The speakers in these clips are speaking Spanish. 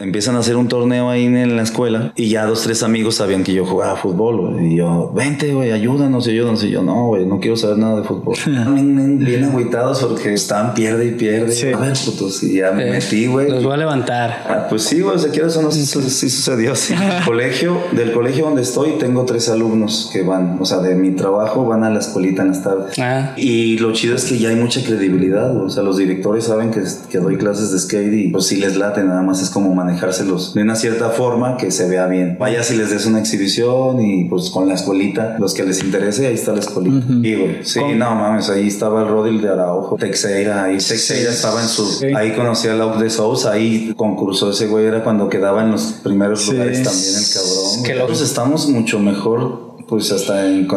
Empiezan a hacer un torneo ahí en la escuela y ya dos, tres amigos sabían que yo jugaba fútbol, güey. Y yo, vente, güey, ayúdanos, ayúdanos. Y yo, no, güey, no quiero saber nada de fútbol. bien, agüitados porque estaban pierde y pierde. A ver, putos. Y ya me metí, güey. Los voy a levantar. Ah, pues sí, güey, o sea, eso no sí, sí sucedió. Sí. colegio, del colegio donde estoy, tengo tres alumnos que van, o sea, de mi trabajo van a la escuelita en las tardes. Ah. Y lo chido es que ya hay mucha credibilidad, güey. o sea, los directores saben que, que doy clases de skate y pues sí les late, nada más es como manejárselos de una cierta forma que se vea bien. Vaya si les des una exhibición y pues con la escuelita, los que les interese, ahí está la escuelita. Y güey, sí, no mames, ahí estaba el Rodil de Araujo, Texeira, ahí Texeira estaba en su, ahí conocía a Lauk de Sousa, ahí concursó ese güey, era cuando quedaba en los primeros lugares también el cabrón. Que Nosotros estamos mucho mejor pues hasta en,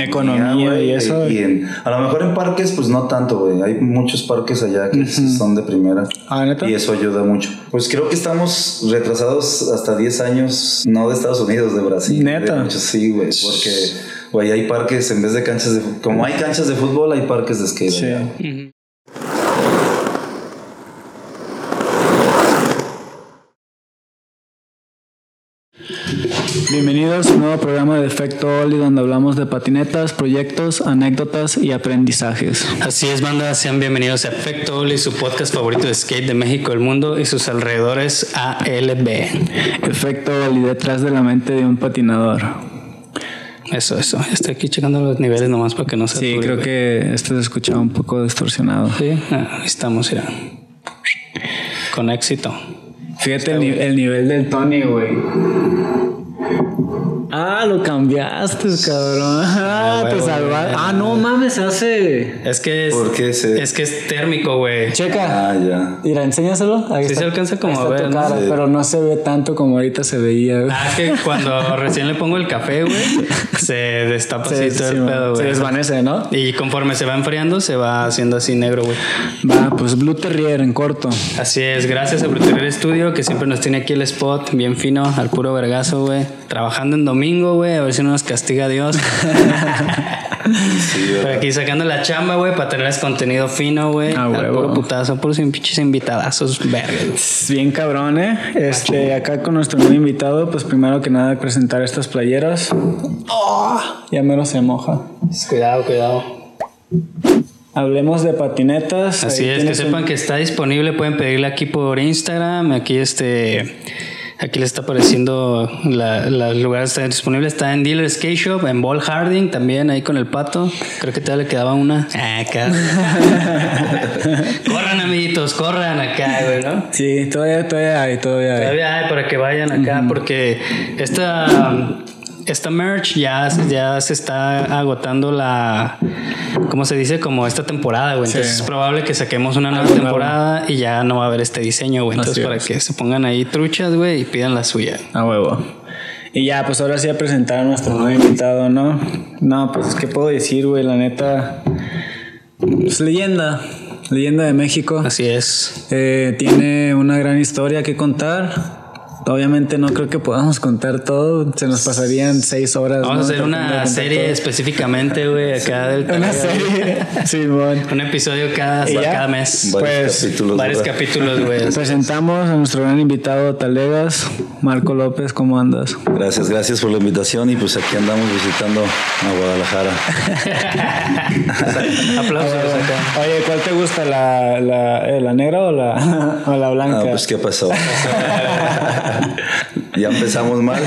economía, y eso. Y a lo mejor en parques, pues no tanto, güey. Hay muchos parques allá que son de primera. Ah, ¿neta? Y eso ayuda mucho. Pues creo que estamos retrasados hasta 10 años, no de Estados Unidos, de Brasil. Neta. sí, güey. Porque, güey, hay parques, en vez de canchas de... Como hay canchas de fútbol, hay parques de skate. Sí. Bienvenidos a un nuevo programa de Efecto Oli donde hablamos de patinetas, proyectos, anécdotas y aprendizajes. Así es, banda, sean bienvenidos a Efecto Oli, su podcast favorito de skate de México, el mundo y sus alrededores ALB. Efecto Oli, detrás de la mente de un patinador. Eso, eso. Estoy aquí checando los niveles nomás para que no se Sí, creo que este se escuchaba un poco distorsionado. Sí, ah, estamos, ya. Con éxito. Fíjate el, el nivel del Tony, güey. Ah, lo cambiaste, cabrón. Ah, te salvaste. Ah, no mames, se hace. Es que es. ¿Por qué se... Es que es térmico, güey. Checa. Ah, ya. Mira, enséñaselo. Ahí sí está. se alcanza como Ahí a ver. tu ¿no? cara, Sí. pero no se ve tanto como ahorita se veía. güey. Ah, es que cuando recién le pongo el café, güey, se destapa se, así todo sí, el pedo, se güey. desvanece, ¿no? Y conforme se va enfriando, se va haciendo así negro, güey. Va, pues Blue Terrier en corto. Así es, gracias a Bruterer Studio, que siempre nos tiene aquí el spot bien fino, al puro vergazo, güey. Trabajando en domingo, güey, a ver si no nos castiga Dios. Sí, Pero ¿verdad? aquí sacando la chamba, güey, para tenerles contenido fino, güey. Ah, huevo. puro putazo, puros pinches invitadazos, güey. Bien cabrón, ¿eh? Este, acá con nuestro nuevo invitado, pues primero que nada presentar estas playeras. Oh, ya menos se moja. Cuidado, cuidado. Hablemos de patinetas. Así Ahí es, que sepan un- que está disponible, pueden pedirle aquí por Instagram, aquí este, aquí le está apareciendo la, la- el lugar está disponible, está en Dealer Skate Shop, en Ball Harding también, ahí con el pato, creo que todavía le quedaba una. Ah, acá. corran amiguitos, corran acá, güey, ¿no? Sí, todavía, todavía hay, todavía hay. Todavía hay para que vayan acá, porque esta, esta merch ya, ya se está agotando la, ¿cómo se dice? Como esta temporada, güey. Entonces Sí. es probable que saquemos una nueva nuevo. temporada y ya no va a haber este diseño, güey. Entonces Así para es. que se pongan ahí truchas, güey, y pidan la suya. A huevo. Y ya, pues ahora sí a presentar a nuestro nuevo invitado, ¿no? No, pues, ¿qué puedo decir, güey? La neta. Pues leyenda. Leyenda de México. Así es. Eh, tiene una gran historia que contar. Obviamente no creo que podamos contar todo. Se nos pasarían seis horas. Vamos ¿no? a hacer una serie todo. específicamente, güey, acá del Una serie. Simón. Un episodio cada, cada mes. Varios Pues, capítulos. Varios ¿verdad? capítulos, güey. Presentamos a nuestro gran invitado Talegas, Marco López, ¿cómo andas? Gracias, gracias por la invitación y pues aquí andamos visitando a Guadalajara. Aplausos acá. Oye, ¿cuál te gusta? ¿La, la, eh, la negra o la, o la blanca? Ah, pues qué pasó. ya empezamos mal.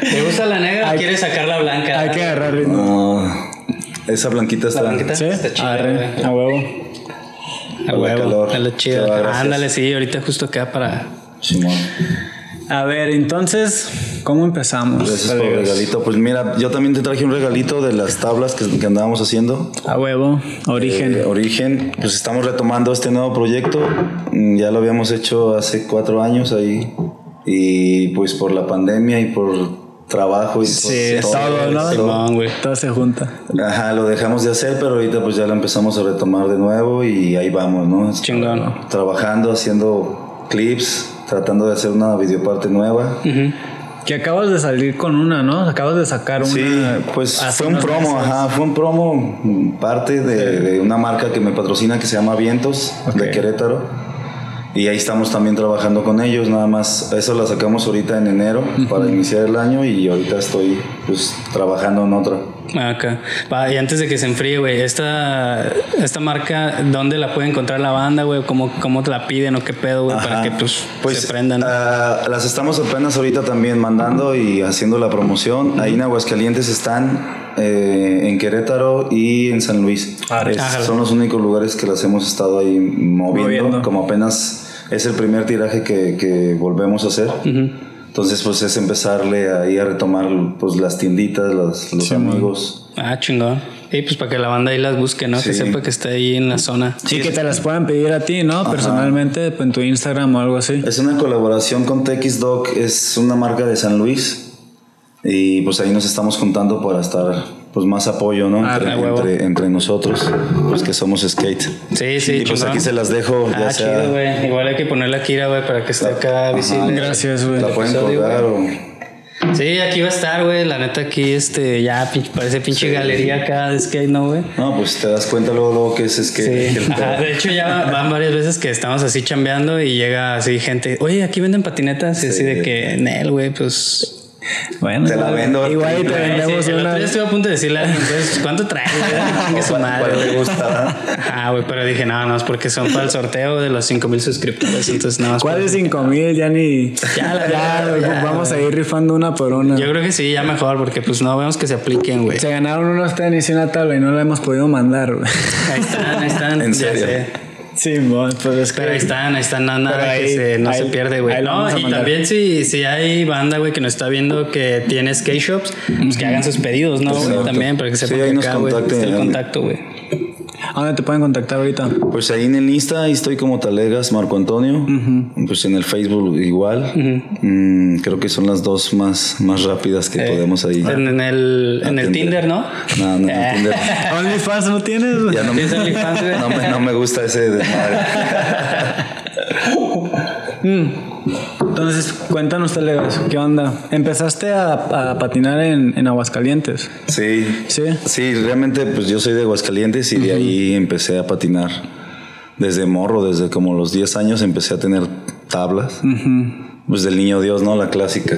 ¿Te gusta la negra o quieres sacar la blanca? Hay que agarrar ritmo. No, esa blanquita La está. blanquita ¿Sí? está chida. Arre, a huevo. A huevo, está la chida. Ándale, sí, ahorita justo queda para. Simón. A ver, entonces, ¿cómo empezamos? Gracias por el regalito. Pues mira, yo también te traje un regalito de las tablas que, que andábamos haciendo. A huevo, origen. Eh, origen, pues estamos retomando este nuevo proyecto. Mm, Ya lo habíamos hecho hace cuatro años ahí. Y pues por la pandemia y por trabajo y sí, por todo, ¿no? Simón, güey. Todo se junta. Ajá, lo dejamos de hacer, pero ahorita pues ya lo empezamos a retomar de nuevo y ahí vamos, ¿no? Chingón. Trabajando, haciendo clips, tratando de hacer una videoparte nueva. Que acabas de salir con una, ¿no? Acabas de sacar una. Sí, pues fue un promo, meses. ajá, fue un promo, mm, parte de, de una marca que me patrocina que se llama Vientos, de. Querétaro. Y ahí estamos también trabajando con ellos, nada más. Eso la sacamos ahorita en enero para iniciar el año y ahorita estoy pues trabajando en otra. Ah, Acá. Va, y antes de que se enfríe, güey, esta, esta marca, ¿dónde la puede encontrar la banda, güey? ¿Cómo, ¿Cómo te la piden o qué pedo, güey? Para que pues, Pues, se prendan. ah, las estamos apenas ahorita también mandando y haciendo la promoción. Ahí en Aguascalientes están eh, en Querétaro y en San Luis. Es- son los únicos lugares que las hemos estado ahí moviendo. Moviendo. Como apenas es el primer tiraje que, que volvemos a hacer. Entonces, pues es empezarle ahí a retomar pues las tienditas, los, los amigos. Ah, chingón. Y pues para que la banda ahí las busque, ¿no? Que Sí. sepa que está ahí en la zona. Sí, que te las puedan pedir a ti, ¿no? Personalmente, en tu Instagram o algo así. Es una colaboración con TX Dog, es una marca de San Luis. Y pues ahí nos estamos juntando para estar pues más apoyo, ¿no? Ah, Entre, entre, entre nosotros, pues que somos skate. Sí, sí, Y pues chingón. aquí se las dejo, ya Ah, sea- chido, güey. Igual hay que ponerle aquí, güey, para que esté acá visible. Gracias, güey. La pueden episodio, colgar o... Sí, aquí va a estar, güey. La neta, aquí, este, ya parece pinche galería acá de skate, ¿no, güey? No, pues te das cuenta luego, luego que es skate. Sí. Ajá, de hecho, ya van varias veces que estamos así chambeando y llega así gente, oye, aquí venden patinetas. Y así de que, Nel, güey, pues. Bueno, Te la vendo. Igual y te vendemos Sí, el otro una. día estuve a punto de decirle a alguien, ¿cuánto traes? Chingue su ¿Cuál- madre, cuál te gusta? Ah, güey, pero dije, no, no, es porque son para el sorteo de los 5000 suscriptores. Entonces, nada más. ¿Cuál es 5000? Ya ni. Ya, la ya, vamos a ir rifando una por una. Yo creo que sí, ya mejor, porque pues no vemos que se apliquen, güey. Se ganaron unos tenis y una tabla y no la hemos podido mandar, güey. Ahí están, ahí están. ¿En ya serio? sé. Sí, mon, pues es que. Pero ahí están, ahí están, nada, nada Pero ahí- que se, no ahí- se pierde, güey. No, y mandar. también si, si hay banda, güey, que nos está viendo que tiene skate shops, pues que hagan sus pedidos, ¿no? También, para que Sí, sepan ahí que acá, güey, está el contacto, güey. ¿A dónde te pueden contactar ahorita? Pues ahí en el Insta ahí estoy como Talegas Marco Antonio. Pues en el Facebook igual. Mm, creo que son las dos más, más rápidas que podemos ahí. En, en el, en el. Tinder, ¿no? No, no, en el Tinder. OnlyFans no tienes? Ya no, me, ¿Tienes OnlyFans, güey? no, me, no me gusta ese desmadre. Entonces, cuéntanos, Telegas, ¿qué onda? Empezaste a, a patinar en, en Aguascalientes. Sí. ¿Sí? Sí, realmente pues yo soy de Aguascalientes y de ahí empecé a patinar. Desde morro, desde como los 10 años empecé a tener tablas. Pues del niño Dios, ¿no? La clásica.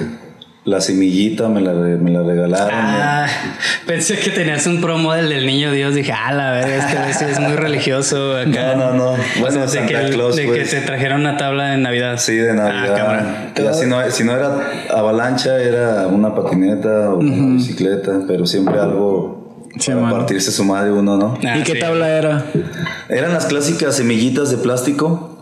La semillita me la, re- me la regalaron. Ah, pensé que tenías un promo del, del niño Dios. Dije, ah, la verdad, este güey sí es muy religioso acá. No, no, no. O Bueno, sea, de, Santa que, Claus, de que pues. te trajeron una tabla de Navidad. Sí, de Ah, Navidad. si, no, si no era avalancha, era una patineta o una bicicleta, pero siempre algo Sí, para partirse su madre uno, ¿no? Ah, ¿Y qué sí. tabla era? Eran las clásicas semillitas de plástico.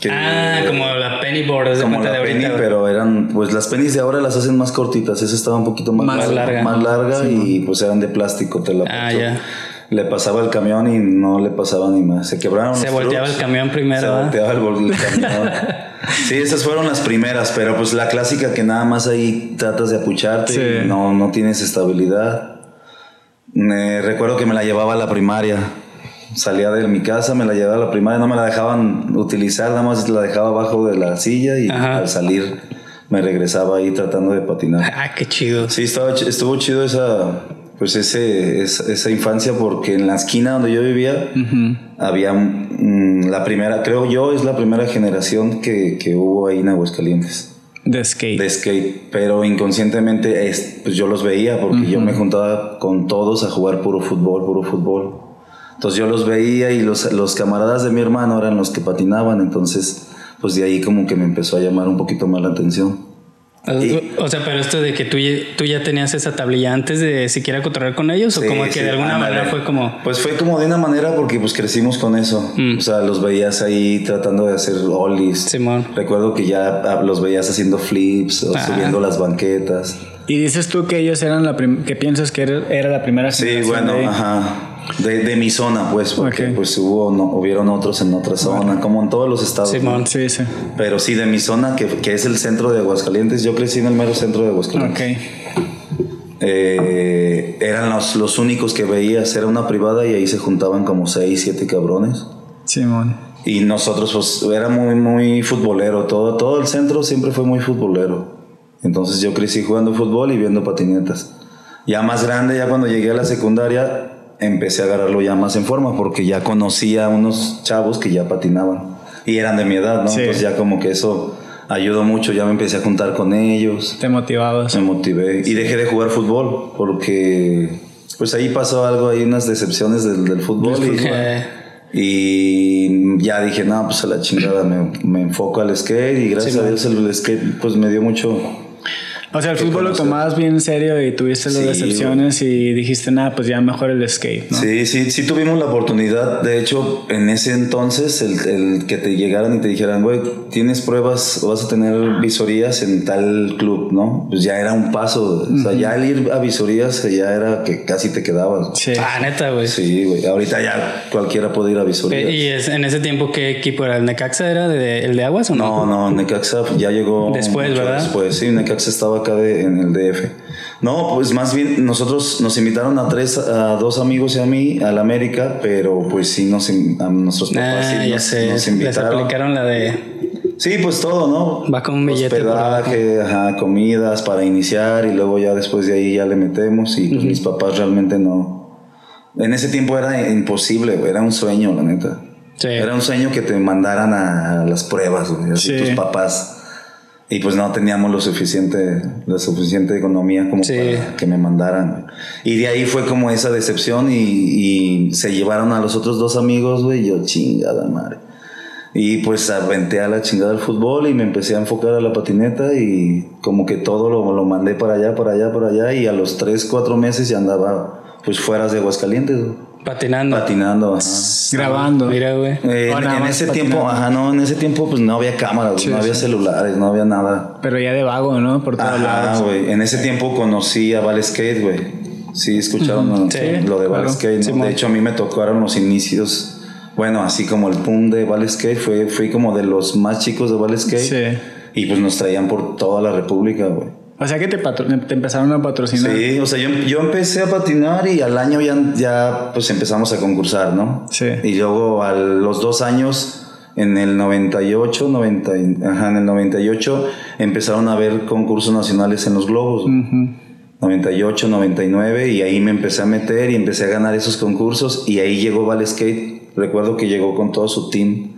Que- Ah, como la penny board, es de como la de ahorita. penny, güey. pero eran, pues las pennies de ahora las hacen más cortitas, esa estaba un poquito más, Más larga. más larga y pues eran de plástico, te la Ah, ya. Le pasaba el camión y no le pasaba ni más. Se quebraron Se volteaba trucks. el camión primero, Se ¿verdad? volteaba el, el camión. sí, esas fueron las primeras, pero pues la clásica que nada más ahí tratas de apucharte Sí. y no, no tienes estabilidad. Me recuerdo que me la llevaba a la primaria. Salía de mi casa, me la llevaba a la primaria, no me la dejaban utilizar, nada más la dejaba abajo de la silla y Ajá. al salir me regresaba ahí tratando de patinar. Ah, qué chido. Sí, estaba, estuvo chido esa, pues ese, esa, esa infancia porque en la esquina donde yo vivía había mm, la primera, creo yo, es la primera generación que, que hubo ahí en Aguascalientes De skate. de skate, pero inconscientemente es- pues yo los veía porque yo me juntaba con todos a jugar puro fútbol, puro fútbol. Entonces yo los veía y los, los camaradas de mi hermano eran los que patinaban, entonces pues de ahí como que me empezó a llamar un poquito más la atención. O, o sea, pero esto de que tú, ya- tú ya tenías esa tablilla antes de siquiera cotorrear con ellos, o Sí, como que sí, de alguna ándale. manera fue como. Pues fue como de una manera porque pues crecimos con eso. Mm. O sea, los veías ahí tratando de hacer ollies. Simón. Recuerdo que ya los veías haciendo flips o Ah. subiendo las banquetas. Y dices tú que ellos eran la que piensas que era, era la primera Sí, bueno, de- ajá. De, de mi zona, pues, porque pues hubo, no, hubieron otros en otra zona, como en todos los estados. Simón. ¿no? Sí, sí. Pero sí, de mi zona, que, que es el centro de Aguascalientes. Yo crecí en el mero centro de Aguascalientes. Ok. Eh, eran los, los únicos que veías. Era una privada y ahí se juntaban como seis, siete cabrones. Simón. Y nosotros, pues, era muy, muy futbolero. Todo, todo el centro siempre fue muy futbolero. Entonces yo crecí jugando fútbol y viendo patinetas. Ya más grande, ya cuando llegué a la secundaria, empecé a agarrarlo ya más en forma porque ya conocía a unos chavos que ya patinaban. Y eran de mi edad, ¿no? Sí. Entonces ya como que eso ayudó mucho, ya me empecé a juntar con ellos, Te motivabas. me motivé y dejé de jugar fútbol porque pues ahí pasó algo, hay unas decepciones del, del fútbol y, y ya dije, no, pues a la chingada me, me enfoco al skate y gracias Sí, a. Dios el skate pues me dio mucho... O sea, el fútbol lo conocer. tomabas bien en serio y tuviste las Sí, decepciones y dijiste, nada, pues ya mejor el skate, ¿no? Sí, sí, sí tuvimos la oportunidad. De hecho, en ese entonces, el, el que te llegaran y te dijeran, güey, tienes pruebas o vas a tener visorías en tal club, ¿no? Pues ya era un paso. O sea, ya al ir a visorías ya era que casi te quedabas. Sí. ah, neta, güey. Sí, güey. Ahorita ya cualquiera puede ir a visorías. Eh, ¿Y es- en ese tiempo qué equipo era? ¿El Necaxa era de, el de Aguas o no? No, no, Necaxa ya llegó. Después, ¿verdad? Después, sí, Necaxa estaba acá de- en el DF. No, pues más bien nosotros nos invitaron a tres, a dos amigos y a mí al América, pero pues sí, nos, a nuestros papás Ah, sí nos, sé. nos Les invitaron. aplicaron la de. Sí, pues todo, ¿no? Va con un billete Hospedaje, ajá, comidas para iniciar y luego ya después de ahí ya le metemos y pues mis papás realmente no. En ese tiempo era imposible, era un sueño, la neta. Sí. Era un sueño que te mandaran a las pruebas, güey, así Sí. tus papás. Y pues no teníamos lo suficiente, la suficiente economía como Sí. para que me mandaran. Y de ahí fue como esa decepción y, y se llevaron a los otros dos amigos, güey, yo chingada madre. Y pues aventé a la chingada del fútbol y me empecé a enfocar a la patineta y como que todo lo, lo mandé para allá, para allá, para allá y a los 3, 4 meses ya andaba pues fuera de Aguascalientes, güey, Patinando. patinando. Ajá. Grabando. Mira, güey. Eh, en, ese patinando. tiempo, ajá, no, en ese tiempo pues no había cámaras, Sí, no había celulares, no había nada. Pero ya de vago, ¿no? Por todos lados. güey. En ese tiempo conocí a Val Skate, güey. Sí, escucharon ¿no? Sí, lo de Val claro. Skate. de hecho, a mí me tocaron los inicios. Bueno, así como el boom de Val Skate, fue, fui como de los más chicos de Val Skate. Sí. Y pues nos traían por toda la República, güey. O sea que te, patro- te empezaron a patrocinar. Sí, o sea, yo, yo empecé a patinar y al año ya, ya pues empezamos a concursar, ¿no? Sí. Y luego a los dos años, en el 98, 90, y- ajá, en el 98, empezaron a haber concursos nacionales en los globos. güey. Ujú. 98, 99 y ahí me empecé a meter y empecé a ganar esos concursos y ahí llegó Val Skate. Recuerdo que llegó con todo su team.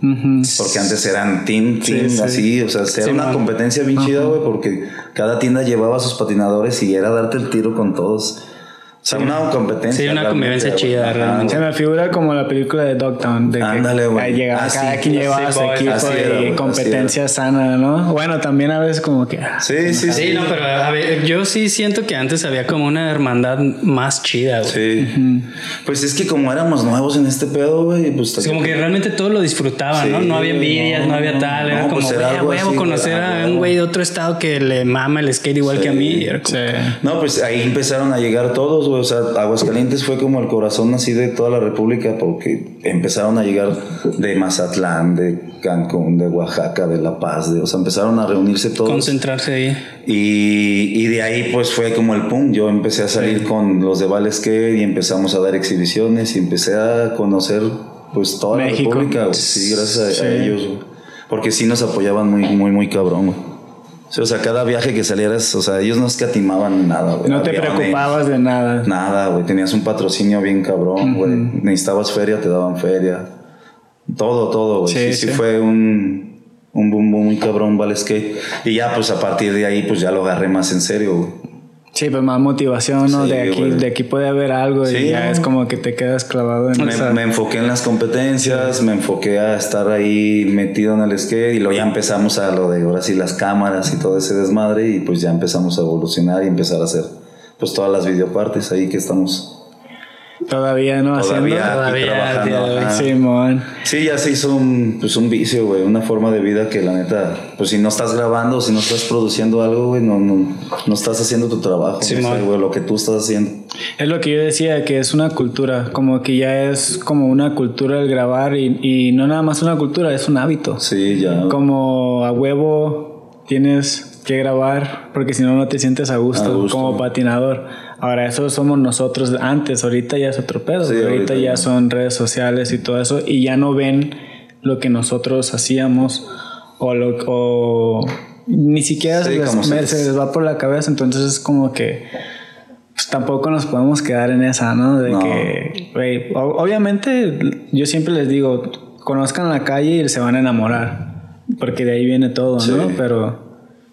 Porque antes eran team, team, sí. así, o sea, era Sí, una man. competencia bien chida, güey, porque cada tienda llevaba a sus patinadores y era darte el tiro con todos. O sea, una competencia. Sí, una convivencia chida, Ajá, realmente. Se me figura como la película de Dogtown. De Ándale, güey. ahí llegaba, Ah, cada sí, quien sí, llevaba sí, su boy, equipo así era, y así competencia sana, ¿no? Bueno, también a veces como que... ah, Sí, sí, sí. Sí, no, pero a ver, yo sí siento que antes había como una hermandad más chida, güey. Sí. Pues es que como éramos nuevos en este pedo, güey, pues... Es como que realmente todos lo disfrutaban, ¿no? Sí, No había envidias, no, no, había no, tal. no, Era como, pues era a huevo, así, conocer a a un güey de otro estado que le mama el skate igual que a mí. era. No, pues ahí empezaron a llegar todos, güey. O sea, Aguascalientes fue como el corazón así de toda la República porque empezaron a llegar de Mazatlán, de Cancún, de Oaxaca, de La Paz, de, o sea, empezaron a reunirse todos. Concentrarse ahí. Y, y de ahí pues fue como el pum. Yo empecé a salir con los de Val Skate y empezamos a dar exhibiciones y empecé a conocer pues toda México. la República, güey. Sí, gracias a, a ellos, güey. Porque sí nos apoyaban muy, muy, muy cabrón, güey. Sí, O sea, cada viaje que salieras, o sea, ellos no escatimaban nada, güey. No te Aviones, preocupabas de nada. Nada, güey. Tenías un patrocinio bien cabrón, güey. Necesitabas feria, te daban feria. Todo, todo, güey. Sí, Sí, sí, sí. fue un, un boom, boom muy cabrón, Vale Skate. Y ya, pues a partir de ahí, pues ya lo agarré más en serio, güey. Sí, pues más motivación, ¿no? Sí, de, aquí, de aquí puede haber algo y ya no. es como que te quedas clavado en Me, esa... me enfoqué en las competencias, me enfoqué a estar ahí metido en el skate y luego ya empezamos a lo de ahora sí las cámaras y todo ese desmadre y pues ya empezamos a evolucionar y empezar a hacer pues todas las videopartes ahí que estamos Todavía, ¿no? todavía, Haciendo... aquí Todavía, ajá. Simón. Sí, ya se hizo un, pues un vicio, güey, una forma de vida que la neta, pues si no estás grabando, si no estás produciendo algo, güey, no, no, no estás haciendo tu trabajo, Sí, güey, lo que tú estás haciendo. Es lo que yo decía, que es una cultura, como que ya es como una cultura el grabar y, y no nada más una cultura, es un hábito. Sí, ya. Como a huevo tienes que grabar porque si no no te sientes a gusto, A gusto. como patinador. Ahora eso somos nosotros antes, ahorita ya es otro pedo, Sí, ahorita, ahorita ya son redes sociales y todo eso y ya no ven lo que nosotros hacíamos o lo o ni siquiera Sí, se, les, me- se va por la cabeza, entonces es como que pues, tampoco nos podemos quedar en esa, ¿no? De No. que, o- obviamente yo siempre les digo, conozcan la calle y se van a enamorar. Porque de ahí viene todo, Sí. ¿no? Pero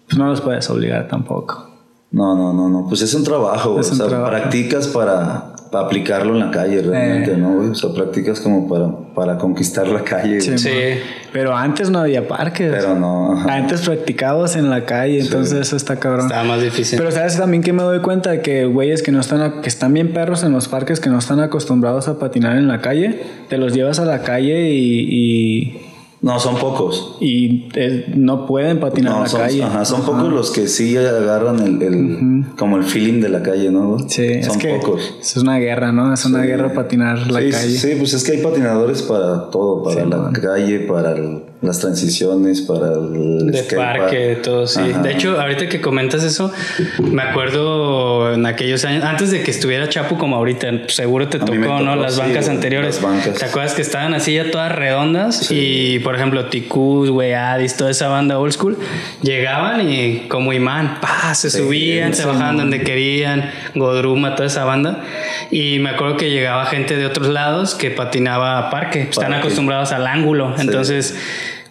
pues, no los puedes obligar tampoco. No, no, no, no. Pues es un trabajo, güey. Es O un sea, trabajo. practicas para, para aplicarlo en la calle realmente, Eh. ¿no, güey? O sea, practicas como para, para conquistar la calle. güey. Sí. Pero antes no había parques. Pero no, ajá. Antes practicabas en la calle, entonces eso está cabrón. Estaba más difícil. Pero sabes también que me doy cuenta de que güeyes que no están a- que están bien perros en los parques que no están acostumbrados a patinar en la calle, te los llevas a la calle y, No, son pocos. y, eh, no pueden patinar en No, la son, calle. ajá, son pocos los que sí agarran el, el- como el feeling de la calle, ¿no? Sí, son es que pocos. es una guerra, ¿no? Es una guerra patinar la sí, calle. Sí, pues es que hay patinadores para todo, para Sí, la man. calle, para el- las transiciones, para el de parque, todo, sí. Ajá. De hecho, ahorita que comentas eso, me acuerdo en aquellos años, antes de que estuviera Chapu como ahorita, seguro te tocó, tocó, ¿no? Las sí, bancas anteriores. las bancas. ¿Te acuerdas que estaban así ya todas redondas? Y, por ejemplo, Ticus, güey, Adis, toda esa banda old school, llegaban y como imán, pa, se Sí, subían, se bajaban donde querían, Godruma, toda esa banda. Y me acuerdo que llegaba gente de otros lados que patinaba a parque, están Parque. acostumbrados al ángulo. Sí. Entonces,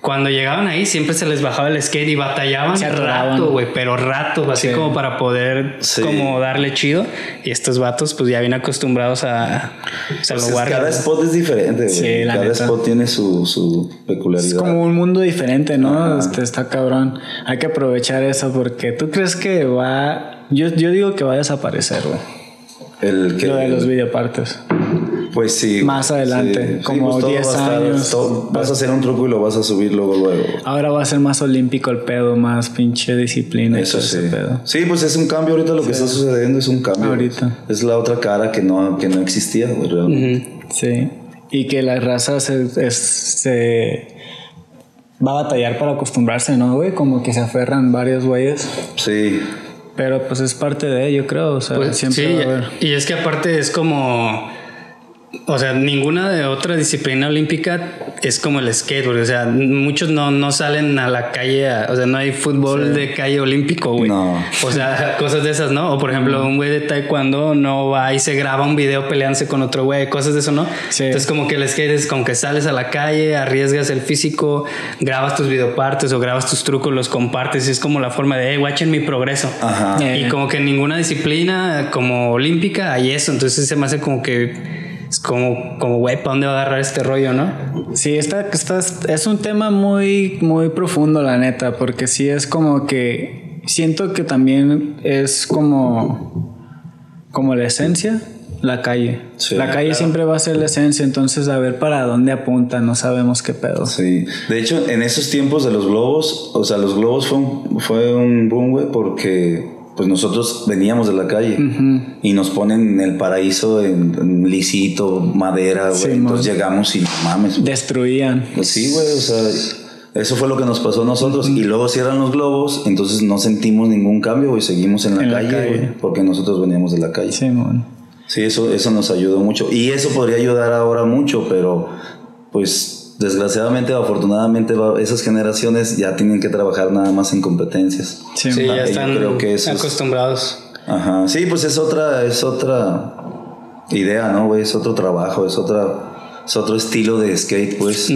cuando llegaban ahí, siempre se les bajaba el skate y batallaban Se rato, güey, pero rato, así Sí. como para poder Sí. como darle chido. Y estos vatos, pues ya vienen acostumbrados a Pues cada spot es diferente, güey. Sí, la cada neta. spot tiene su, su peculiaridad. Es como un mundo diferente, ¿no? Este, está cabrón. Hay que aprovechar eso porque tú crees que va. Yo, yo digo que va a desaparecer, güey. El que Lo de los videopartes. Pues sí. Más adelante, como 10 va a estar- años. todo- vas a hacer un truco y lo vas a subir luego, luego. Ahora va a ser más olímpico el pedo, más pinche disciplina y Eso sí. pedo. Sí, pues es un cambio ahorita lo que está sucediendo es un cambio. Ahorita. Es la otra cara que no, que no existía, güey, realmente. Sí. Y que la raza se, es- se va a batallar para acostumbrarse, ¿no, güey? Como que se aferran varios güeyes. Sí. Pero pues es parte de, yo creo. O sea, Pues, siempre sí, va a haber. y es que aparte es como. O sea, ninguna de otra disciplina olímpica es como el skateboard. O sea, muchos no, no salen a la calle. a- o sea, no hay fútbol de calle olímpico, güey. No. O sea, cosas de esas, ¿no? O por ejemplo, un güey de taekwondo no va y se graba un video peleándose con otro güey, cosas de eso, ¿no? Sí. Entonces, como que el skate es como que sales a la calle, arriesgas el físico, grabas tus videopartes o grabas tus trucos, los compartes. Y es como la forma de, hey, watchen mi progreso. Ajá. Eh. Y como que en ninguna disciplina como olímpica hay eso. Entonces se me hace como que es como, como güey, ¿para dónde va a agarrar este rollo, no? Sí, esta, esta- es un tema muy, muy profundo, la neta, porque sí es como que siento que también es como, como la esencia, la calle. Sí, la calle siempre va a ser la esencia, entonces a ver para dónde apunta, no sabemos qué pedo. Sí. De hecho, en esos tiempos de los globos, o sea, los globos fue un, fue un boom, güey, porque pues nosotros veníamos de la calle y nos ponen en el paraíso en, en lisito, madera, güey. Sí, Entonces man. llegamos y no mames. Destruían. Pues sí, güey, o sea, eso fue lo que nos pasó a nosotros. Y luego cierran los globos, entonces no sentimos ningún cambio, güey, seguimos en la En calle, güey, porque nosotros veníamos de la calle. Sí, Simón. eso, eso nos ayudó mucho. Y eso podría ayudar ahora mucho, pero pues desgraciadamente o afortunadamente esas generaciones ya tienen que trabajar nada más en competencias. Sí, Sí, ya están creo que eso es- acostumbrados. Ajá, sí, pues es otra, es otra idea, ¿no, güey? Es otro trabajo, es otra, es otro estilo de skate, pues.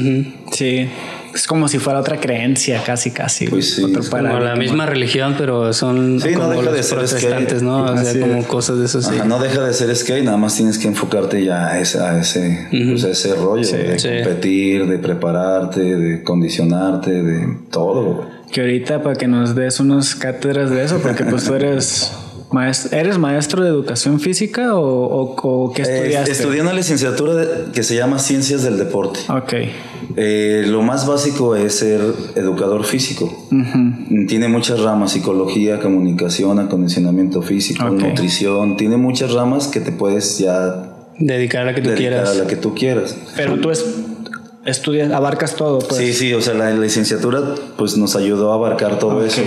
Sí. Es como si fuera otra creencia, casi, casi. Pues sí, Otro es Como la misma religión, pero son Sí, no deja los de ser protestantes, skate. ¿no? O sea, como es. cosas de eso, sí. Ajá, no deja de ser skate, nada más tienes que enfocarte ya a ese, a ese, pues, a ese rollo de sí. competir, de prepararte, de condicionarte, de todo. güey. Que ahorita para que nos des unas cátedras de eso, porque pues tú eres maestro, ¿eres maestro de educación física o, o- o qué Eh, estudiaste? estudié una licenciatura de- que se llama Ciencias del Deporte. Ok. Eh, lo más básico es ser educador físico. Tiene muchas ramas, psicología, comunicación, acondicionamiento físico, nutrición. Tiene muchas ramas que te puedes ya Dedicar a la que tú dedicar quieras. a la que tú quieras. Pero tú es- estudias, abarcas todo, pues. Sí, sí, o sea, la licenciatura pues nos ayudó a abarcar todo Ok. eso.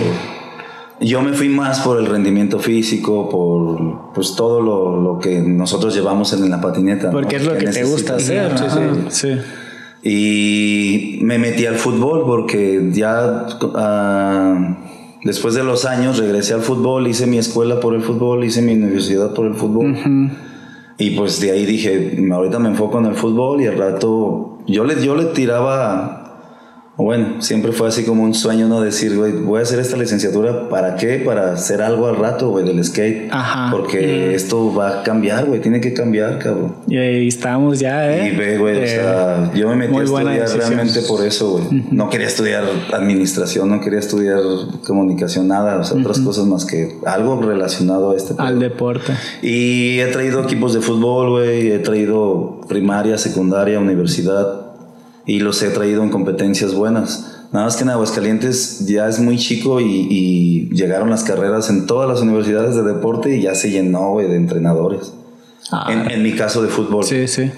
Yo me fui más por el rendimiento físico, por pues todo lo, lo que nosotros llevamos en la patineta. ¿no? Porque es lo que te gusta hacer. Ajá. Ajá, sí. Y me metí al fútbol porque ya ah, después de los años regresé al fútbol, hice mi escuela por el fútbol, hice mi universidad por el fútbol. Y pues de ahí dije, ahorita me enfoco en el fútbol y al rato yo le, yo le tiraba bueno, siempre fue así como un sueño, ¿no? Decir, güey, voy a hacer esta licenciatura, ¿para qué? Para hacer algo al rato, güey, del skate. Ajá. Porque Mm. esto va a cambiar, güey, tiene que cambiar, cabrón. Y ahí estamos ya, ¿eh? Y ve, güey, o Eh, sea, yo me metí a estudiar decisión. realmente por eso, güey. No quería estudiar administración, no quería estudiar comunicación, nada, o sea, otras cosas más que algo relacionado a este Al deporte. Y he traído equipos de fútbol, güey. He traído primaria, secundaria, universidad. Y los he traído en competencias buenas. Nada más que en Aguascalientes ya es muy chico y, y llegaron las carreras en todas las universidades de deporte y ya se llenó, güey, de entrenadores. Ah, En, en mi caso de fútbol. sí, sí.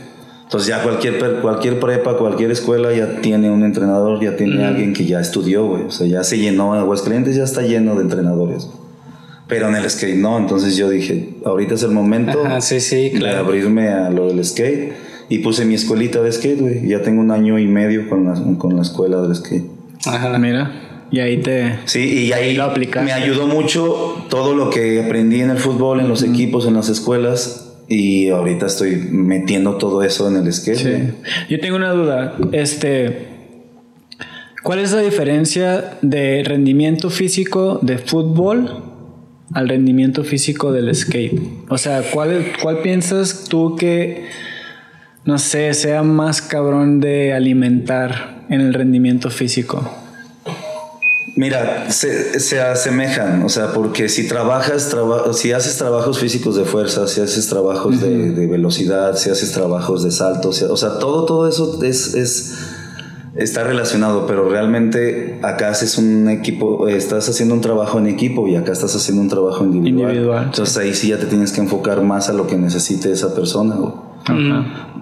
Entonces ya cualquier, cualquier prepa, cualquier escuela ya tiene un entrenador, ya tiene alguien que ya estudió, güey. O sea, ya se llenó. Aguascalientes ya está lleno de entrenadores. Pero en el skate no. Entonces yo dije, ahorita es el momento Ajá, sí, sí, de claro. abrirme a lo del skate. Y puse mi escuelita de skate, güey. Ya tengo un año y medio con la, con la escuela del skate. Ajá. Mira. Y ahí te. Sí, y ahí lo aplicaste. me ayudó mucho todo lo que aprendí en el fútbol, en los equipos, en las escuelas. Y ahorita estoy metiendo todo eso en el skate. Sí. güey. Yo tengo una duda. Este. ¿Cuál es la diferencia de rendimiento físico de fútbol al rendimiento físico del skate? O sea, ¿cuál, cuál piensas tú que, no sé, sea más cabrón de alimentar en el rendimiento físico? Mira, se, se asemejan, o sea, porque si trabajas, traba- si haces trabajos físicos de fuerza, si haces trabajos de, de velocidad, si haces trabajos de salto, si- o sea, todo, todo eso es, es, está relacionado, pero realmente acá haces un equipo, estás haciendo un trabajo en equipo y acá estás haciendo un trabajo individual. Individual, Entonces ahí sí ya te tienes que enfocar más a lo que necesite esa persona. güey.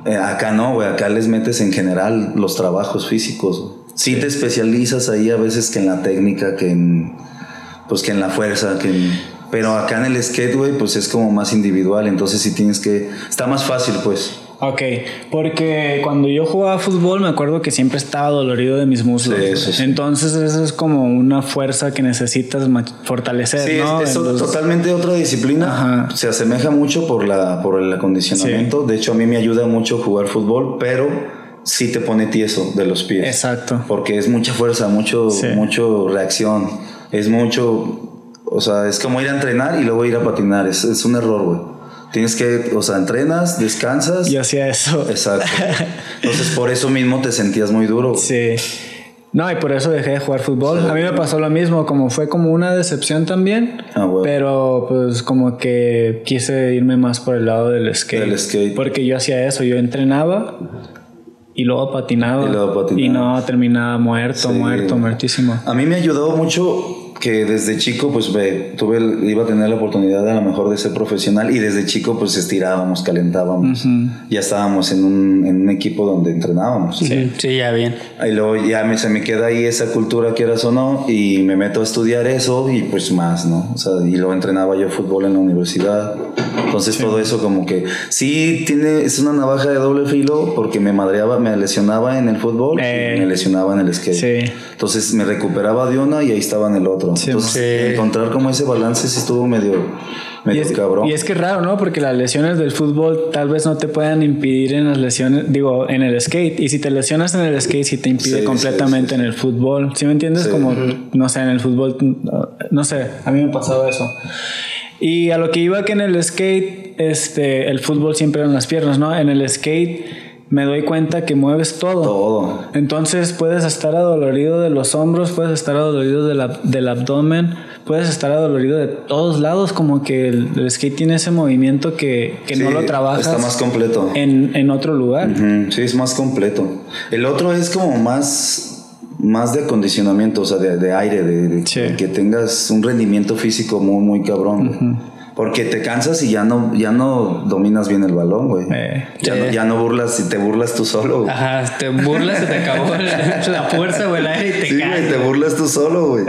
Eh, acá no, acá les metes en general los trabajos físicos. güey. Sí, te especializas ahí a veces que en la técnica, que en pues que en la fuerza, que en- pero acá en el skate, pues es como más individual, entonces sí tienes que está más fácil, pues. Ok, porque cuando yo jugaba fútbol me acuerdo que siempre estaba dolorido de mis muslos. Sí, sí, sí. Entonces eso es como una fuerza que necesitas fortalecer, Sí, ¿no? es, es Entonces- totalmente otra disciplina. Ajá. Se asemeja mucho por la por el acondicionamiento. De hecho, a mí me ayuda mucho jugar fútbol, pero sí te pone tieso de los pies. Exacto. Porque es mucha fuerza, mucho, mucho reacción. Es mucho. O sea, es como ir a entrenar y luego ir a patinar. Es, es un error, güey. Tienes que, o sea, entrenas, descansas. Yo hacía eso. Exacto. Entonces, por eso mismo te sentías muy duro. Sí. No, y por eso dejé de jugar fútbol. A mí me pasó lo mismo, como fue como una decepción también. Ah, huevo. Pero pues como que quise irme más por el lado del skate. Del skate. Porque yo hacía eso, yo entrenaba y luego patinaba. Y luego patinaba. Y no terminaba muerto, Sí. muerto, muertísimo. A mí me ayudó mucho que desde chico pues ve, tuve el- iba a tener la oportunidad a lo mejor de ser profesional y desde chico pues estirábamos, calentábamos. Ya estábamos en un, en un equipo donde entrenábamos. Sí. sí, ya bien. Y luego ya me, se me queda ahí esa cultura, quieras o no, y me meto a estudiar eso y pues más, ¿no? O sea, y luego entrenaba yo fútbol en la universidad. Entonces todo eso como que sí tiene, es una navaja de doble filo porque me madreaba, me lesionaba en el fútbol Eh. y me lesionaba en el skate. Sí. Entonces me recuperaba de una y ahí estaba en el otro. Sí, Entonces sí. encontrar como ese balance sí estuvo medio, Y medio es, cabrón. y es que es raro, ¿no? Porque las lesiones del fútbol tal vez no te puedan impedir en las lesiones, digo, en el skate. Y si te lesionas en el skate, sí te impide Sí, completamente sí, sí. en el fútbol. ¿Sí me entiendes? Sí. Como, no sé, en el fútbol, no, no sé, a mí me pasaba eso. Y a lo que iba que en el skate, este, el fútbol siempre eran las piernas, ¿no? En el skate me doy cuenta que mueves todo. todo. Entonces puedes estar adolorido de los hombros, puedes estar adolorido de la- del abdomen, puedes estar adolorido de todos lados, como que el, el skate tiene ese movimiento que, que no lo trabajas Está más completo. en, en otro lugar. Sí, es más completo. El otro es como más, más de acondicionamiento, o sea, de, de aire, de, de Sí. que tengas un rendimiento físico muy, muy cabrón. Porque te cansas y ya no, ya no dominas bien el balón, güey. Eh, ya, no, sí. ya no burlas y te burlas tú solo, güey. Ajá, te burlas, se te acabó la, la fuerza o el aire y te Sí, caes. güey, te burlas tú solo, güey.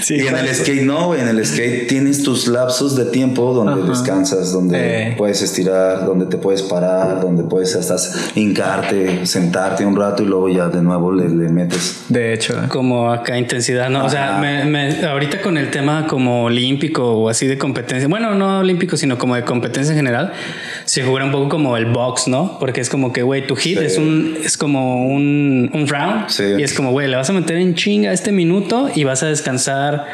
Sí, y en el skate no, güey. En el skate tienes tus lapsos de tiempo donde Ajá. descansas, donde Eh. puedes estirar, donde te puedes parar, donde puedes hasta hincarte, sentarte un rato y luego ya de nuevo le, le metes. De hecho, como acá intensidad, ¿no? O sea, me, me- ahorita con el tema como olímpico o así de competencia, bueno, no olímpico, sino como de competencia en general, se figura un poco como el box, ¿no? Porque es como que, güey, tu hit Sí. es un es como un, un round Sí. y es como, güey, le vas a meter en chinga este minuto y vas a descansar.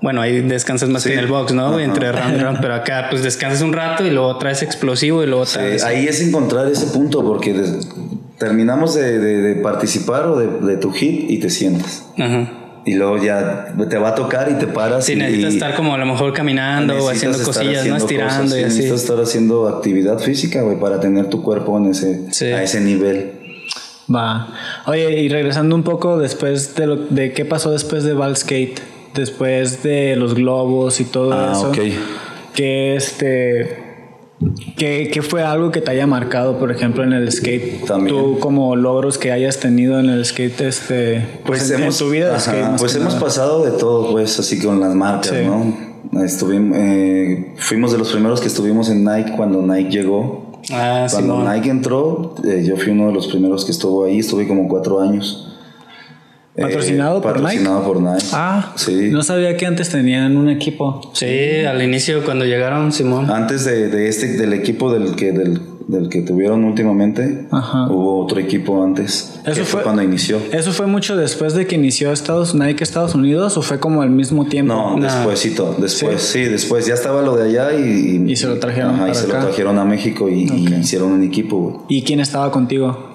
Bueno, ahí descansas más Sí. que en el box, ¿no? Ajá. Entre round y round, pero acá pues descansas un rato y luego traes explosivo y luego Sí, traes... ahí es encontrar ese punto porque terminamos de, de- de participar o de, de tu hit y te sientas. Ajá. Y luego ya te va a tocar y te paras. Sí, y, necesitas y estar como a lo mejor caminando o haciendo cosillas, ¿no? Estirando cosas, sí, y así. Necesitas estar haciendo actividad física, güey, para tener tu cuerpo en ese, Sí. a ese nivel. Va. Oye, y regresando un poco después de lo de qué pasó después de Ball Skate, después de los globos y todo Ah, eso. ok. Que este. ¿Qué, qué fue algo que te haya marcado, por ejemplo, en el skate? También. Tú, como logros que hayas tenido en el skate, este. Pues en hemos, tu vida de skate. pues que hemos nada. pasado de todo, pues, así con las marcas, Sí. ¿no? Estuvimos, eh, fuimos de los primeros que estuvimos en Nike cuando Nike llegó. Ah, Cuando Simón. Nike entró, eh, yo fui uno de los primeros que estuvo ahí, estuve como cuatro años. Eh, ¿Patrocinado por Nike? Patrocinado por Nike. Ah, sí. no sabía que antes tenían un equipo. Sí, al inicio cuando llegaron, Simón. Antes de, de este, del equipo del que, del, del que tuvieron últimamente, Ajá. hubo otro equipo antes. Eso que fue- cuando inició. ¿Eso fue mucho después de que inició Estados Nike Estados Unidos o fue como al mismo tiempo? No, No. despuésito, después, sí. después ya estaba lo de allá y, Y se lo trajeron Ajá, y para se acá. lo trajeron a México y, y hicieron un equipo. güey. ¿Y quién estaba contigo?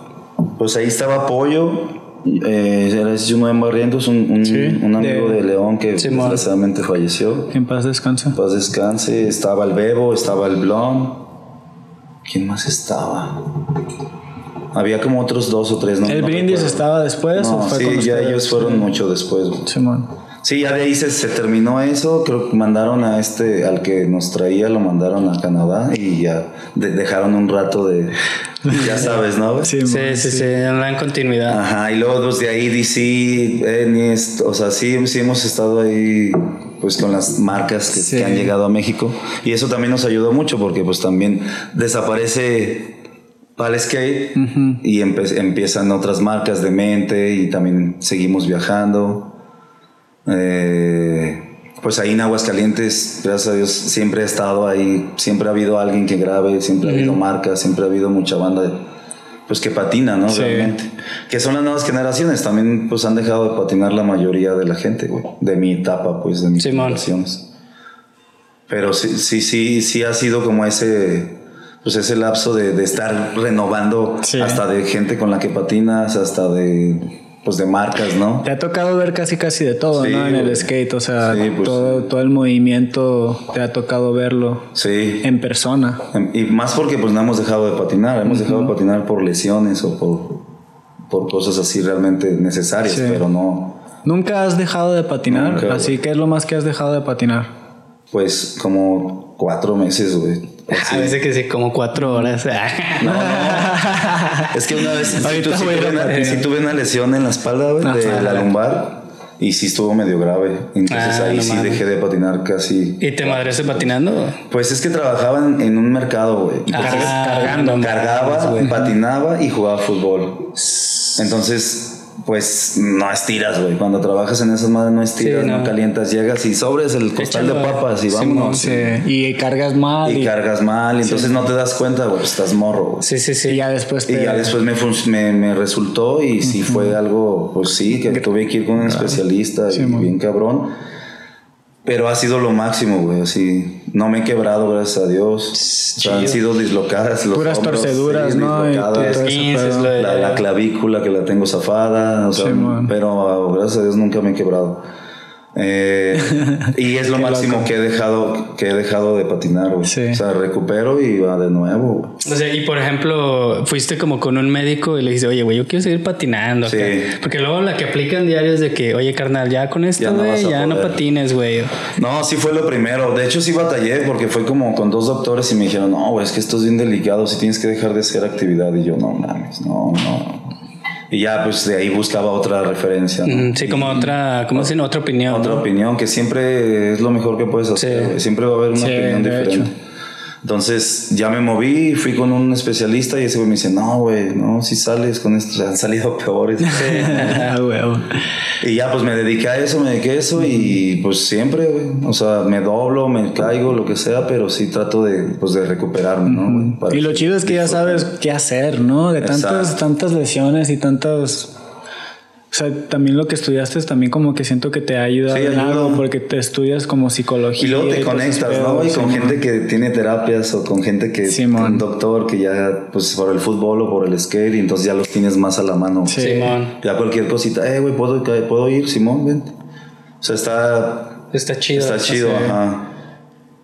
Pues ahí estaba Pollo, eh, era Junoen Barrientos, un, un, Sí, un amigo de- de, León que Simón. desgraciadamente falleció. Que en paz descanse. En Paz descanse, estaba el Bebo, estaba el Blon. ¿Quién más estaba? Había como otros dos o tres, ¿no? ¿El no brindis recuerdo. estaba después o No, fue sí, con ya ustedes? ellos fueron mucho después. Simón. Sí, ya de ahí se, se terminó eso. Creo que mandaron a este, al que nos traía, lo mandaron a Canadá y ya de- dejaron un rato de. Ya sabes, ¿no? Simón, Sí, sí, sí, en la continuidad. Ajá, y luego los de ahí DC, Ennis, o sea, sí, sí hemos estado ahí pues con las marcas que, Sí. que han llegado a México y eso también nos ayudó mucho porque pues también desaparece Pal Skate y empiezan otras marcas de mente y también seguimos viajando. Eh, pues ahí en Aguascalientes, gracias a Dios, siempre he estado ahí, siempre ha habido alguien que grabe, siempre ha habido marcas, siempre ha habido mucha banda pues que patina, ¿no? Sí. Realmente. Que son las nuevas generaciones, también pues han dejado de patinar la mayoría de la gente, güey, de mi etapa, pues, de mis generaciones. Pero sí, sí, sí, sí ha sido como ese, pues ese lapso de, de estar renovando Sí. hasta de gente con la que patinas, hasta de, pues de marcas, ¿no? Te ha tocado ver casi casi de todo, Sí, ¿no? En el skate, o sea, Sí, pues, todo, todo el movimiento te ha tocado verlo Sí. en persona. Y más porque pues no hemos dejado de patinar, hemos dejado de patinar por lesiones o por, por cosas así realmente necesarias, Sí. pero no, ¿Nunca has dejado de patinar? Así que es lo más que has dejado de patinar. pues como cuatro meses, güey. A veces que sí, como cuatro horas. No, no. Es que una vez sí, a tuve, una, patinar. sí tuve una lesión en la espalda, güey, de Ajá. la lumbar. Y sí estuvo medio grave. Entonces Ah, ahí no sí dejé de patinar casi. ¿Y te madreaste patinando? Pues es que trabajaba en, en un mercado, güey. Ah, cargando, no cargaba, patinaba y jugaba fútbol. Entonces, pues no estiras, güey. Cuando trabajas en esas madres no estiras, Sí, no. no. calientas, llegas y sobres el costal de papas y vámonos. Sí. Y cargas mal. Y Y, cargas mal, y entonces no te das cuenta, güey, estás morro, güey. Sí, sí, y sí. ya después te... Y ya después me, me, me resultó y sí fue algo, pues sí, que tuve que ir con un especialista y bien cabrón. Pero ha sido lo máximo, güey, así. No me he quebrado, gracias a Dios. O sea, han sido dislocadas. Los Puras hombros, torceduras, sí, ¿no? Dislocadas. lo de- la, la clavícula que la tengo zafada, o sea, Sí, pero gracias a Dios nunca me he quebrado. Eh, y es lo máximo loco. que he dejado que he dejado de patinar, güey. Sí. O sea, recupero y va de nuevo. güey. O sea, y por ejemplo, fuiste como con un médico y le dijiste, oye, güey, yo quiero seguir patinando. acá". Sí. Porque luego la que aplican diarios de que, oye, carnal, ya con Ya esto, no güey, vas a ya no poder". patines, güey. No, sí fue lo primero. De hecho, sí batallé porque fue como con dos doctores y me dijeron, no, güey, es que esto es bien delicado, si tienes que dejar de hacer actividad. Y yo, no mames, no, no. Y ya, pues de ahí buscaba otra referencia. ¿no? Mm, Sí, como otra, ¿cómo dicen? Otra opinión. Otra ¿no? opinión, que siempre es lo mejor que puedes hacer. Sí. Siempre va a haber una Sí, opinión diferente. Entonces ya me moví, fui con un especialista y ese güey me dice, no, güey, no, si sales con esto, han salido peores. Ah, y ya pues me dediqué a eso, me dediqué a eso y pues siempre, güey, o sea, me doblo, me caigo, lo que sea, pero sí trato de, pues, de recuperarme, ¿no? Y lo chido es que ya sabes qué hacer, ¿no? De tantas, Exacto. tantas lesiones y tantos... O sea, también lo que estudiaste es también como que siento que te ha ayudado Sí, en algo porque te estudias como psicología. Y luego te conectas, ¿no? Y con gente que tiene terapias o con gente que Simón. un doctor que ya, pues por el fútbol o por el skate, y entonces ya los tienes más a la mano. Sí. Simón. Ya cualquier cosita, eh, güey, ¿puedo, ca- ¿puedo ir, Simón? Vente. O sea, está, Está chido. está chido, sí. ajá.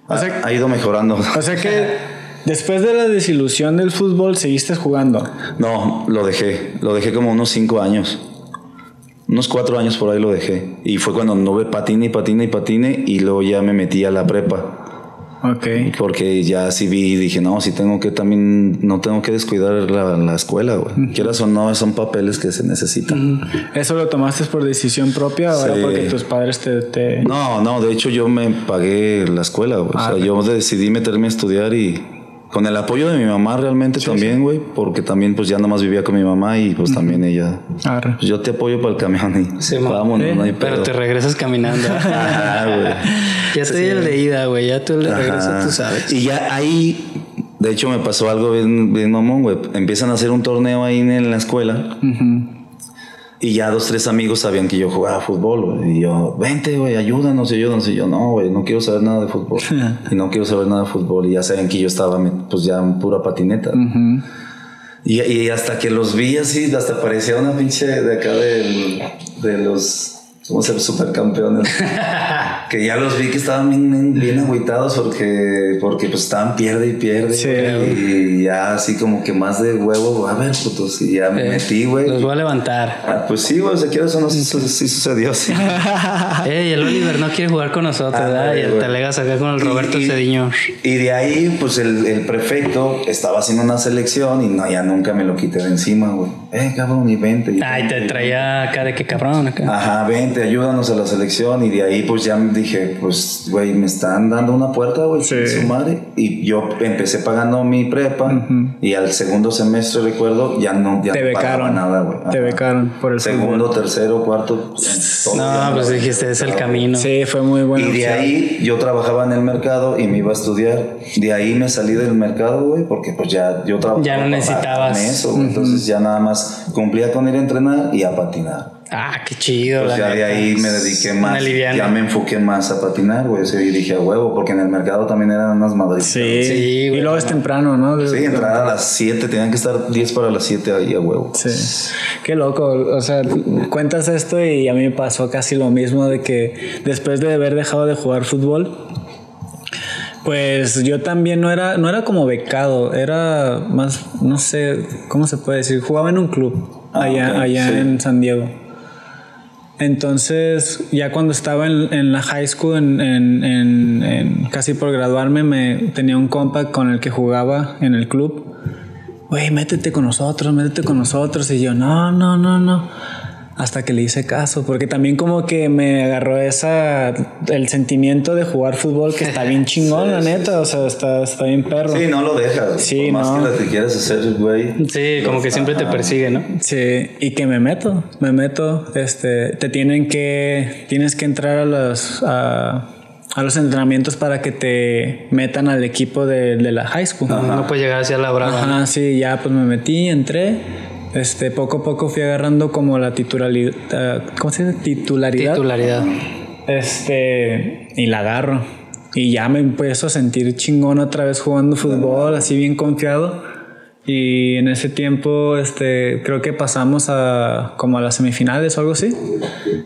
O sea- ha, ha ido mejorando. O sea que después de la desilusión del fútbol seguiste jugando. No, lo dejé. Lo dejé como unos cinco años. Unos cuatro años por ahí lo dejé. Y fue cuando anduve patine y patine y patine y luego ya me metí a la prepa. Ok. Porque ya sí vi y dije, no, sí tengo que también, no tengo que descuidar la, la escuela, güey. Quieras o no, son papeles que se necesitan. ¿Eso lo tomaste por decisión propia o era porque tus padres te... te- No, no, de hecho yo me pagué la escuela, güey. Ah, o sea, yo decidí meterme a estudiar y con el apoyo de mi mamá realmente también, güey. Porque también pues ya nada más vivía con mi mamá y pues también ella... Arre. Pues yo te apoyo para el camión y Sí, mo. vámonos, no hay Pero te regresas caminando. Ajá, güey. ya te di el de ida, güey. Ya tú el de regreso, Ajá. tú sabes. Y ya ahí, de hecho, me pasó algo bien, bien mamón, güey. Empiezan a hacer un torneo ahí en la escuela. Y ya dos, tres amigos sabían que yo jugaba fútbol, güey. Y yo, vente, güey, ayúdanos, ayúdanos. Y yo, no, güey, no quiero saber nada de fútbol. y no quiero saber nada de fútbol. Y ya saben que yo estaba, pues ya en pura patineta. y, y hasta que los vi así, hasta parecía una pinche de acá del- de los. Somos ser supercampeones. que ya los vi que estaban bien, bien, agüitados porque, porque pues estaban pierde y pierde. Sí, y ya así como que más de huevo, a ver, putos. Y ya me Eh, metí, güey. Los voy a levantar. Ah, pues sí, güey, si quieres o no, sí, sí sucedió, sí. Ey, el Oliver no quiere jugar con nosotros, Ah, ¿verdad? Y el. Telegas acá con el Roberto Y- y- Cediño. Y de ahí, pues el, el prefecto estaba haciendo una selección y no, ya nunca me lo quité de encima, güey. Eh, cabrón, y vente. y Ay, te traía acá de que cabrón acá. Ajá, vente, ayúdanos a la selección. Y de ahí, pues ya dije, pues, güey, me están dando una puerta, güey, Sí. su madre. Y yo empecé pagando mi prepa. Y al segundo semestre, recuerdo, ya no, ya Te no becaron. nada, güey. Te becaron por el Segundo, fútbol. tercero, cuarto. todo ya No, pues dijiste, es el camino. Sí, fue muy bueno. y de ahí yo trabajaba en el mercado y me iba a estudiar. De ahí me salí del mercado, güey, porque pues ya yo trabajaba. Ya no necesitabas. eso, güey. Entonces ya nada más cumplía con ir a entrenar y a patinar. Ah, qué chido. Pues la ya de ahí me dediqué más. Ya me enfoqué más a patinar, güey. Sí, y dije a huevo, porque en el mercado también eran unas madres. Sí, Sí, y luego es temprano, ¿no? Sí, entrar a las 7, tenían que estar 10 para las 7 ahí a huevo. Sí. Qué loco. O sea, cuentas esto y a mí me pasó casi lo mismo de que después de haber dejado de jugar fútbol, pues yo también no era, no era como becado, era más, no sé, ¿cómo se puede decir? Jugaba en un club Ah, allá, allá sí. en San Diego. Entonces, ya cuando estaba en, en la high school, en, en- casi por graduarme, me tenía un compa con el que jugaba en el club. Güey, métete con nosotros, métete con nosotros. Y yo, no, no, no, no. Hasta que le hice caso, porque también como que me agarró esa, el sentimiento de jugar fútbol que está bien chingón, la neta. O sea, está, está bien perro. Sí, no lo dejas. Sí, Por más no. que lo que quieras hacer, güey. Sí, como que siempre te persigue, ¿no? Sí, y que me meto, me meto, este, te tienen que, tienes que entrar a los, a, a los entrenamientos para que te metan al equipo de, de la high school. No puedes llegar hacia la brava. Ajá, sí, ya pues me metí, entré, este, poco a poco fui agarrando como la titularidad, ¿cómo se dice? Titularidad. Titularidad. Este, y la agarro. Y ya me empiezo a sentir chingón otra vez jugando fútbol, así bien confiado. Y en ese tiempo, este, creo que pasamos a como a las semifinales o algo así.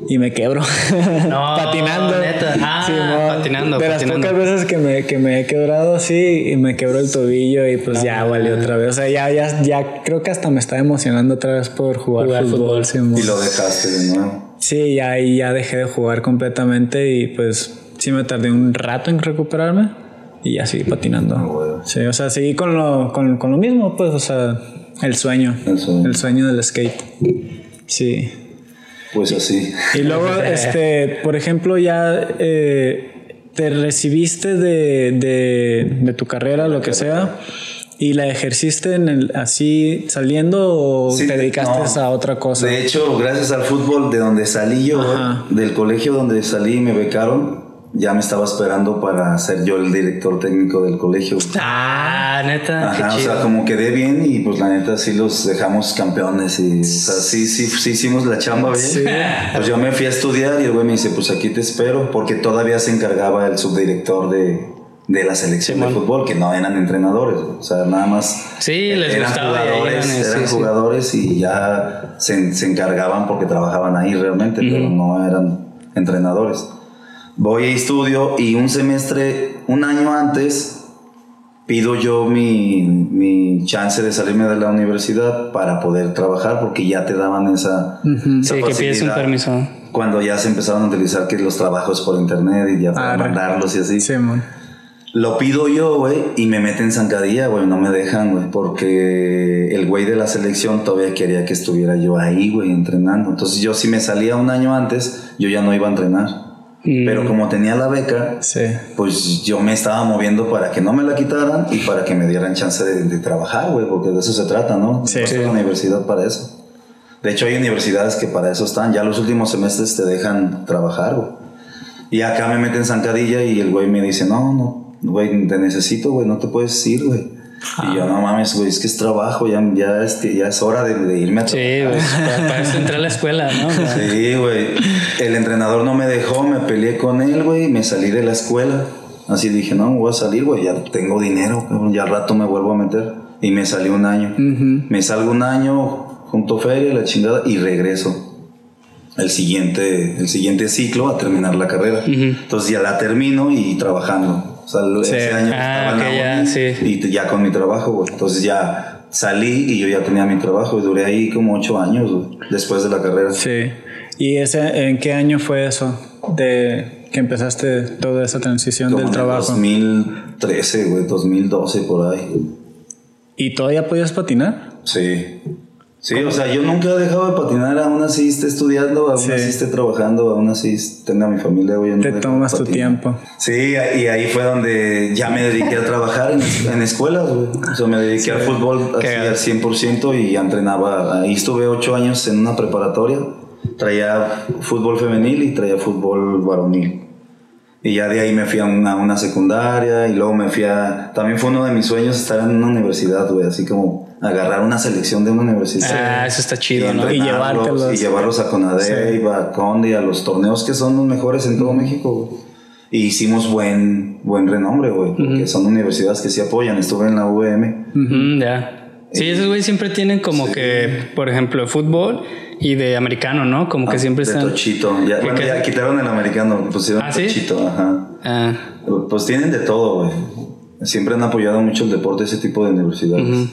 Y me quebro. No, patinando. neta. Ah, Simón. patinando, De patinando. las pocas veces que me, que me he quebrado así y me quebró el tobillo y pues ya valió otra vez. O sea, ya, ya, ya creo que hasta me está emocionando otra vez por jugar, Jugar fútbol. fútbol. Y lo dejaste de nuevo. Sí, ya ahí ya dejé de jugar completamente y pues sí me tardé un rato en recuperarme y ya seguí patinando. bueno. Sí, o sea, seguí con lo, con, con lo mismo, pues, o sea, el sueño. El sueño. El sueño del skate. Sí. Pues así. Y luego, este, por ejemplo, ya eh, te recibiste de, de, de tu carrera, lo que sea, y la ejerciste en el, así saliendo o Sí, te dedicaste no. a otra cosa. De hecho, gracias al fútbol de donde salí yo, Ajá. del colegio donde salí y me becaron, ya me estaba esperando para ser yo el director técnico del colegio. Ah, neta. Ajá, qué o chido. sea, como quedé bien y pues la neta sí los dejamos campeones y, o sea, sí, sí, sí hicimos la chamba bien. Sí. Pues yo me fui a estudiar y el güey me dice, pues aquí te espero, porque todavía se encargaba el subdirector de, de la selección de fútbol, que no eran entrenadores, o sea, nada más Sí, les eran gustaba jugadores, eran sí, sí. jugadores y ya se, se encargaban porque trabajaban ahí realmente, pero no eran entrenadores. Voy y estudio y un semestre, un año antes, pido yo mi, mi chance de salirme de la universidad para poder trabajar porque ya te daban esa, esa Sí, que pides un permiso. Cuando ya se empezaron a utilizar que los trabajos por internet y ya para Arre. mandarlos y así. Simón. Lo pido yo, güey, y me meten zancadilla, güey, no me dejan, güey, porque el güey de la selección todavía quería que estuviera yo ahí, güey, entrenando. Entonces yo si me salía un año antes, yo ya no iba a entrenar. Mm. Pero como tenía la beca, Sí. pues yo me estaba moviendo para que no me la quitaran y para que me dieran chance de, de trabajar, güey, porque de eso se trata, ¿no? Sí. A la universidad para eso. De hecho, hay universidades que para eso están. Ya los últimos semestres te dejan trabajar, güey. Y acá me meten zancadilla y el güey me dice, no, no, güey, te necesito, güey, no te puedes ir, güey. Y yo, no mames, güey, es que es trabajo, ya, ya, este, ya es hora de, de irme a Sí, trabajar. pues, para, para eso entré a la escuela, ¿no? Sí, güey. El entrenador no me dejó, me peleé con él, güey, y me salí de la escuela. Así dije, no, me voy a salir, güey, ya tengo dinero, cabrón, ya al rato me vuelvo a meter. Y me salí un año. Me salgo un año, junto feria, la chingada, y regreso. El siguiente, el siguiente ciclo a terminar la carrera. Entonces ya la termino y trabajando. O sea, Sí. ese año Ah, estaba en la sí. y ya con mi trabajo, güey. Entonces ya salí y yo ya tenía mi trabajo y duré ahí como ocho años, güey, después de la carrera. Sí. ¿Y ese, en qué año fue eso? De que empezaste toda esa transición Como del en trabajo. 2013, güey, 2012 por ahí. ¿Y todavía podías patinar? Sí. Sí, o sea, yo nunca he dejado de patinar, aún así esté estudiando, aún Sí. así esté trabajando, aún así tenga mi familia, güey. no Te tomas tu tiempo. Sí, y ahí fue donde ya me dediqué a trabajar en, en escuelas, güey. O sea, me dediqué al fútbol así al 100% y entrenaba. Ahí estuve ocho años en una preparatoria. Traía fútbol femenil y traía fútbol varonil. Y ya de ahí me fui a una, una secundaria y luego me fui a... También fue uno de mis sueños estar en una universidad, güey. Así como agarrar una selección de una universidad. Ah, eso está chido, ¿no? Y llevártelos. Y llevarlos a Conadey, a Conde, a los torneos que son los mejores en todo México, güey. Y hicimos buen, buen renombre, güey. Porque son universidades que sí apoyan. Estuve en la UVM. Mm, ya. Sí, esos güeyes siempre tienen como que, por ejemplo, fútbol y de americano, ¿no? Como que siempre Ah, de están. Tochito. Ya, ¿Qué- bueno, ya quitaron el americano. Pusieron ¿Ah, sí? Tochito, ajá. Ah, Pues tienen de todo, güey. Siempre han apoyado mucho el deporte, ese tipo de universidades.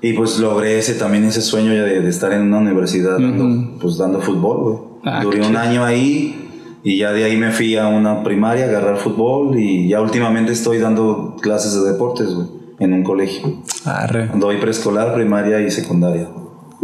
Y pues logré ese también ese sueño de, de estar en una universidad dando, pues dando fútbol, güey. Ah, Duré un chido. año ahí y ya de ahí me fui a una primaria a agarrar fútbol y ya últimamente estoy dando clases de deportes, güey, en un colegio. Arre. Doy preescolar, primaria y secundaria.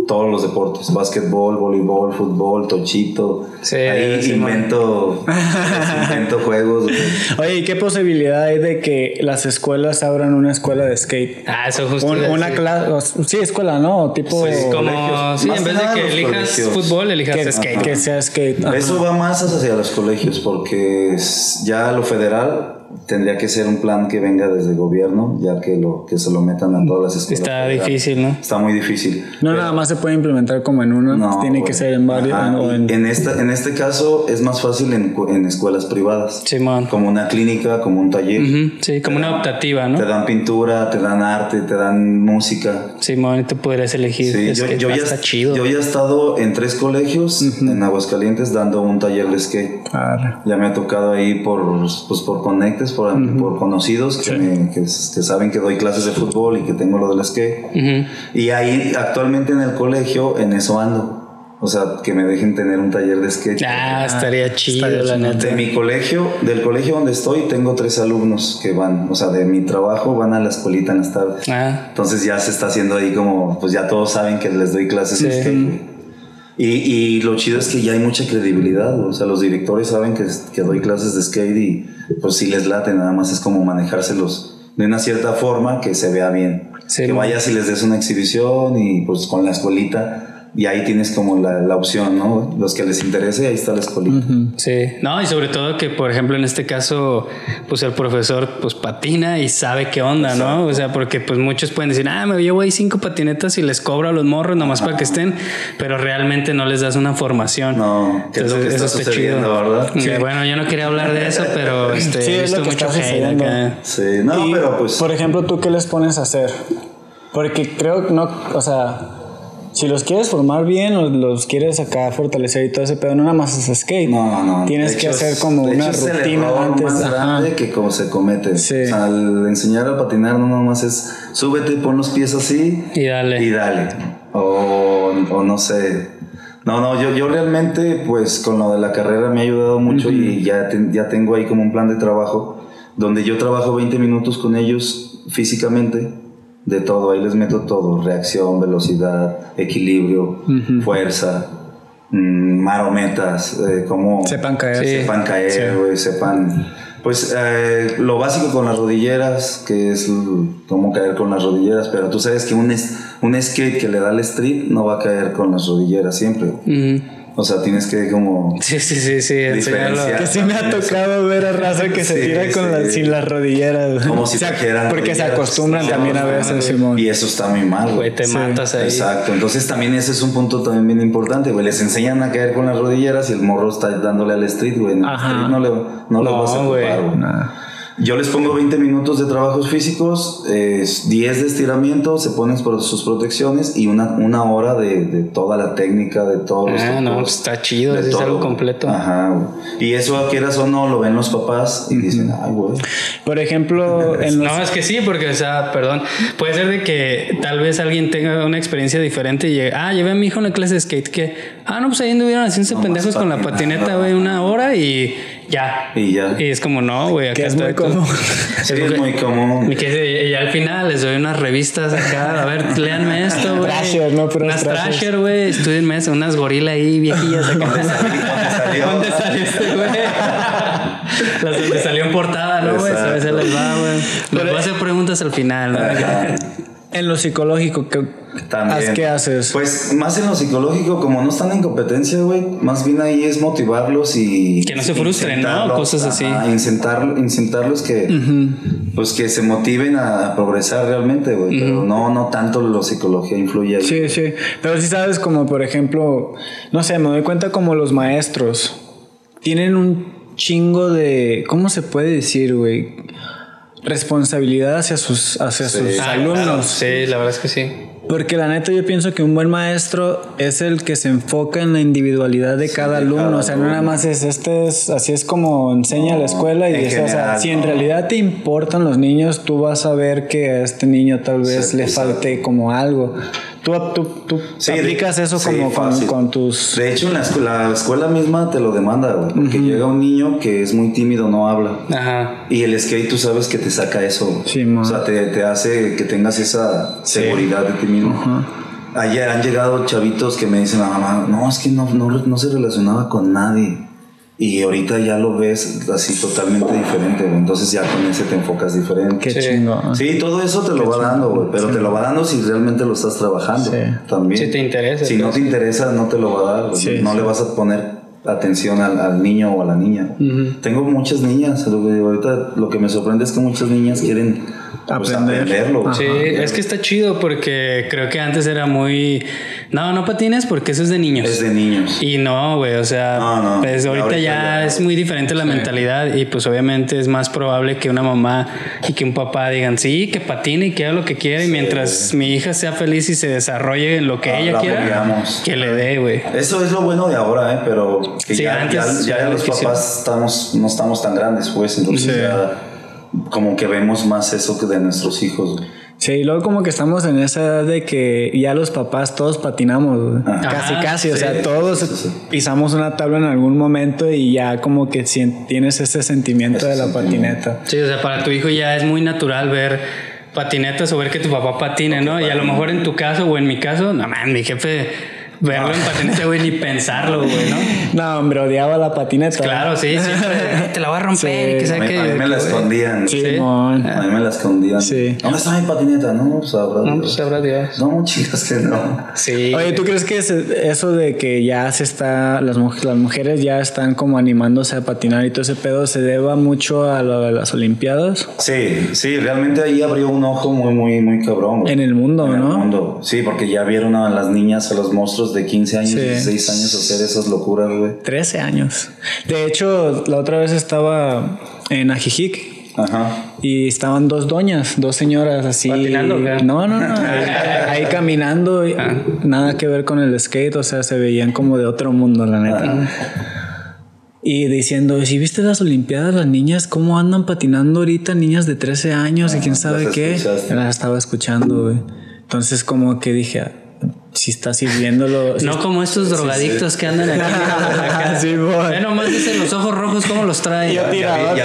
Todos los deportes, básquetbol, voleibol, fútbol, tochito. Sí, Ahí sí, invento, invento juegos. güey. Oye, ¿y qué posibilidad hay de que las escuelas abran una escuela de skate? ah, eso justo. Un- una clase, sí, escuela, ¿no? Tipo Sí, Como, colegios. sí, Más en vez de que elijas colegios. fútbol, elijas que, skate. que sea skate. Ajá. Eso va más hacia los colegios porque ya lo federal tendría que ser un plan que venga desde el gobierno, ya que lo que se lo metan a todas las escuelas. Está difícil, ¿no? Está muy difícil. No, nada más se puede implementar como en una, No, tiene que güey. ser en varios. Ajá, o en- en, esta, en este caso es más fácil en, en escuelas privadas. Simón. Como una clínica, como un taller. Ujú, Sí, como una optativa, Te ¿no? dan pintura, te dan arte, te dan música. Simón, y tú podrías elegir. Sí, yo, yo Ah, ya, está chido. yo ya he estado en tres colegios en Aguascalientes dando un taller de skate. Arre. Ya me ha tocado ahí por, pues, por por, por conocidos que, me- que, que saben que doy clases de fútbol y que tengo lo del skate. Ujú. Y ahí actualmente en el colegio, en eso ando. O sea, que me dejen tener un taller de skate. Ah, estaría chido, estaría la neta. De mi colegio, del colegio donde estoy, tengo tres alumnos que van, o sea, de mi trabajo van a la escuelita en las tardes. Ah, Entonces ya se está haciendo ahí como, pues ya todos saben que les doy clases de Sí. skate. Y, y, lo chido es que ya hay mucha credibilidad, o sea, los directores saben que, que doy clases de skate y pues si les late, nada más es como manejárselos de una cierta forma que se vea bien. que vayas y les des una exhibición y pues con la escuelita y ahí tienes como la, la, opción, ¿no? Los que les interese, ahí está la escuelita. Sí, no, y sobre todo que, por ejemplo, en este caso, pues el profesor pues patina y sabe qué onda, ¿no? O sea, porque pues muchos pueden decir, ah, me llevo ahí cinco patinetas y les cobro a los morros nomás para que estén, pero realmente no les das una formación. No, que Entonces, es lo que está eso ¿verdad? Sí. Bueno, yo no quería hablar de eso, pero este, sí, he visto mucho hate acá. Sí, no, pero pues... Por ejemplo, ¿tú qué les pones a hacer? Porque creo que no, o sea si los quieres formar bien o los quieres acá fortalecer y todo ese pedo, no nada más es skate. No, no. Tienes que hacer como una rutina antes. más grande que como se comete. al enseñar a patinar no nada más es súbete, pon los pies así y dale. Y dale. O, o no sé. No, no, yo, yo realmente pues con lo de la carrera me ha ayudado mucho y ya, ya tengo ahí como un plan de trabajo donde yo trabajo 20 minutos con ellos físicamente de todo, ahí les meto todo, reacción, velocidad, equilibrio, fuerza, mmm, marometas, eh, como... Sepan caer. Sepan caer, sepan... Pues eh, lo básico con las rodilleras, que es cómo caer con las rodilleras, pero tú sabes que un, un skate que le da al street no va a caer con las rodilleras siempre. O sea, tienes que como. Sí, sí, sí, sí. Que sí me ha tocado ver a raza que se tira con sin las rodilleras. Como si trajeran. Porque se acostumbran también a veces, Simón. Y eso está muy mal. Güey, te matas ahí. Exacto. Entonces también ese es un punto también bien importante, güey. Les enseñan a caer con las rodilleras y el morro está dándole al street, güey. no le, no le vas a ocupar, güey. Yo les pongo 20 minutos de trabajos físicos, 10 de estiramiento, se ponen sus protecciones y una, una hora de, de toda la técnica, de todos los Ah, no, está chido, es algo completo. Ajá, Y eso, quieras o no, lo ven los papás y dicen, ay, güey. Por ejemplo, en No, es que sí, porque, o sea, perdón, puede ser de que tal vez alguien tenga una experiencia diferente y llegue, ah, llevé a mi hijo a una clase de skate que, ah, no, pues ahí anduvieron haciendo pendejos con la patineta, güey, una hora y ya. Y ya. Y es como, no, güey, acá es muy común. Sí, es muy común. Y que y al final les doy unas revistas acá, a ver, léanme esto, güey. Trasher, ¿no? Pero unas Trasher, güey, estudienme eso, unas gorilas ahí viejillas acá. ¿Dónde salió? ¿Dónde salió este, güey? Las donde salió en portada, ¿no, güey? A veces les va, güey. Les voy a hacer preguntas al final, ¿no? En lo psicológico, ¿qué, También. ¿qué haces? Pues más en lo psicológico, como no están en competencia, güey, más bien ahí es motivarlos y... Que no se frustren, ¿no? Cosas así. Incitarlos, incitarlos que, pues que se motiven a, progresar realmente, güey, pero no, no tanto la psicología influye ahí. Sí, sí, pero sí sabes como, por ejemplo, no sé, me doy cuenta como los maestros tienen un chingo de, ¿cómo se puede decir, güey? Responsabilidad hacia sus, hacia sus Ah, alumnos. claro. Sí, la verdad es que sí. Porque la neta yo pienso que un buen maestro es el que se enfoca en la individualidad de cada alumno. cada o sea, no nada más es este es así es como enseña la escuela y en o sea, si en no. realidad te importan los niños, tú vas a ver que a este niño tal vez Sí, le falte como algo. Tú, tú, tú Sí, de- aplicas eso sí, como con, tus... De hecho, en la escuela, la escuela misma te lo demanda, güey, porque llega un niño que es muy tímido, no habla. Ajá. Y el skate, tú sabes que te saca eso. Sí, man. o sea, te, te hace que tengas esa seguridad de ti mismo. Ayer han llegado chavitos que me dicen, mamá, no, es que no, no, no se relacionaba con nadie. Y ahorita ya lo ves así totalmente diferente, güey. Entonces ya con ese te enfocas diferente. Qué Sí. chingo. Sí, todo eso te lo va dando, güey. Pero te lo va dando si realmente lo estás trabajando. Sí. También. Si te interesa, Si no te entonces. interesa, no te lo va a dar. no sí. le vas a poner atención al, al niño o a la niña. Tengo muchas niñas. lo que- ahorita lo que me sorprende es que muchas niñas quieren pues, Aprender. aprenderlo. güey. Sí, es que está chido porque creo que antes era muy. No, no patines porque eso es de niños. Es de niños. Y no, güey, o sea, No, no, pues ahorita, ahorita ya, ya- es muy diferente la mentalidad y pues obviamente es más probable que una mamá y que un papá digan, sí, que patine y que haga lo que quiera y mientras mi hija sea feliz y se desarrolle en lo que Ah, ella la quiera, apoyamos. que le dé, güey. Eso es lo bueno de ahora, ¿eh? Pero que Sí, ya, antes ya, ya era los difícil. papás estamos, no estamos tan grandes, pues. Entonces Sí. ya como que vemos más eso que de nuestros hijos. Sí, y luego como que estamos en esa edad de que ya los papás todos patinamos. Ajá. casi casi, o Sí, sea, todos sí, sí. pisamos una tabla en algún momento y ya como que tienes ese sentimiento Ese de la sentimiento. patineta. Sí, o sea, para tu hijo ya es muy natural ver patinetas o ver que tu papá patine, ¿no? Y a lo mejor en tu caso o en mi caso, no man, mi jefe verlo en patineta, güey, ni pensarlo, güey, ¿no? No, hombre, odiaba la patineta. Claro, sí, siempre te la voy a romper y que A sea mí, que. a mí me la escondían. Sí, Sí. A mí me la escondían. Sí. ¿Dónde está mi patineta? No, pues sabrá No, Dios. pues sabrá Dios. No, chicas que no. Sí. Oye, ¿tú crees que ese- eso de que ya se está, las, las mujeres ya están como animándose a patinar y todo ese pedo se deba mucho a lo de las Olimpiadas? Sí, sí, realmente ahí abrió un ojo muy, muy, muy cabrón. güey. En el mundo, En el ¿no? mundo. Sí, porque ya vieron a las niñas, a los monstruos de 15 años, Sí. 16 años hacer esas locuras, güey. 13 años. De hecho, la otra vez estaba en Ajijic Ajá. y estaban dos doñas, dos señoras así. ¿Patinando? No, no, no. ahí caminando, y Ah. nada que ver con el skate, o sea, se veían como de otro mundo, la neta. Y diciendo, si viste las Olimpiadas, las niñas, ¿cómo andan patinando ahorita? Niñas de 13 años y quién sabe las qué. escuchaste. Las estaba escuchando, güey. Entonces, como que dije, ah, si está sirviéndolo. si No como estos drogadictos que andan aquí. acá. Sí, boy. Ve nomás dicen los ojos rojos cómo los trae. Yo Ya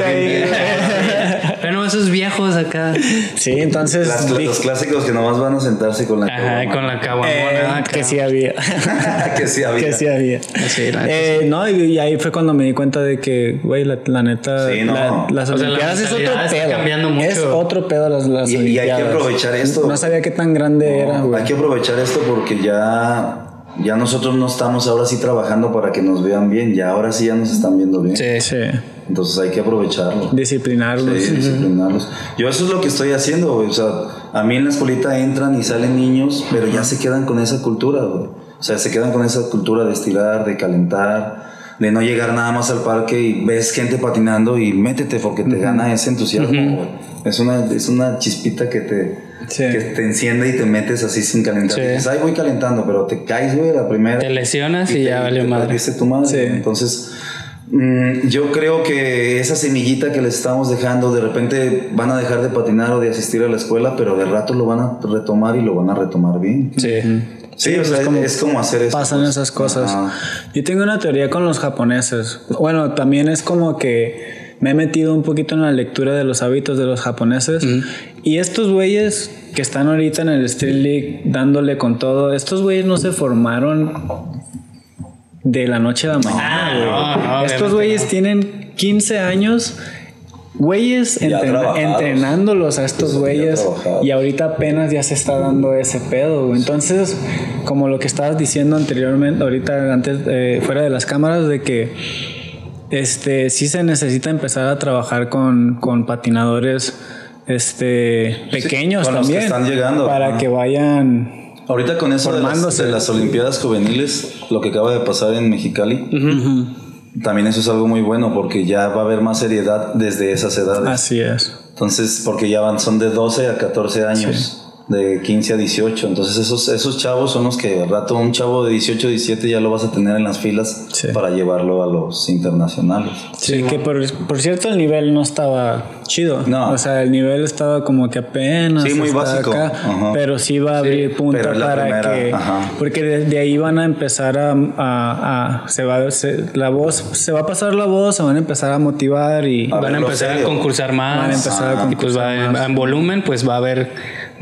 esos viejos acá. Sí, entonces. Las- los clásicos que nomás van a sentarse con la Ajá, con la caguamona. Eh, que sí había. que sí había. que sí había. Sí, Eh, no, y, y ahí fue cuando me di cuenta de que, güey, la, la neta, Sí, no. la- las O sea, la Olimpiadas es otro pedo. cambiando mucho. Es otro pedo las, las Y- y hay que aprovechar esto. No sabía qué tan grande era, güey. hay que aprovechar esto porque ya, ya nosotros no estamos ahora sí trabajando para que nos vean bien. Ya ahora sí ya nos están viendo bien. Sí. Sí, Entonces hay que aprovecharlo. disciplinarlos. Sí, disciplinarlos. Yo eso es lo que estoy haciendo, güey. O sea, a mí en la escuelita entran y salen niños, pero ya se quedan con esa cultura, güey. O sea, se quedan con esa cultura de estirar, de calentar, de no llegar nada más al parque y ves gente patinando y métete porque te gana ese entusiasmo, güey. Es una, es una chispita que te, Sí. que te enciende y te metes así sin calentar. Sí. Dices, ay, voy calentando, pero te caes, güey, la primera. Te lesionas y te- ya valió te madre. tu madre. Sí. Entonces, yo creo que esa semillita que les estamos dejando, de repente van a dejar de patinar o de asistir a la escuela, pero de rato lo van a retomar y lo van a retomar bien. Sí. Sí, o sea, es, es como hacer eso. Pasan esas cosas. Ajá. Yo tengo una teoría con los japoneses. Bueno, también es como que me he metido un poquito en la lectura de los hábitos de los japoneses. Y estos güeyes que están ahorita en el Street League dándole con todo, estos güeyes no se formaron de la noche a la mañana. Ah, güey. no, no, estos güeyes no. tienen 15 años. Güeyes entren- entrenándolos a estos güeyes y ahorita apenas ya se está dando ese pedo. güey. Entonces, como lo que estabas diciendo anteriormente, ahorita antes, eh, fuera de las cámaras, de que este sí se necesita empezar a trabajar con, con patinadores este pequeños con los que también están llegando, para que vayan Ahorita con eso de las, de las Olimpiadas Juveniles, lo que acaba de pasar en Mexicali, también eso es algo muy bueno porque ya va a haber más seriedad desde esas edades. así es. Entonces, porque ya van, son de 12 a 14 años, de 15 a 18. Entonces, esos, esos chavos son los que al rato un chavo de 18, 17 ya lo vas a tener en las filas Sí. para llevarlo a los internacionales. sí, que por, por cierto el nivel no estaba chido No. o sea el nivel estaba como que apenas Sí, muy básico. acá, pero sí va a abrir punta es la para primera, que ajá. porque de, de ahí van a empezar a, a- a- se va se- la voz se va a pasar la voz se van a empezar a motivar y A Van a empezar a concursar más. Van a empezar a y pues va, concursar en- más. en volumen, pues va a haber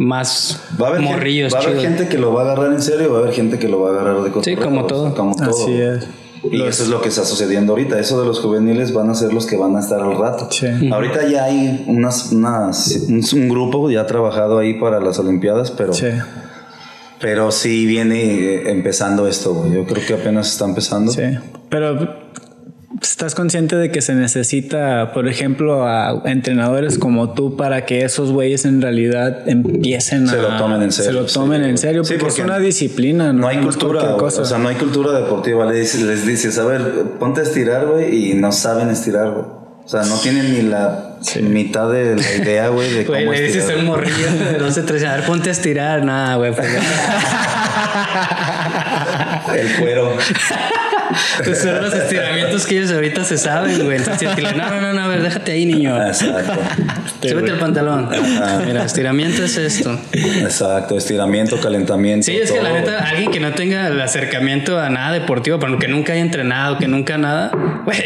más Va a haber, gente, morrillos va a haber gente que lo va a agarrar en serio, va a haber gente que lo va a agarrar de cotorreo, como o sea, todo. como todo. así es Y eso es lo que está sucediendo ahorita. Eso de los juveniles van a ser los que van a estar al rato. Sí. Ahorita ya hay unas, unas, un, grupo ya trabajado ahí para las Olimpiadas, pero, sí pero sí viene empezando esto. güey. Yo creo que apenas está empezando. Sí, pero ¿estás consciente de que se necesita, por ejemplo, a entrenadores como tú para que esos güeyes en realidad empiecen Se a... lo tomen en serio, Se lo tomen sí. en serio, Sí, porque, es una disciplina, ¿no? No hay cultura, güey. cosa. o sea, no hay cultura deportiva. Les, dices- les dices, a ver, ponte a estirar, güey, y no saben estirar, güey. O sea, no tienen ni la mitad de la idea, güey, de Güey, cómo le dices un morrillo de 12, 13, a ver, ponte a estirar. Nada, güey. Pues, El cuero. Pues son los estiramientos que ellos ahorita se saben, güey. Entonces, no, no, no, no, a ver, déjate ahí, niño. Exacto. Súbete el pantalón. Mira, estiramiento es esto. Exacto, estiramiento, calentamiento. Sí, es que la neta, alguien que no tenga el acercamiento a nada deportivo, pero que nunca haya entrenado, que nunca nada, güey,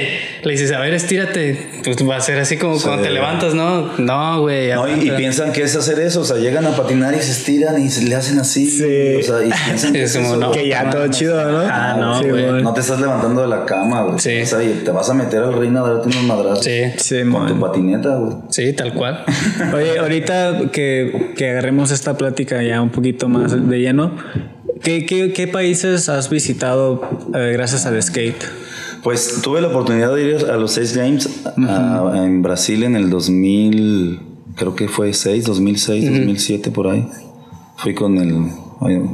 le dices, a ver, estírate. Pues va a ser así como Sí. cuando te levantas, ¿no? No, güey. No, y, piensan que es hacer eso, o sea, llegan a patinar y se estiran y se le hacen así. Sí. O sea, y piensan que Es es como, eso. no. que ya todo chido, ¿no? Ah, no, Sí, güey. No te estás levantando de la cama, güey. Sí. O sea, y te vas a meter al ring a darte unos madrazos. Sí, Sí, Con man. tu patineta, güey. sí, tal cual. Oye, ahorita que, que agarremos esta plática ya un poquito más de lleno, ¿qué, qué, qué países has visitado eh, gracias al skate? Pues tuve la oportunidad de ir a los seis Games a- en Brasil en el 2000, creo que fue 6, 2006, 2007 por ahí. Fui con el,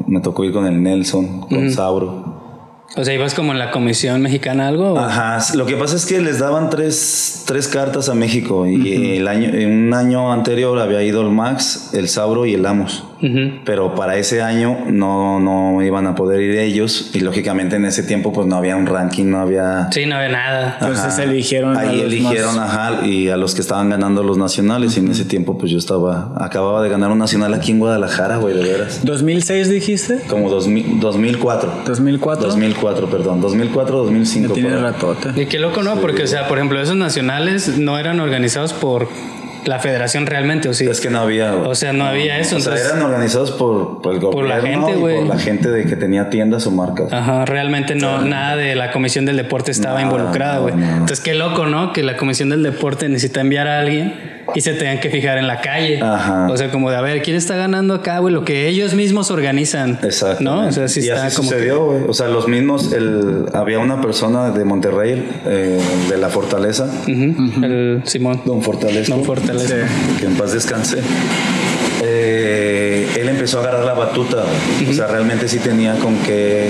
me tocó ir con el Nelson, con Sauro. O sea, ibas como en la comisión mexicana algo. o- Ajá, lo que pasa es que les daban tres, tres cartas a México y el año, en un año anterior había ido el Max, el Sauro y el Amos. Pero para ese año no, no iban a poder ir ellos y lógicamente en ese tiempo pues no había un ranking, no había... Sí, no había nada. Entonces Ajá. eligieron a Ahí los eligieron, más- ajá, y a los que estaban ganando los nacionales. Y en ese tiempo, pues yo estaba, acababa de ganar un nacional aquí en Guadalajara, güey, de veras. ¿2006 dijiste? Como 2000, 2004. ¿2004? 2004, perdón. 2004, 2005. Ya tiene ratote. Y qué loco, ¿no? Porque, o sea, por ejemplo, esos nacionales no eran organizados por la federación realmente, ¿o sí? Es que no había, güey. O sea, no había eso, O sea, entonces- eran organizados por, por el Por la gobierno gente, güey. por la gente de que tenía tiendas o marcas. Ajá, realmente no, nada de la comisión del deporte estaba involucrada, güey. no. Entonces, qué loco, ¿no? Que la comisión del deporte necesita enviar a alguien y se tengan que fijar en la calle. Ajá. O sea, como de, a ver, ¿quién está ganando acá, güey? Lo que ellos mismos organizan. Exacto. ¿No? O sea, sí y está así como que- sucedió, güey. O sea, los mismos, el, había una persona de Monterrey, eh, de la Fortaleza, Ujú, El Simón. Don Fortaleza. Don Fortaleza. que en paz descanse. Eh, él empezó a agarrar la batuta. O sea, realmente sí tenía con que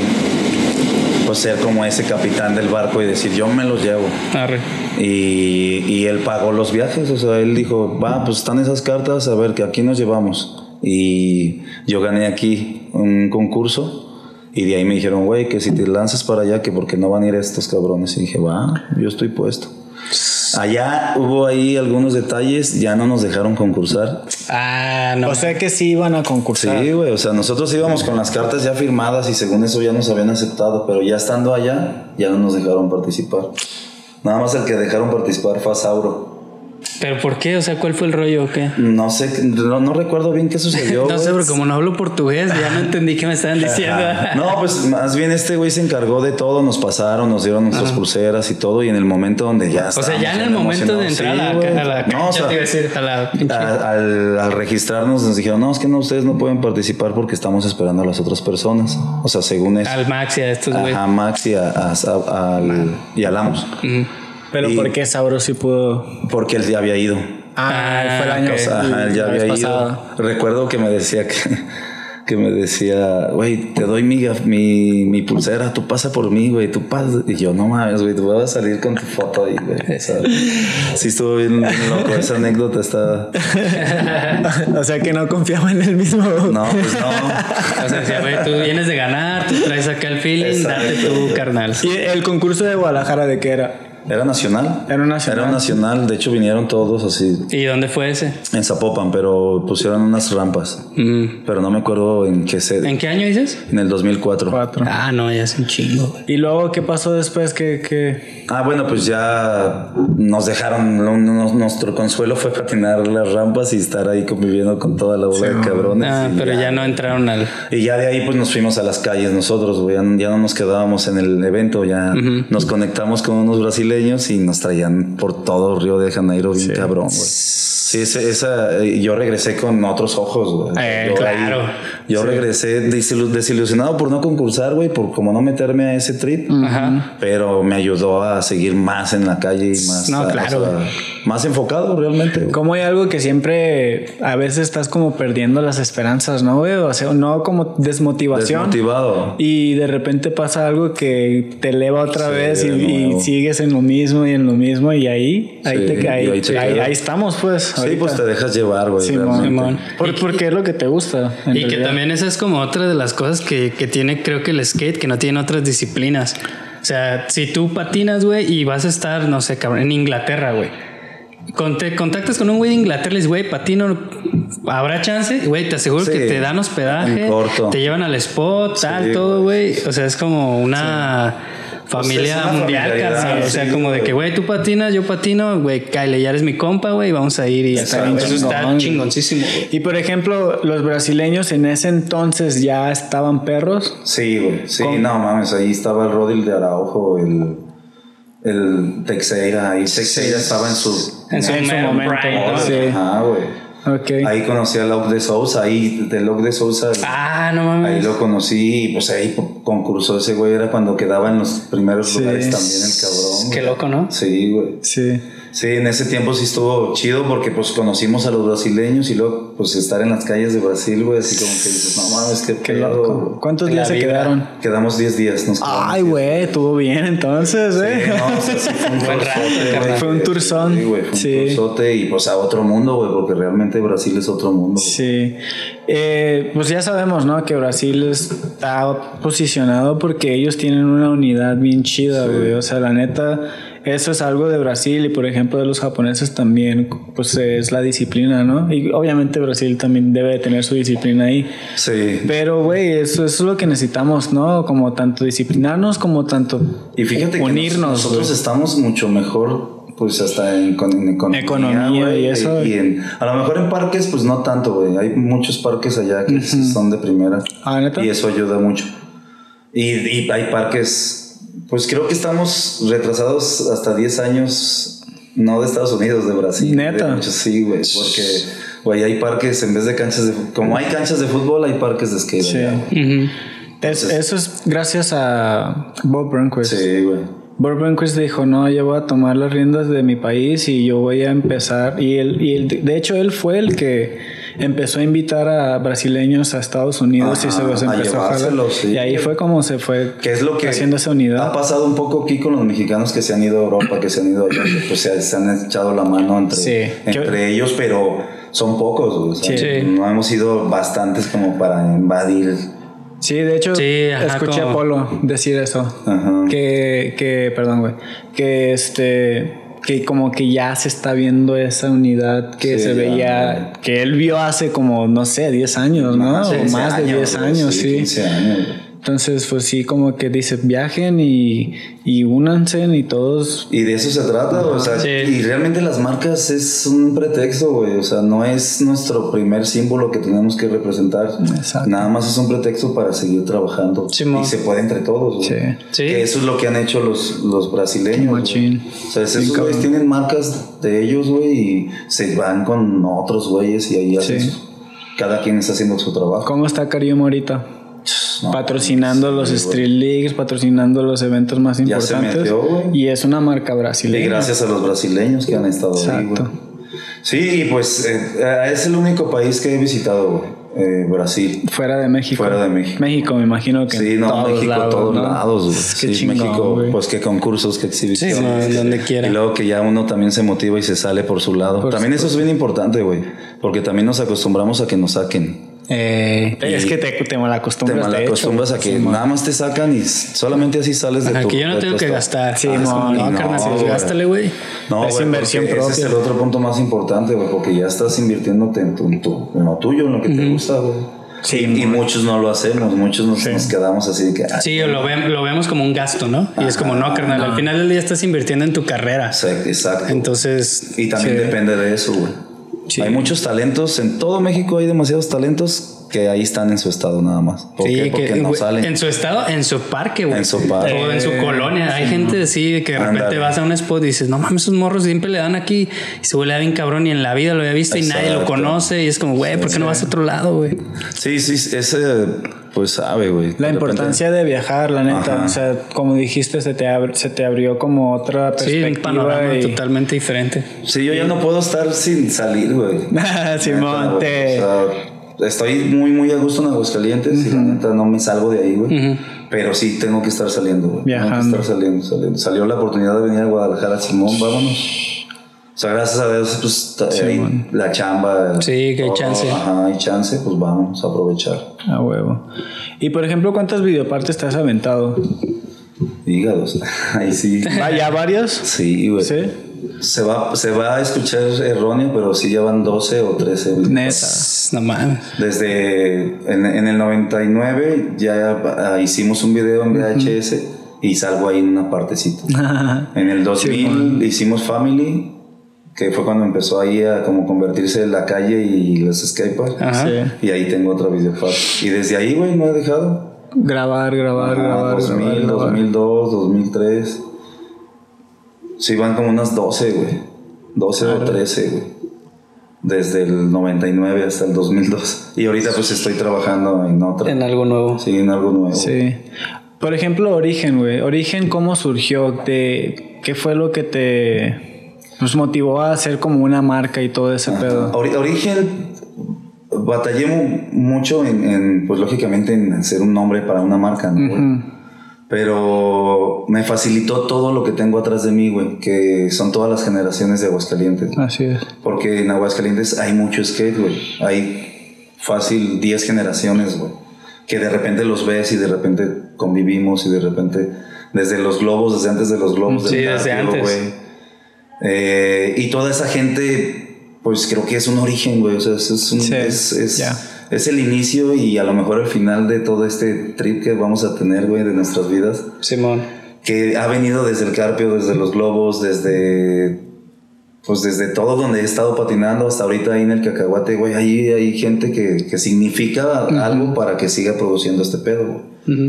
pues, ser como ese capitán del barco y decir, yo me los llevo. Arre. Y, y él pagó los viajes. O sea, él dijo, va, pues están esas cartas, a ver, que aquí nos llevamos. Y yo gané aquí un concurso. Y de ahí me dijeron, güey, que si te lanzas para allá, que porque no van a ir estos cabrones. Y dije, va, yo estoy puesto. Allá hubo ahí algunos detalles, ya no nos dejaron concursar. Ah, no. O sea que sí iban a concursar. Sí, güey, o sea, nosotros íbamos con las cartas ya firmadas y según eso ya nos habían aceptado, pero ya estando allá, ya no nos dejaron participar. Nada más el que dejaron participar fue a Sauro. ¿Pero por qué? O sea, ¿cuál fue el rollo o qué? No sé, no, no recuerdo bien qué sucedió. No sé, pero como no hablo portugués, ya no entendí qué me estaban diciendo. Ajá. No, pues más bien este güey se encargó de todo, nos pasaron, nos dieron nuestras pulseras y todo, y en el momento donde ya O sea, ya en el momento de entrar a, la, a la. No, o sea, te iba a decir, a la pinche- a- al, al registrarnos nos dijeron, no, es que no, ustedes no pueden participar porque estamos esperando a las otras personas. O sea, según eso. al Max y a estos güey. Ajá, Max y, a, a- al, y al Amos. Ujú. Pero Y- ¿por qué Sauro sí pudo? Porque él ya había ido. Ah, Ah, fue el año ok. O sea, ajá, él ya había ido. Recuerdo que me decía que, que me decía, güey, te doy mi, mi, mi pulsera, tú pasa por mí, güey, tú pasa. Y yo, no mames, güey, tú vas a salir con tu foto ahí, güey. O sea, sí estuvo bien loco, esa anécdota está... o sea que no confiaba en él mismo. No, pues no. O sea, decía, güey, tú vienes de ganar, tú traes acá el feeling, Exacto. date tú, carnal. ¿Y el concurso de Guadalajara de qué era? Era nacional. Era nacional. Era nacional, de hecho vinieron todos así ¿Y dónde fue ese? en Zapopan, pero pusieron unas rampas. Mm. Pero no me acuerdo en qué sede. ¿En qué año dices? En el 2004. Cuatro. Ah, no, ya es un chingo. ¿Y luego qué pasó después? que que Ah, bueno, pues ya nos dejaron, nuestro consuelo fue patinar las rampas y estar ahí conviviendo con toda la bola de cabrones. Ah, y pero ya no entraron al. Y ya de ahí pues nos fuimos a las calles nosotros, güey, ya, ya no nos quedábamos en el evento, ya nos conectamos con unos brasileños y nos traían por todo Río de Janeiro bien cabrón, güey. Sí, ese- esa, eh, yo regresé con otros ojos, güey. Eh, Yo claro. yo regresé desilu- desilusionado por no concursar, güey, por como no meterme a ese trip. Ajá. Pero me ayudó a seguir más en la calle y más, No, a- claro. o sea, más enfocado realmente. güey. como hay algo que siempre a veces estás como perdiendo las esperanzas, ¿no, güey? O sea, no como desmotivación. Desmotivado. Y de repente pasa algo que te eleva otra Sí, vez y, y sigues en lo mismo y en lo mismo y ahí, ahí, Sí, te, ahí, y ahí te ahí- quedas. ahí estamos pues. Sí, ahorita. pues te dejas llevar, güey. Simón. Por- Y- porque es lo que te gusta. en Y que también esa es como otra de las cosas que, que tiene, creo que el skate, que no tiene otras disciplinas. O sea, si tú patinas, güey, y vas a estar, no sé, cabrón, en Inglaterra, güey. Con- te contactas con un güey de Inglaterra, le dices, güey, patino, habrá chance, güey, te aseguro Sí, que te dan hospedaje, te llevan al spot, tal, Sí, todo, güey. güey. O sea, es como una familia Pues es una mundial, carnal. O sea, sí, como de que, güey, tú patinas, yo patino, güey, Kyle, ya eres mi compa, güey, vamos a ir y ya está. Eso está chingoncísimo, güey. Y por ejemplo, los brasileños en ese entonces ya estaban perros. Sí, güey. Sí, ¿Cómo? no mames. Ahí estaba el Rodil de Araujo, el, el Teixeira. Ahí Teixeira estaba en su. En su, En su momento, sí. Ajá, güey. Ok. Ahí conocí a Locke de Sousa. Ahí, de Locke de Sousa. Ah, no mames. Ahí lo conocí y pues ahí concursó ese güey. Era cuando quedaba en los primeros Sí. lugares también el cabrón. Qué güey. loco, ¿no? Sí, güey. Sí. Sí, en ese tiempo sí estuvo chido porque pues conocimos a los brasileños y luego pues estar en las calles de Brasil, güey, así como que dices, no mames, qué, Qué loco. güey". ¿Cuántos días se quedaron? Quedamos 10 días, nos quedamos Ay, 10 güey, estuvo bien entonces, Sí, ¿eh? no, o sea, sí fue un Buen rato. Fue un turzón. Sí, güey, fue un Sí. turzote y pues a otro mundo, güey, porque realmente Brasil es otro mundo. Sí. Eh, pues ya sabemos, ¿no? Que Brasil está posicionado porque ellos tienen una unidad bien chida, güey. O sea, la neta, eso es algo de Brasil y, por ejemplo, de los japoneses también, pues es la disciplina, ¿no? Y obviamente Brasil también debe de tener su disciplina ahí. Sí. Pero, güey, eso, eso es lo que necesitamos, ¿no? Como tanto disciplinarnos como tanto Y fíjate que unirnos. nos- nosotros estamos mucho mejor, pues hasta en, con- en economía, Economía güey, y eso. Y en- a lo mejor en parques, pues no tanto, güey. Hay muchos parques allá que son de primera. Ah, ¿neta? Y eso ayuda mucho. Y, y hay parques, pues creo que estamos retrasados hasta 10 años, no de Estados Unidos, de Brasil. ¿Neta? De muchos, sí, güey. Porque, güey, hay parques en vez de canchas de Como hay canchas de fútbol, hay parques de skate. Sí. Es- eso es gracias a Bob Burnquist. Sí, güey. Bob Burnquist dijo, no, yo voy a tomar las riendas de mi país y yo voy a empezar. Y, él, y él- de hecho, él fue el que empezó a invitar a brasileños a Estados Unidos y se los a empezó a, jalar. llevárselos, sí. Y ahí fue como se fue que es lo que haciendo esa ha unidad. pasado un poco aquí con los mexicanos que se han ido a Europa, que se han ido allá, que, pues se, se han echado la mano entre, Sí. entre ellos, pero son pocos, güey, o sea, Sí. no hemos sido bastantes como para invadir. Sí, de hecho, Sí, ajá, escuché como- a Polo decir eso. Ajá. Que, que, perdón, güey. Que este. Que como que ya se está viendo esa unidad que Sí, se ya. veía. Que él vio hace como, no sé, 10 años, ¿no? Ajá, o 15 más de 10 güey, años, sí. 15 años. Entonces, pues sí, como que dice, viajen y, y únanse y todos. Y de eso se trata, o sea, Sí. y realmente las marcas es un pretexto, güey, o sea, no es nuestro primer símbolo que tenemos que representar, Exacto. nada más es un pretexto para seguir trabajando Simón. y se puede entre todos, güey. Sí. Sí. Que eso es lo que han hecho los, los brasileños. O sea, esos güeyes tienen marcas de ellos, güey, y se van con otros güeyes y ahí hacen Sí. su- cada quien está haciendo su trabajo. ¿Cómo está Karim ahorita? No, patrocinando sí, los. Street Leagues, patrocinando los eventos más Ya se importantes. metió, y es una marca Y brasileña. gracias a los brasileños que han estado ahí, Exacto. güey. Sí, y pues eh, es el único país que he visitado, güey. eh, Brasil. Fuera de México. Fuera de México. México, me imagino que. Sí, no, todos México, lados, todos ¿no? lados, güey. Sí, chingón, México, güey. pues qué concursos, qué exhibiciones. Sí, no, donde quiera. Y luego que ya uno también se motiva y se sale por su lado. Por también eso es bien importante, güey. Porque también nos acostumbramos a que nos saquen. Eh, es que te, te malacostumbras. te malacostumbras a que Sí, nada más te sacan y solamente así sales de Ajá, tu que yo no tengo que gastar. Sí, Ah, no, no, no, carnal, si güey. gástale, güey. No, Es güey, inversión porque Ese es propia. el otro punto más importante, güey, porque ya estás invirtiéndote en, tu, en tu- en lo tuyo, en lo que te gusta, güey. Sí, y, y muchos no lo hacemos, muchos nos, nos quedamos así de que... ah, Sí, lo, ve- lo vemos como un gasto, ¿no? Y es como, no, carnal, al final del día estás invirtiendo en tu carrera. Exacto, exacto. Entonces, y también sí. depende de eso, güey. Sí. Hay muchos talentos, en todo México hay demasiados talentos que ahí están en su estado nada más. ¿Por sí, qué? Porque que, no salen. en su estado, en su parque, güey. En su parque. O en su colonia. Hay gente así que de repente vas a un spot y dices, no mames, esos morros siempre le dan aquí y se vuelve bien cabrón y en la vida lo había visto y nadie lo conoce y es como, güey, ¿por qué no vas a otro lado, güey? Sí, sí, ese pues sabe, güey. La De repente- importancia de viajar, la neta. Ajá. O sea, como dijiste, se te, abri- se te abrió como otra Sí, un perspectiva. panorama y- totalmente diferente. Sí, yo ya no puedo estar sin salir, güey. Simón, te- O sea, estoy muy, muy a gusto en Aguascalientes y la neta no me salgo de ahí, güey. Pero sí tengo que estar saliendo, güey. Tengo Viajando. que estar saliendo, saliendo. Salió la oportunidad de venir a Guadalajara, Simón, vámonos. O sea, gracias a Dios, pues ahí la chamba. Sí, que hay chance. Ajá, hay chance, pues vamos a aprovechar. A huevo. Y por ejemplo, ¿cuántas videopartes te has aventado? Hígados. Ahí sí. ¿Ya varios? Sí, güey. Sí. Se va, se va a escuchar erróneo, pero sí llevan 12 o 13. güey. Neta. No mames. Desde en, en el 99 ya hicimos un video en VHS y salgo ahí en una partecita. En el 2000 hicimos Family, que fue cuando empezó ahí a como convertirse en la calle y los skateparks. Ajá. Sí. Y ahí tengo otra videopart. Y desde ahí, güey, no he dejado. Grabar, grabar, Ah, grabar. 2000, grabar, grabar. 2002, 2003. Sí, van como unas 12, güey. 12 o 13, güey. Desde el 99 hasta el 2002. Y ahorita pues estoy trabajando en otra. En algo nuevo. Sí, en algo nuevo. Sí. Por ejemplo, Origen, güey. Origen, ¿cómo surgió? ¿Te- ¿Qué fue lo que te pues, motivó a hacer como una marca y todo ese pedo? Ori- Origen, batallé mu- mucho en, en, pues lógicamente, en hacer un nombre para una marca, ¿no? Ujú. Pero me facilitó todo lo que tengo atrás de mí, güey, que son todas las generaciones de Aguascalientes. Así es. Porque en Aguascalientes hay mucho skate, güey. Hay fácil 10 generaciones, güey. Que de repente los ves y de repente convivimos y de repente desde los globos, desde antes de los globos, Sí, del desde antes. güey. Eh, y toda esa gente, pues creo que es un origen, güey. O sea, es, un- Sí, es. Es el inicio y a lo mejor el final de todo este trip que vamos a tener, güey, de nuestras vidas Simón. que ha venido desde el Carpio, desde los globos, desde pues desde todo donde he estado patinando hasta ahorita ahí en el cacahuate, güey, ahí hay gente que, que significa algo para que siga produciendo este pedo, güey.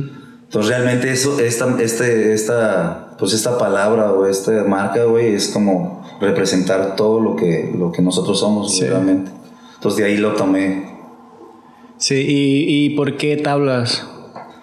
Ujú. Entonces realmente eso, esta, este, esta, pues esta palabra o esta marca, güey, es como representar todo lo que, lo que nosotros somos, Sí. realmente. Entonces de ahí lo tomé. Sí, ¿y, y por qué tablas?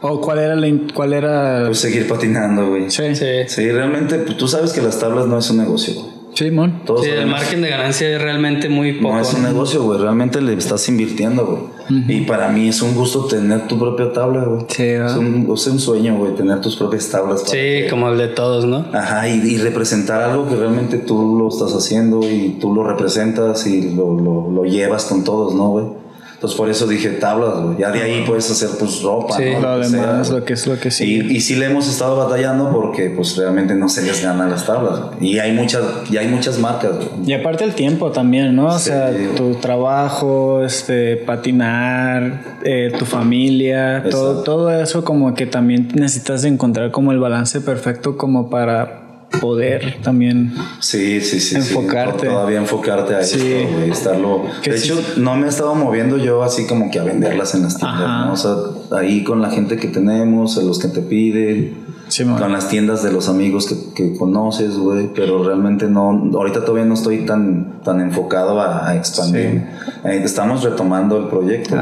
¿O cuál era la... cuál era...? Pues seguir patinando, güey. sí. Sí. Sí, realmente, pues, tú sabes que las tablas no es un negocio, güey. Sí, mon. Todos Sí, el margen de ganancia es realmente muy poco. No es un negocio, güey. Realmente le estás invirtiendo, güey. Y para mí es un gusto tener tu propia tabla, güey. Sí, es, un, es un sueño, güey, tener tus propias tablas. para Sí, que- como el de todos, ¿no? Ajá, y, y representar algo que realmente tú lo estás haciendo y tú lo representas y lo, lo, lo llevas con todos, ¿no, güey? Entonces por eso dije tablas, güey. Ya de ahí puedes hacer pues ropa, Sí, ¿no? Lo que sea, demás, güey. lo que es lo que sí. Y, y sí le hemos estado batallando porque pues realmente no se les gana las tablas. güey. Y hay muchas, y hay muchas marcas, güey. Y aparte el tiempo también, ¿no? O Sí. sea, tu trabajo, este, patinar, eh, tu familia, todo, todo eso como que también necesitas encontrar como el balance perfecto como para poder también... Sí, sí, sí. Enfocarte. Sí, todavía enfocarte a Sí. esto, güey, estarlo. De sí. hecho, no me he estado moviendo yo así como que a venderlas en las tiendas, Ajá. ¿no? O sea, ahí con la gente que tenemos, a los que te piden, Sí, man. con las tiendas de los amigos que, que conoces, güey, pero realmente no, ahorita todavía no estoy tan, tan enfocado a, a expandir. Eh, estamos retomando el proyecto.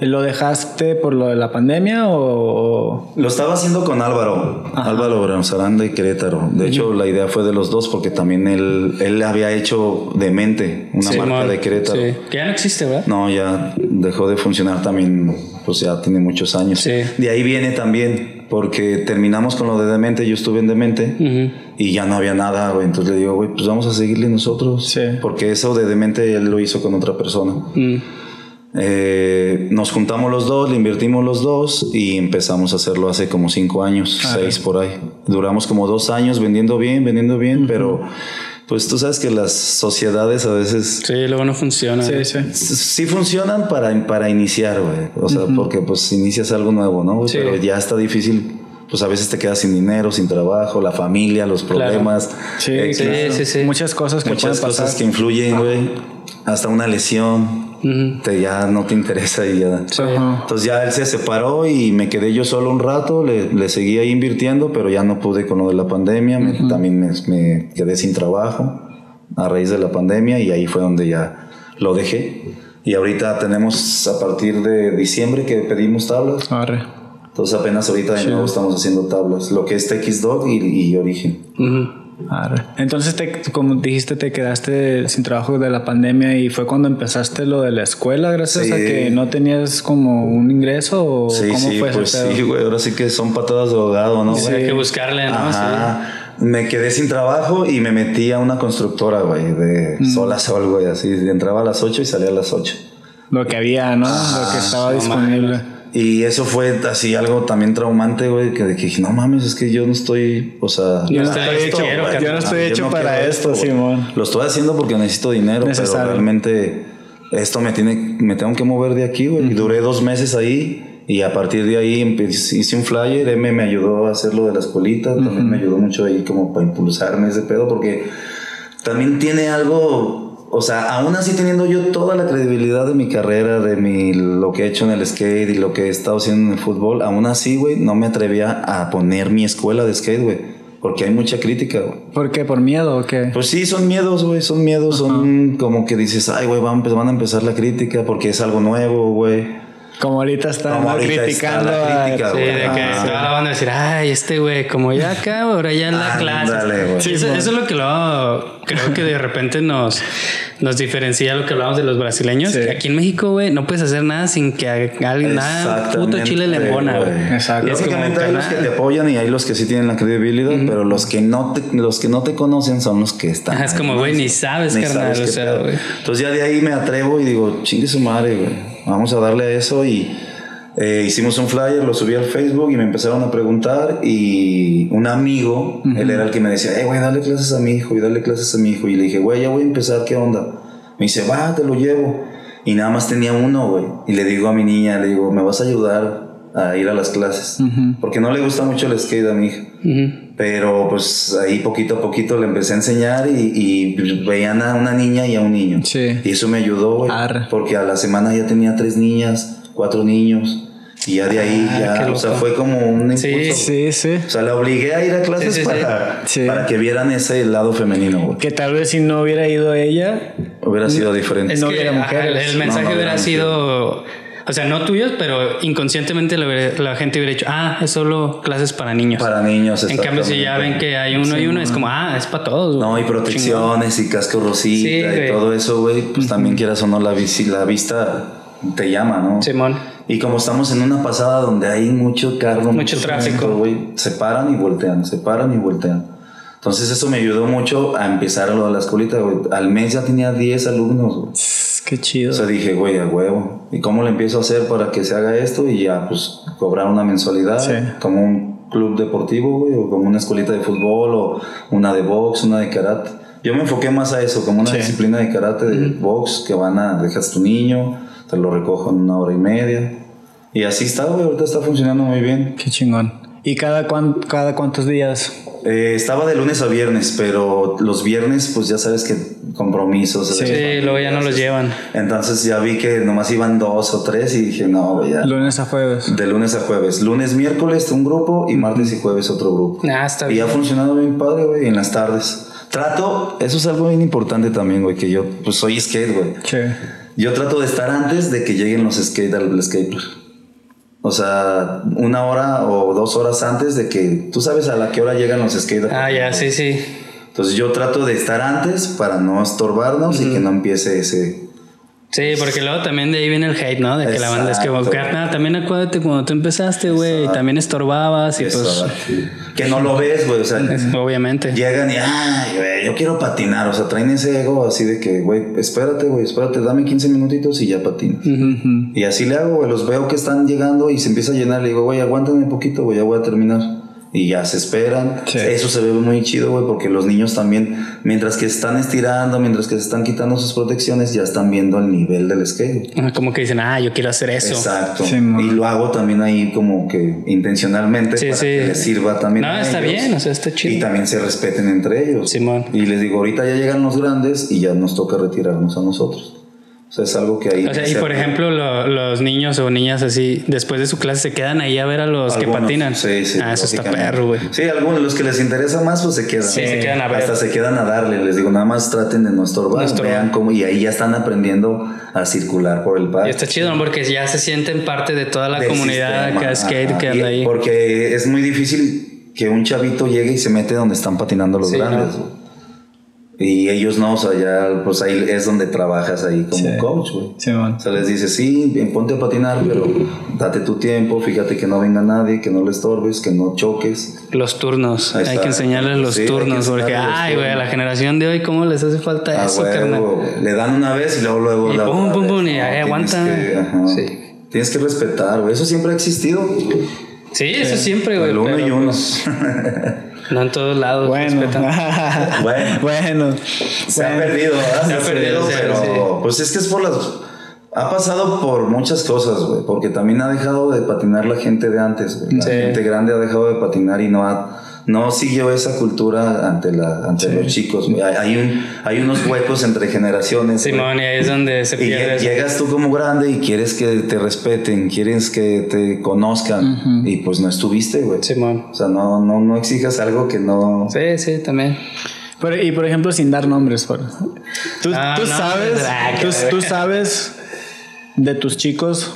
¿Lo dejaste por lo de la pandemia o...? Lo estaba haciendo con Álvaro, Álvaro Bramsaranda y Querétaro. De hecho, la idea fue de los dos porque también él, él había hecho Demente, una Sí, marca de Querétaro. Sí. Que ya no existe, ¿verdad? No, ya dejó de funcionar también, pues ya tiene muchos años. Sí. De ahí viene también, porque terminamos con lo de Demente, yo estuve en Demente y ya no había nada, güey. Entonces le digo, güey, pues vamos a seguirle nosotros. Sí. Porque eso de Demente él lo hizo con otra persona. Mm. Eh, nos juntamos los dos, le invertimos los dos y empezamos a hacerlo hace como cinco años, seis por ahí. Duramos como dos años vendiendo bien, vendiendo bien, pero pues tú sabes que las sociedades a veces Sí, luego no funciona. Sí, sí. sí funcionan para, para iniciar, güey. O sea, porque pues inicias algo nuevo, ¿no? Sí. Pero ya está difícil. Pues a veces te quedas sin dinero, sin trabajo, la familia, los problemas. Sí, eh, sí, claro. sí, sí. Muchas cosas que muchas pueden cosas pasar. que influyen, güey. Hasta una lesión. Ujú. Te, ya no te interesa y ya. Ajá. Entonces ya él se separó y me quedé yo solo un rato, le, le seguí ahí invirtiendo, pero ya no pude con lo de la pandemia, me- también me, me quedé sin trabajo a raíz de la pandemia y ahí fue donde ya lo dejé. Y ahorita tenemos a partir de diciembre que pedimos tablas, Arre. entonces apenas ahorita de nuevo estamos haciendo tablas, lo que es TX Dog y, y Origen. Ujú. Arre. Entonces, te, como dijiste, te quedaste sin trabajo de la pandemia y fue cuando empezaste lo de la escuela, gracias Sí. a que no tenías como un ingreso o Sí, cómo sí, fue pues sí, güey, ahora sí que son patadas de ahogado, ¿no? Sí, hay que buscarle, ¿no? Ajá. Me quedé sin trabajo y me metí a una constructora, güey, de sol a sol, güey, así. Entraba a las 8 y salía a las 8. Lo que había, ¿no? lo que estaba no disponible. Y eso fue así algo también traumante, güey, que, de que dije, no mames, es que yo no estoy, o sea... Yo no estoy hecho- hecho, quiero, yo no estoy yo hecho no para esto, güey. Simón. Lo estoy haciendo porque necesito dinero, Necesario. pero realmente esto me tiene, me tengo que mover de aquí, güey. Y duré dos meses ahí y a partir de ahí hice un flyer, M me ayudó a hacer lo de la escuelita, también me ayudó mucho ahí como para impulsarme ese pedo porque también tiene algo, o sea, aún así teniendo yo toda la credibilidad de mi carrera, de mi, lo que he hecho en el skate y lo que he estado haciendo en el fútbol, aún así, güey, no me atrevía a poner mi escuela de skate, güey. Porque hay mucha crítica, güey. ¿Por qué? ¿Por miedo o qué? Pues sí, son miedos, güey, son miedos, son como que dices, ay, güey, van, van a empezar la crítica porque es algo nuevo, güey. Como ahorita están Como ahorita criticando está la a- crítica, Sí, de que Ah, ahora van a decir, ay, este güey, como ya acá, ahora ya en la clase. Ándale, güey. Sí, eso, eso es lo que luego creo que de repente nos, nos diferencia lo que hablamos de los brasileños. Sí. que aquí en México, güey, no puedes hacer nada sin que alguien, nada, puto chile le embona, güey. Exacto. Lógicamente hay los que te apoyan y hay los que sí tienen la credibilidad, pero los que no te, los que no te conocen son los que están. Ajá, es como, güey, ni sabes, carnal, qué o sea. Entonces ya de ahí me atrevo y digo, chingue su madre, güey. Vamos a darle a eso y eh, hicimos un flyer, lo subí al Facebook y me empezaron a preguntar y un amigo, él era el que me decía, eh, güey, dale clases a mi hijo y dale clases a mi hijo. Y le dije, güey, ya voy a empezar, ¿qué onda? Me dice, va, te lo llevo. Y nada más tenía uno, güey. Y le digo a mi niña, le digo, ¿me vas a ayudar a ir a las clases? Porque no le gusta mucho el skate a mi hija. Pero pues ahí poquito a poquito le empecé a enseñar y, y veían a una niña y a un niño. Sí. Y eso me ayudó, güey. Arre. Porque a la semana ya tenía tres niñas, cuatro niños. Y ya de ahí, Ah, ya, o sea, fue como un impulso. Sí. Sí, sí. O sea, la obligué a ir a clases Sí, sí, para, Sí. para que vieran ese lado femenino, güey. Que tal vez si no hubiera ido ella, Hubiera sido diferente. Es No que hubiera mujeres. el, el No, mensaje no hubiera hubiera sido, o sea, no tuyos, pero inconscientemente la, gente hubiera dicho, ah, es solo clases para niños. Para niños, en cambio, si ya ven que hay uno y uno, es como, ah, es para todos. güey. No, y protecciones y casco rosita Sí, y todo eso, güey. Pues también quieras o no, la, visi- la vista te llama, ¿no? Simón. Y como estamos en una pasada donde hay mucho carro, Mucho tráfico, güey, se paran y voltean, se paran y voltean. Entonces eso me ayudó mucho a empezar lo de la escuelita, güey. Al mes ya tenía 10 alumnos, güey. qué chido. O sea, dije, güey, a huevo. ¿Y cómo le empiezo a hacer para que se haga esto? Y ya, pues, cobrar una mensualidad, Sí. como un club deportivo, güey, o como una escuelita de fútbol, o una de box, una de karate. Yo me enfoqué más a eso, como una Sí. disciplina de karate, de box, que van a, dejas tu niño, te lo recojo en una hora y media. Y así está, güey, ahorita está funcionando muy bien. Qué chingón. ¿Y cada, cuán- cada cuántos días? Eh, estaba de lunes a viernes, pero los viernes, pues ya sabes que compromisos. Sí. Sí, luego ya no los llevan. Entonces ya vi que nomás iban dos o tres y dije, no, güey, ya. Lunes a jueves. De lunes a jueves. Lunes, miércoles un grupo y martes y jueves otro grupo. Ah, está Y ha bien. funcionado bien padre, güey, en las tardes. Trato, eso es algo bien importante también, güey, que yo, pues soy skate, güey. Sí. Yo trato de estar antes de que lleguen los skate al skate. O sea, una hora o dos horas antes de que tú sabes a la qué hora llegan los skate park. Ah, ya, sí, sí. Entonces yo trato de estar antes para no estorbarnos y que no empiece ese... Sí, porque luego también de ahí viene el hate, ¿no? De que la banda es que, Exacto. carnal, también acuérdate cuando tú empezaste, güey, también estorbabas y pues, que no lo ves, güey. O sea, obviamente. llegan y, ay, güey, yo quiero patinar. O sea, traen ese ego así de que, güey, espérate, güey, espérate, dame 15 minutitos y ya patinas. Ujú. Y así le hago, güey, los veo que están llegando y se empieza a llenar. Le digo, güey, aguántame un poquito, güey, ya voy a terminar. Y ya se esperan. Sí. Eso se ve muy chido, güey, porque los niños también, mientras que están estirando, mientras que se están quitando sus protecciones, ya están viendo el nivel del skate. Ah, Como que dicen, ah, yo quiero hacer eso. Exacto. Sí, y lo hago también ahí como que intencionalmente Sí, para que les sirva también. No, a está ellos. bien, o sea, está chido. Y también se respeten entre ellos. Simón. Y les digo, ahorita ya llegan los grandes y ya nos toca retirarnos a nosotros. O sea, es algo que ahí... O sea, y por ejemplo, lo- los niños o niñas así, después de su clase se quedan ahí a ver a los que patinan. Sí, sí. ah, eso está perro, güey. Sí, algunos, los que les interesa más, pues se quedan. Sí, se quedan a ver. Hasta se quedan a darle. Les digo, nada más traten de no estorbar. No estorbar. Vean cómo, y ahí ya están aprendiendo a circular por el Y parque. está chido, ¿no? Porque ya se sienten parte de toda la del comunidad sistema. que skate Ajá. que Y- anda ahí. Porque es muy difícil que un chavito llegue y se mete donde están patinando los Sí, grandes. ¿no? Y ellos no, o sea, ya, pues ahí es donde trabajas ahí como Sí. coach, güey. Simón. O sea, les dices, sí, bien, ponte a patinar, pero date tu tiempo, fíjate que no venga nadie, que no le estorbes, que no choques. Los turnos. Ahí Hay está. que enseñarles los Sí, hay que turnos. Porque, ay, güey, a la generación de hoy, ¿cómo les hace falta A eso, huevo, carnal? Le dan una vez y luego, luego. Y la pum, pum, pum, y ¿no? ahí aguanta. que- ajá. Sí. Tienes que respetar, güey. Eso siempre ha existido. Sí, eso siempre, güey. El uno y pero, uno. pues, No en todos lados. Bueno. Bueno. bueno. Se ha perdido, ¿verdad? Se ha perdido, sí, pero sí. pues es que es por las... Ha pasado por muchas cosas, güey, porque también ha dejado de patinar la gente de antes, güey. La Sí. gente grande ha dejado de patinar y no ha... No siguió esa cultura ante, la, ante los chicos. Hay, un, hay unos huecos entre generaciones. Simón, y ahí es donde se Y pierde. eso. llegas tú como grande y quieres que te respeten, quieres que te conozcan y pues no estuviste, güey. Simón. O sea, no, no, no exijas algo que no... Sí, sí, también. Pero- y por ejemplo, sin dar nombres. por- Tú, Ah, tú no, sabes, tú sabes de tus chicos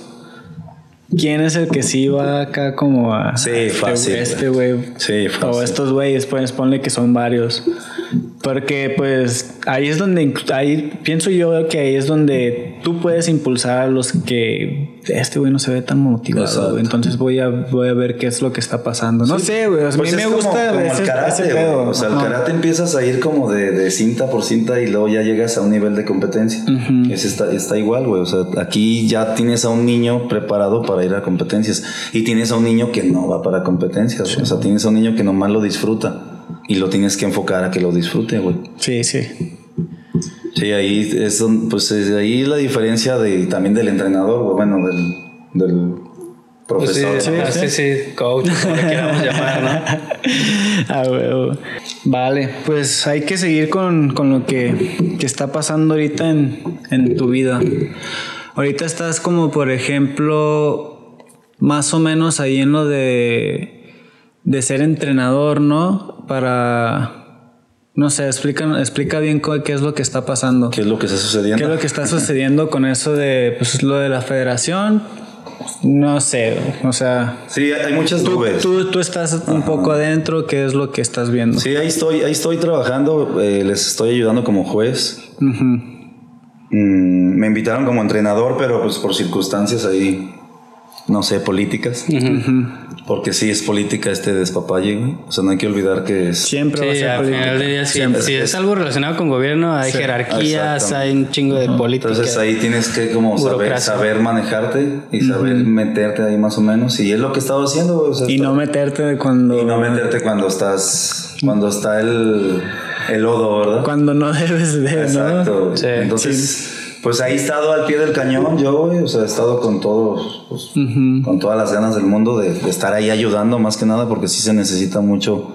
quién es el que sí va acá como a Sí, este- fácil, Este güey. Sí, O fácil. estos güeyes, pues ponle que son varios. Porque pues ahí es donde, ahí pienso yo que ahí es donde tú puedes impulsar a los que este güey no se ve tan motivado. Exacto. Entonces voy a, voy a ver qué es lo que está pasando. No sé, güey. Pues a mí es me como- gusta como ese, el karate, ese pedo. O sea, el karate empiezas a ir como de, de cinta por cinta y luego ya llegas a un nivel de competencia. Ese está, está igual, güey. O sea, aquí ya tienes a un niño preparado para ir a competencias y tienes a un niño que no va para competencias. O sea, tienes a un niño que nomás lo disfruta y lo tienes que enfocar a que lo disfrute, güey. Sí, sí. Sí, ahí es don- pues es ahí la diferencia de también del entrenador, güey, bueno, del, del Pues sí, profesor. ah, sí, sí, coach, como le queramos llamar, ¿no? Ah, huevo. Vale, pues hay que seguir con, con lo que, que está pasando ahorita en, en tu vida. Ahorita estás como, por ejemplo, más o menos ahí en lo de, de ser entrenador, ¿no? Para... No sé, explica, explica bien qué es lo que está pasando. ¿Qué es lo que está sucediendo? ¿Qué es lo que está sucediendo con eso de pues, lo de la federación? No sé, o sea, Sí, hay muchas nubes. tú, tú estás un poco adentro, ¿qué es lo que estás viendo? Sí, ahí estoy, ahí estoy trabajando, eh, les estoy ayudando como juez. Mm, me invitaron como entrenador, pero pues por circunstancias ahí, no sé, políticas. Porque sí es política este despapalle, güey. O sea, no hay que olvidar que es... Siempre va a Sí, ser al política. final del día, sí, Siempre. si es algo relacionado con gobierno, hay jerarquías, hay un chingo de política. Entonces ahí tienes que como saber, saber manejarte y saber meterte ahí más o menos. Y es lo que he estado haciendo, güey. O sea, Y está- no meterte cuando, y no meterte cuando estás... Cuando está el, el lodo, ¿verdad? cuando no debes de, ¿no? Exacto. Sí. Entonces, pues ahí he estado al pie del cañón yo, güey. O sea, he estado con todos, pues, con todas las ganas del mundo de, de estar ahí ayudando más que nada porque sí se necesita mucho,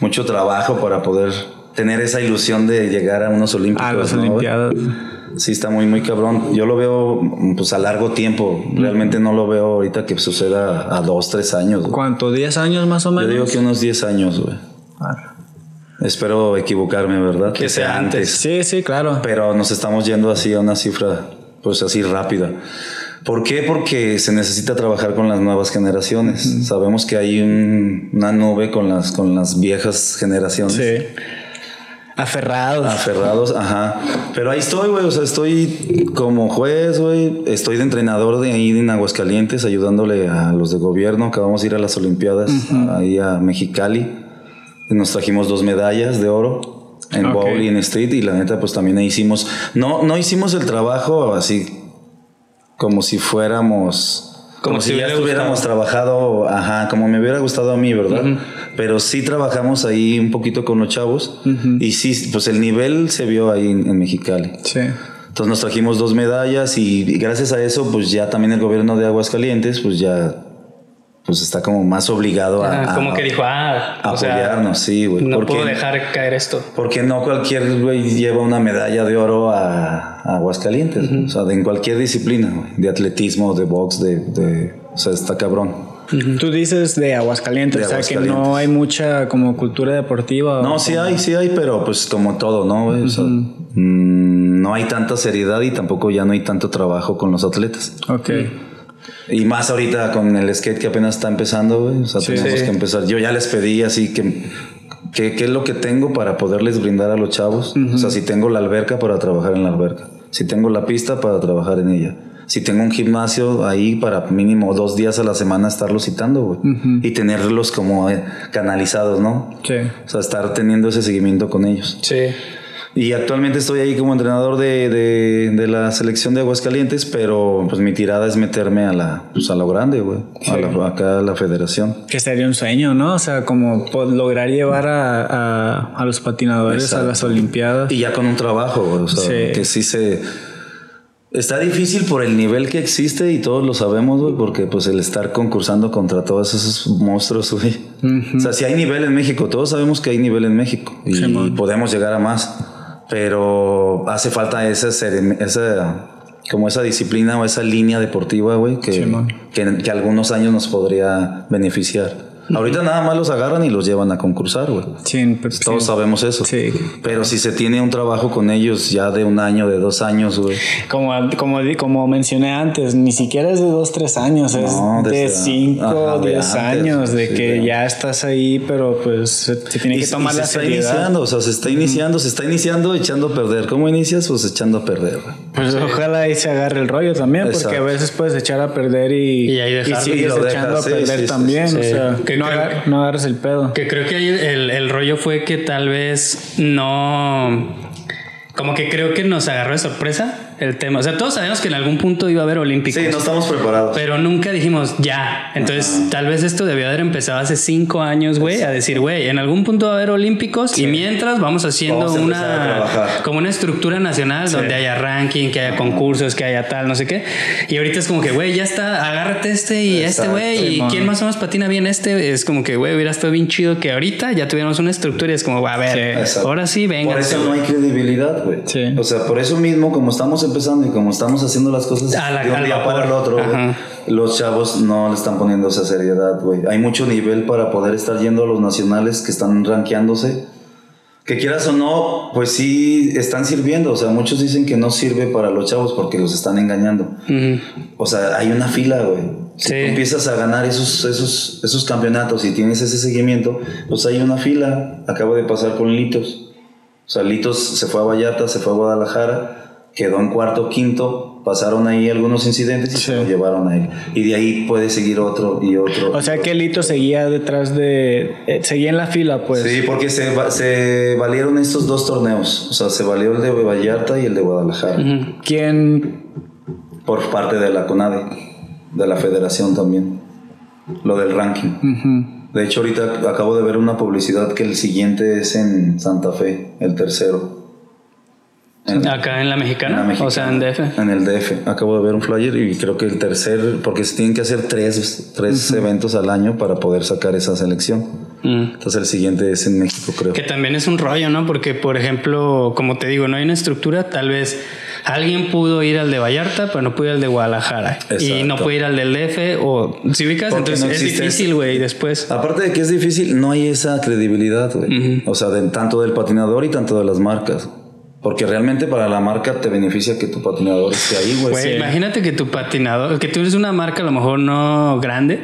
mucho trabajo para poder tener esa ilusión de llegar a unos olímpicos. A las ¿no, güey? Olimpiadas. Sí, está muy, muy cabrón. Yo lo veo pues a largo tiempo. Realmente no lo veo ahorita que suceda a dos, tres años. güey. ¿Cuánto? ¿10 años más o Yo menos? digo que unos 10 años, güey. Ah. Espero equivocarme, ¿verdad? Que sea antes. Sí, sí, claro. pero nos estamos yendo así a una cifra, pues así rápida. ¿Por qué? Porque se necesita trabajar con las nuevas generaciones. Sabemos que hay un- una nube con las, con las viejas generaciones. Sí. Aferrados. Aferrados, ajá. Pero ahí estoy, güey. O sea, estoy como juez, güey. Estoy de entrenador de ahí en Aguascalientes, ayudándole a los de gobierno. Acabamos de ir a las Olimpiadas, ahí a Mexicali. Nos trajimos dos medallas de oro en Ok. bowl y en street. Y la neta, pues también ahí hicimos. No, no hicimos el trabajo así como si fuéramos. Como, Como si, si ya gustado. trabajado, ajá, como me hubiera gustado a mí, ¿verdad? Pero sí trabajamos ahí un poquito con los chavos y sí, pues el nivel se vio ahí en, en Mexicali. Sí. Entonces nos trajimos dos medallas y, y gracias a eso, pues ya también el gobierno de Aguascalientes, pues ya, pues está como más obligado a, Ajá, a- como que dijo, ah, a o sea, apoyarnos, sí, güey. no porque, puedo dejar caer esto. porque no cualquier güey lleva una medalla de oro a, a Aguascalientes, o sea, de- en cualquier disciplina, güey, de atletismo, de box, de, de- o sea, está cabrón. Tú dices de Aguascalientes, De o sea que no hay mucha como cultura deportiva. No, sí como- hay, sí hay, pero pues como todo, ¿no? güey? O sea, mm, no hay tanta seriedad y tampoco ya no hay tanto trabajo con los atletas. Ok. Y más ahorita con el skate que apenas está empezando, güey. O sea, tenemos Sí. que empezar. Yo ya les pedí así que, que- qué es lo que tengo para poderles brindar a los chavos. O sea, si tengo la alberca para trabajar en la alberca. Si tengo la pista para trabajar en ella. Si tengo un gimnasio ahí para mínimo dos días a la semana estarlos citando, güey. Y tenerlos como eh, canalizados, ¿no? Sí. O sea, estar teniendo ese seguimiento con ellos. Sí. Y actualmente estoy ahí como entrenador de, de, de la selección de Aguascalientes, pero pues mi tirada es meterme a la, pues, a lo grande, güey. A la- acá a la federación. Que sería un sueño, ¿no? O sea, como lograr llevar a, a, a los patinadores Exacto. a las Olimpiadas. Y ya con un trabajo, güey, o sea, Sí. que sí se... Está difícil por el nivel que existe y todos lo sabemos, güey, porque pues el estar concursando contra todos esos monstruos, güey. O sea, si hay nivel en México, todos sabemos que hay nivel en México y podemos llegar a más, pero hace falta esa, esa como esa disciplina o esa línea deportiva, güey, que, que, que algunos años nos podría beneficiar. Ahorita nada más los agarran y los llevan a concursar, güey. Sí, pues, Todos sabemos eso. Sí. Pero si se tiene un trabajo con ellos ya de un año, de dos años, güey. Como, como, como mencioné antes, ni siquiera es de dos, tres años, es No, de cinco, ajá, de diez antes, años, de sí, que de- ya estás ahí, pero pues se, se tiene Y, que y tomar se la está seriedad. iniciando, o sea, se está iniciando, se está iniciando echando a perder. ¿Cómo inicias? Pues echando a perder, güey. Pues ojalá ahí se agarre el rollo también, porque a veces puedes echar a perder y, Y ahí sigues Y dejas, echando a perder sí, también. o sea, Que no, creo- agar- no agarres el pedo. Que creo que ahí el, el rollo fue que tal vez no. Como que creo que nos agarró de sorpresa el tema. O sea, todos sabemos que en algún punto iba a haber olímpicos. Sí, no estamos preparados. Pero nunca dijimos ya. Entonces, tal vez esto debió haber empezado hace cinco años, güey, a decir, güey, en algún punto va a haber olímpicos y mientras vamos haciendo Vamos una como una estructura nacional donde haya ranking, que haya concursos, que haya tal, no sé qué. Y ahorita es como que, güey, ya está, agárrate este y este, Exacto, güey, y quién más o menos patina bien este. Es como que, güey, hubiera estado bien chido que ahorita ya tuviéramos una estructura y es como, a ver, Sí. Ahora sí, venga. Por eso no hay credibilidad, güey. Sí. O sea, por eso mismo, como estamos empezando y como estamos haciendo las cosas A la- de un día para el otro, Ajá. los chavos no le están poniendo esa seriedad, güey. Hay mucho nivel para poder estar yendo a los nacionales que están rankeándose. Que quieras o no, pues sí están sirviendo. O sea, muchos dicen que no sirve para los chavos porque los están engañando. Ujú. O sea, hay una fila, güey. Si Sí. tú empiezas a ganar esos, esos, esos campeonatos y tienes ese seguimiento, pues hay una fila. Acabo de pasar con Litos. O sea, Litos se fue a Vallarta, se fue a Guadalajara, quedó en cuarto, quinto, pasaron ahí algunos incidentes y Sí. se lo llevaron a él. Y de ahí puede seguir otro y otro. O sea que Lito seguía detrás de. eh, seguía en la fila, pues. Sí, porque se, se valieron estos dos torneos. O sea, se valió el de Vallarta y el de Guadalajara. ¿Quién? Por parte de la CONADE, de la federación también. Lo del ranking. De hecho, ahorita acabo de ver una publicidad que el siguiente es en Santa Fe, el tercero. En, Acá en la mexicana, en la o sea, en mexicana. DF. En el DF. Acabo de ver un flyer y creo que el tercer, porque se tienen que hacer tres, tres eventos al año para poder sacar esa selección. Mm. Entonces el siguiente es en México, creo. Que también es un rollo, ¿no? Porque, por ejemplo, como te digo, no hay una estructura. Tal vez alguien pudo ir al de Vallarta, pero no pudo ir al de Guadalajara. Y Exacto. no puede ir al del DF. O si ubicas, Porque entonces no es difícil, ese- güey. Después. Aparte de que es difícil, no hay esa credibilidad, güey. O sea, de, tanto del patinador y tanto de las marcas. Porque realmente para la marca te beneficia que tu patinador esté ahí, güey. Güey, imagínate que tu patinador, que tú eres una marca a lo mejor no grande,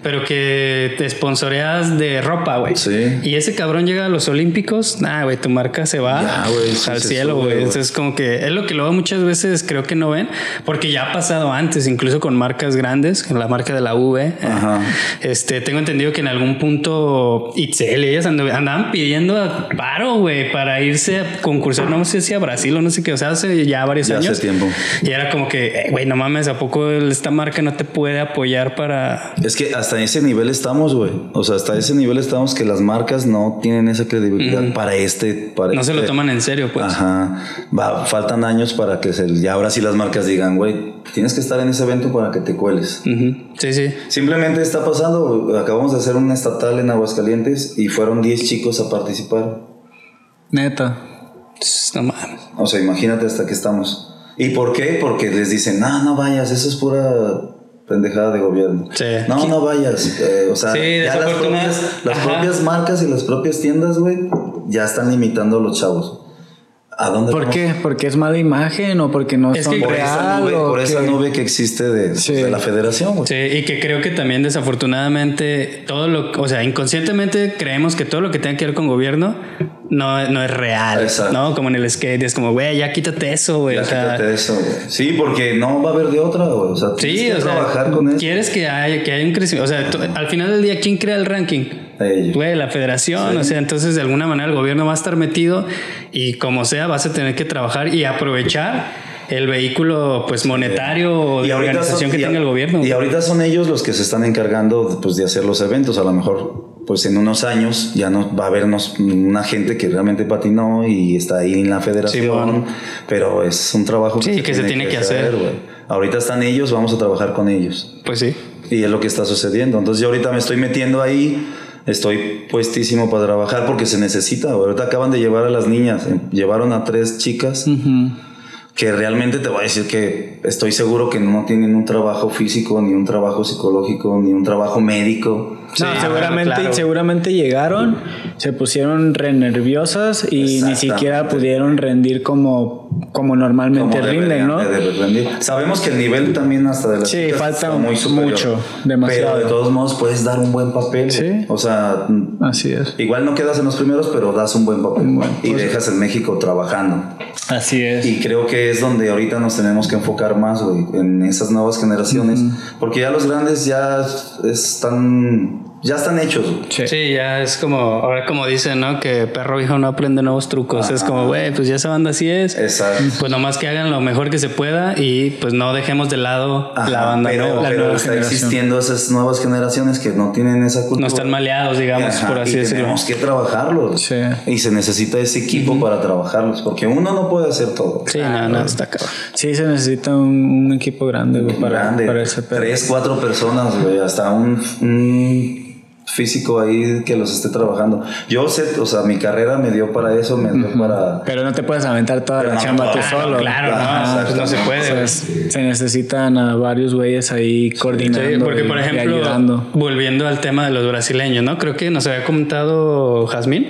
pero que te sponsoreas de ropa, güey. Sí. Y ese cabrón llega a los Olímpicos, nah, güey, tu marca se va Ya, güey, sí al se cielo, güey. Entonces, como que es lo que luego muchas veces creo que no ven, porque ya ha pasado antes, incluso con marcas grandes, en la marca de la V. Ajá. Este, tengo entendido que en algún punto Itzel, ellas andu- andaban pidiendo paro, güey, para irse a concursar, no sé si a Brasil o no sé qué, o sea, hace ya varios Ya hace años. tiempo. Y era como que, eh, güey, no mames, ¿a poco esta marca no te puede apoyar para. Es que hasta ese nivel estamos, güey. O sea, hasta ese nivel estamos que las marcas no tienen esa credibilidad para este. Para No se lo este- toman en serio, pues. Ajá. Va, faltan años para que se. Ya ahora sí las marcas digan, güey, tienes que estar en ese evento para que te cueles. Ujú. Sí, sí. Simplemente está pasando. Acabamos de hacer un estatal en Aguascalientes y fueron 10 chicos a participar. Neta. No mames. O sea, imagínate hasta que estamos. ¿Y por qué? Porque les dicen, no, no vayas, eso es pura pendejada de gobierno. Sí. No, no vayas. Eh, o sea, Sí, ya las propias, las propias marcas y las propias tiendas, güey, ya están limitando a los chavos. ¿A dónde ¿Por vamos? qué? ¿Porque es mala imagen o porque no Es son que Por esa nube, o por esa nube que existe de, Sí. de la federación, güey. Sí, y que creo que también desafortunadamente todo lo, o sea, inconscientemente creemos que todo lo que tenga que ver con gobierno no, no es real, Exacto. ¿no? Como en el skate, es como, güey, ya quítate eso, güey. Ya o sea, quítate eso, güey. Sí, porque no va a haber de otra, güey. O sea, tienes Sí, que o sea, trabajar con eso. quieres que haya, que haya un crecimiento. O sea, al final del día, ¿quién crea el ranking? Ellos. Güey, la federación, o sea, entonces de alguna manera el gobierno va a estar metido y como sea vas a tener que trabajar y aprovechar el vehículo pues monetario o de organización son- que y tenga el gobierno. Y ahorita son ellos los que se están encargando pues, de hacer los eventos. A lo mejor pues en unos años ya no va a habernos una gente que realmente patinó y está ahí en la federación. Simón. pero es un trabajo Sí, que se tiene que hacer. güey. Ahorita están ellos, vamos a trabajar con ellos. Pues sí. Y es lo que está sucediendo. Entonces yo ahorita me estoy metiendo ahí, estoy puestísimo para trabajar porque se necesita. Ahorita acaban de llevar a las niñas, eh, llevaron a tres chicas que realmente te voy a decir que estoy seguro que no tienen un trabajo físico, ni un trabajo psicológico, ni un trabajo médico. Sí, no, seguramente, claro. seguramente llegaron, se pusieron re nerviosas y ni siquiera pudieron rendir como, como normalmente Como rinden, ¿no? rendir. Sabemos que el nivel también hasta de las Sí, falta está muy superior. mucho, demasiado. Pero de todos modos puedes dar un buen papel. Sí. O sea, Así es. igual no quedas en los primeros, pero das un buen papel. Bueno, y pues- dejas en México trabajando. Así es. Y creo que es donde ahorita nos tenemos que enfocar más, güey, en esas nuevas generaciones. Porque ya los grandes ya están, ya están hechos. Sí. Sí, ya es como, ahora como dicen, ¿no? Que perro hijo no aprende nuevos trucos. Es como, güey, pues ya esa banda así es. Exacto. Pues nomás que hagan lo mejor que se pueda y pues no dejemos de lado Ajá, la banda pero, nueva. la pero nueva está generación. existiendo esas nuevas generaciones que no tienen esa cultura. No están maleados, digamos, Ajá, por así y decirlo. Tenemos que trabajarlos. Sí. Y se necesita ese equipo para trabajarlos, porque uno no puede hacer todo. Sí, nada, nada, está cabrón. Sí, se necesita un, un equipo grande güey, para, Grande, para ese tres, cuatro personas, güey, hasta un, un físico ahí que los esté trabajando. Yo sé, o sea, mi carrera me dio para eso, me dio para... Pero no te puedes aventar toda Pero la no, chamba tú solo. claro, no, no, pues no se puede. O sea, güey. es- se necesitan a varios güeyes ahí coordinando Sí, porque y- por ejemplo, volviendo al tema de los brasileños, ¿no? Creo que nos había comentado Jazmín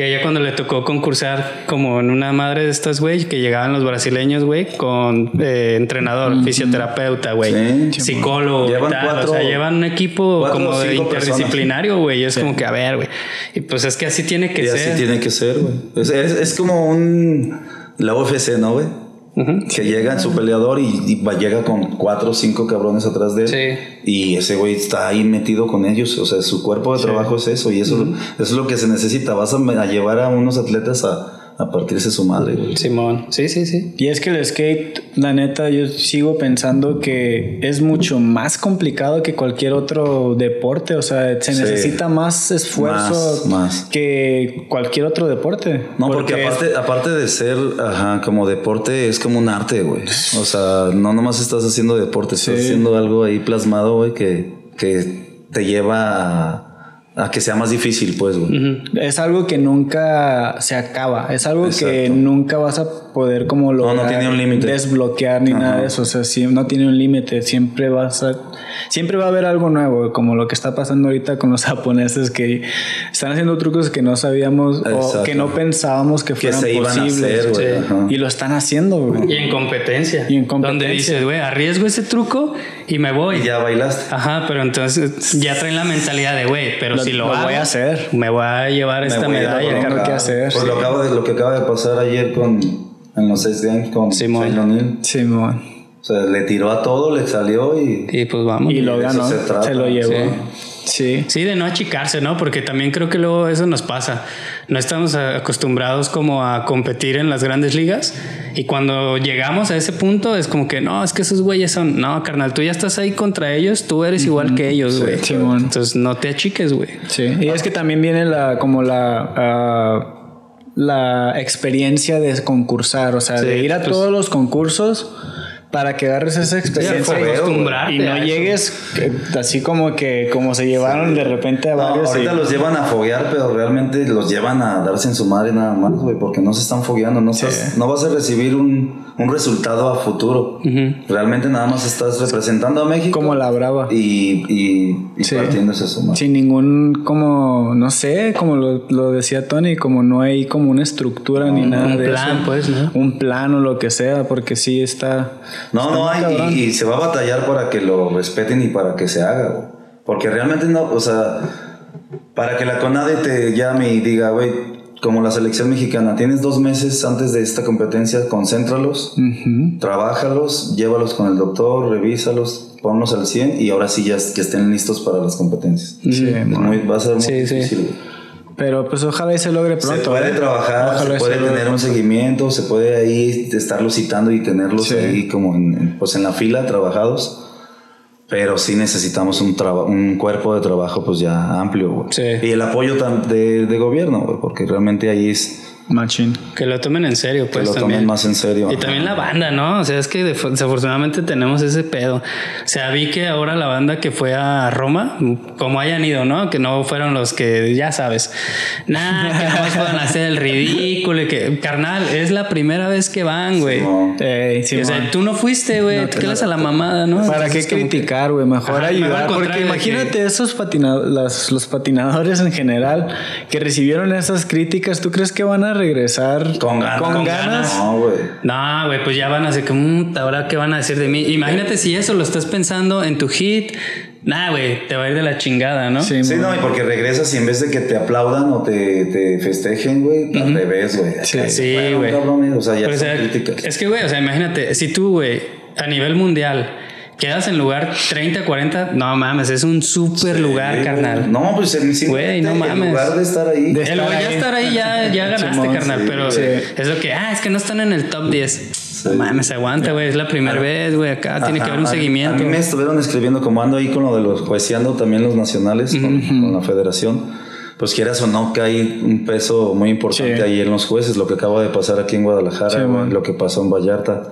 que ella cuando le tocó concursar como en una madre de estas, güey, que llegaban los brasileños, güey, con eh, entrenador, fisioterapeuta, güey, Sí. psicólogo, Llevan tal. cuatro- o sea, llevan un equipo como de interdisciplinario, güey, y es como que, a ver, güey, y pues es que así tiene que Y ser. así tiene que ser, güey. Es, es, es como un... La UFC, ¿no, güey? Que llega en su peleador y, y va- llega con cuatro o cinco cabrones atrás de él. Sí. Y ese güey está ahí metido con ellos. O sea, su cuerpo de trabajo es eso. Y eso, eso es lo que se necesita. Vas a, a llevar a unos atletas a, a partirse su madre, güey. Simón, sí, sí, sí. Y es que el skate, la neta, yo sigo pensando que es mucho más complicado que cualquier otro deporte. O sea, se Sí. necesita más esfuerzo Más, más. que cualquier otro deporte. No, porque, aparte, aparte de ser, ajá, como deporte, es como un arte, güey. O sea, no nomás estás haciendo deporte, estás haciendo algo ahí plasmado, güey, que, que te lleva a, a que sea más difícil, pues, güey. Es algo que nunca se acaba. Es algo que nunca vas a poder como no lograr tiene un límite. desbloquear ni Ajá. nada de eso. O sea, sí, no tiene un límite. Siempre vas a, siempre va a haber algo nuevo, como lo que está pasando ahorita con los japoneses que están haciendo trucos que no sabíamos o que no pensábamos que Que fueran a posibles. hacer. Sí. Y lo están haciendo, güey. Y en competencia. Y en competencia. Donde dices, güey, arriesgo ese truco y me voy. Y ya bailaste. Ajá, pero entonces ya traen la mentalidad de, güey, pero Lo- si lo, lo hago, voy a hacer. Me voy a llevar esta Me medalla. tengo que hacer, Pues sí. lo, acaba de, lo que acaba de pasar ayer con, en los Sex Games con Simón. Simón. O sea, le tiró a todo, le salió y... Y pues vamos. Y lo ganó. se Se, trata. lo llevó. Sí. Sí. Sí, de no achicarse, ¿no? Porque también creo que luego eso nos pasa. No estamos acostumbrados como a competir en las grandes ligas y cuando llegamos a ese punto es como que no, es que esos güeyes son, no, carnal, tú ya estás ahí contra ellos, tú eres igual que ellos, güey. Entonces no te achiques, güey. Sí, y es que también viene la como la ah, la experiencia de concursar, o sea, Sí, de ir a pues- todos los concursos para que agarres esa experiencia y- no llegues eh, así como que como se llevaron de repente a No, varios. ahorita y- los llevan a foguear, pero realmente los llevan a darse en su madre nada más, güey, porque no se están fogueando, no, estás- no vas a recibir un, un resultado a futuro. Realmente nada más estás representando a México como la brava. y, y, y Sí. partiéndose su madre. Sin ningún, como, no sé, como lo, lo decía Tony, como no hay como una estructura ni nada un de plan, eso. pues, ¿no? Un plan o lo que sea, porque sí está... No, no hay, y, y se va a batallar para que lo respeten y para que se haga, güey. Porque realmente no, o sea, para que la CONADE te llame y diga, güey, como la selección mexicana, tienes dos meses antes de esta competencia, concéntralos, Ujú. trabajalos, llévalos con el doctor, revísalos, ponlos al 100 y ahora sí ya que estén listos para las competencias. Sí, muy- va a ser muy Sí, sí. difícil. güey. Pero pues ojalá y se logre pronto. se puede ¿eh? trabajar, Ojalá se puede logre tener un seguimiento, se puede ahí estarlos citando y tenerlos Sí. ahí como en, pues en la fila trabajados. Pero sí necesitamos un, un cuerpo de trabajo pues ya amplio. Sí. Y el apoyo de, de gobierno, porque realmente ahí es Machín. Que lo tomen en serio, que pues lo también. tomen más en serio. Y también la banda, ¿no? O sea, es que desafortunadamente tenemos ese pedo. O sea, vi que ahora la banda que fue a Roma, como hayan ido, ¿no? Que no fueron los que, ya sabes, nada, que no fueron a hacer el ridículo y que, carnal, es la primera vez que van, güey. No. Ey, Y, o sea, tú no fuiste, güey, No, te quedas a la mamada, ¿no? ¿Para qué Entonces, que- criticar, güey? Mejor Ajá, mejor ayudar. al Porque imagínate que- esos patinadores, los patinadores en general que recibieron esas críticas. ¿Tú crees que van a regresar Con ganas. Con Con ganas. ganas. No, güey. No, güey, pues ya van a decir que, "Mm, ahora qué van a decir de mí. Imagínate si eso lo estás pensando en tu hit. Nah, güey, te va a ir de la chingada, ¿no? Sí, Sí, no, y porque regresas y en vez de que te aplaudan o te, te festejen, güey, al revés, güey. Sí, Acá, sí, bueno, güey. cabrones, O sea, ya o sea, críticas. Es que, güey, o sea, imagínate, si tú, güey, a nivel mundial quedas en lugar 30, 40, no mames, es un súper lugar, carnal. No, pues en Güey, no mames. En lugar de estar ahí. De- El güey ya ahí. estar ahí ya, ya ganaste, Simón, carnal, sí, pero sí. es lo que, ah, es que no están en el top 10. No mames, aguanta, güey, es la primera vez, güey, acá tiene que haber un a- seguimiento. A mí me estuvieron escribiendo, como ando ahí con lo de los jueceando también los nacionales, con, con la federación. Pues quieras o no, que hay un peso muy importante Sí. ahí en los jueces, lo que acaba de pasar aquí en Guadalajara, Sí, lo que pasó en Vallarta.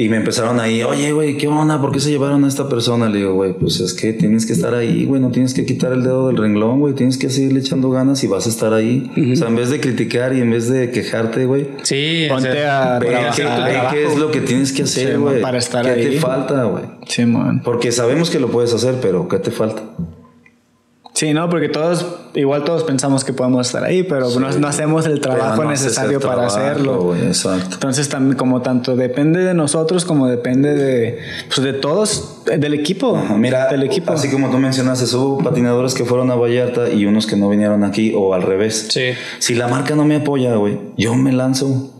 Y me empezaron ahí, oye, güey, ¿qué onda? ¿Por qué se llevaron a esta persona? Le digo, güey, pues es que tienes que estar ahí, güey, no tienes que quitar el dedo del renglón, güey, tienes que seguirle echando ganas y vas a estar ahí. O sea, en vez de criticar y en vez de quejarte, güey, Sí, o Ponte sea, a ve, trabajar. qué, qué es lo que tienes que hacer, güey. para estar ¿Qué ahí. te falta, güey? Sí, man. Porque sabemos que lo puedes hacer, pero ¿qué te falta? Sí, no, porque todos, igual todos pensamos que podemos estar ahí, pero no, no hacemos el trabajo no necesario el para trabajo, hacerlo. exacto. Entonces, también, como tanto depende de nosotros como depende de, pues, de todos, del equipo. Ajá, Mira, del equipo. así como tú mencionaste, hubo patinadores que fueron a Vallarta y unos que no vinieron aquí o al revés. Sí. Si la marca no me apoya, güey, yo me lanzo.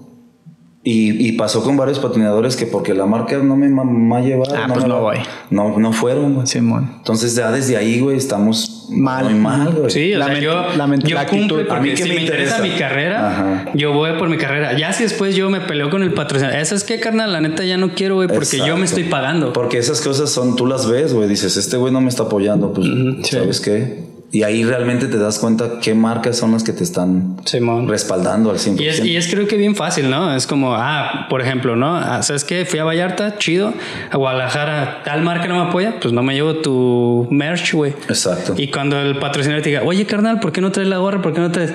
Y, y pasó con varios patinadores que porque la marca no me va a llevar. Ah, pues me no voy. No, no fueron, güey. Simón. Entonces ya desde ahí, güey, estamos Mal. muy mal, güey. Sí, o La sea, yo, la ment- yo porque A mí que si me me interesa interesa. mi carrera, Ajá. yo voy por mi carrera. Ya si después yo me peleo con el patrocinador, eso es que, carnal, la neta ya no quiero, güey, porque yo me estoy pagando. Porque esas cosas son, tú las ves, güey, dices, este güey no me está apoyando, pues, ¿sabes qué? Y ahí realmente te das cuenta qué marcas son las que te están Simón. respaldando al 100%. Y es, y es creo que bien fácil, ¿no? Es como, ah, por ejemplo, ¿no? Ah, ¿Sabes qué? Fui a Vallarta, chido. A Guadalajara, tal marca no me apoya, pues no me llevo tu merch, güey. Exacto. Y cuando el patrocinador te diga, oye, carnal, ¿por qué no traes la gorra? ¿Por qué no traes...?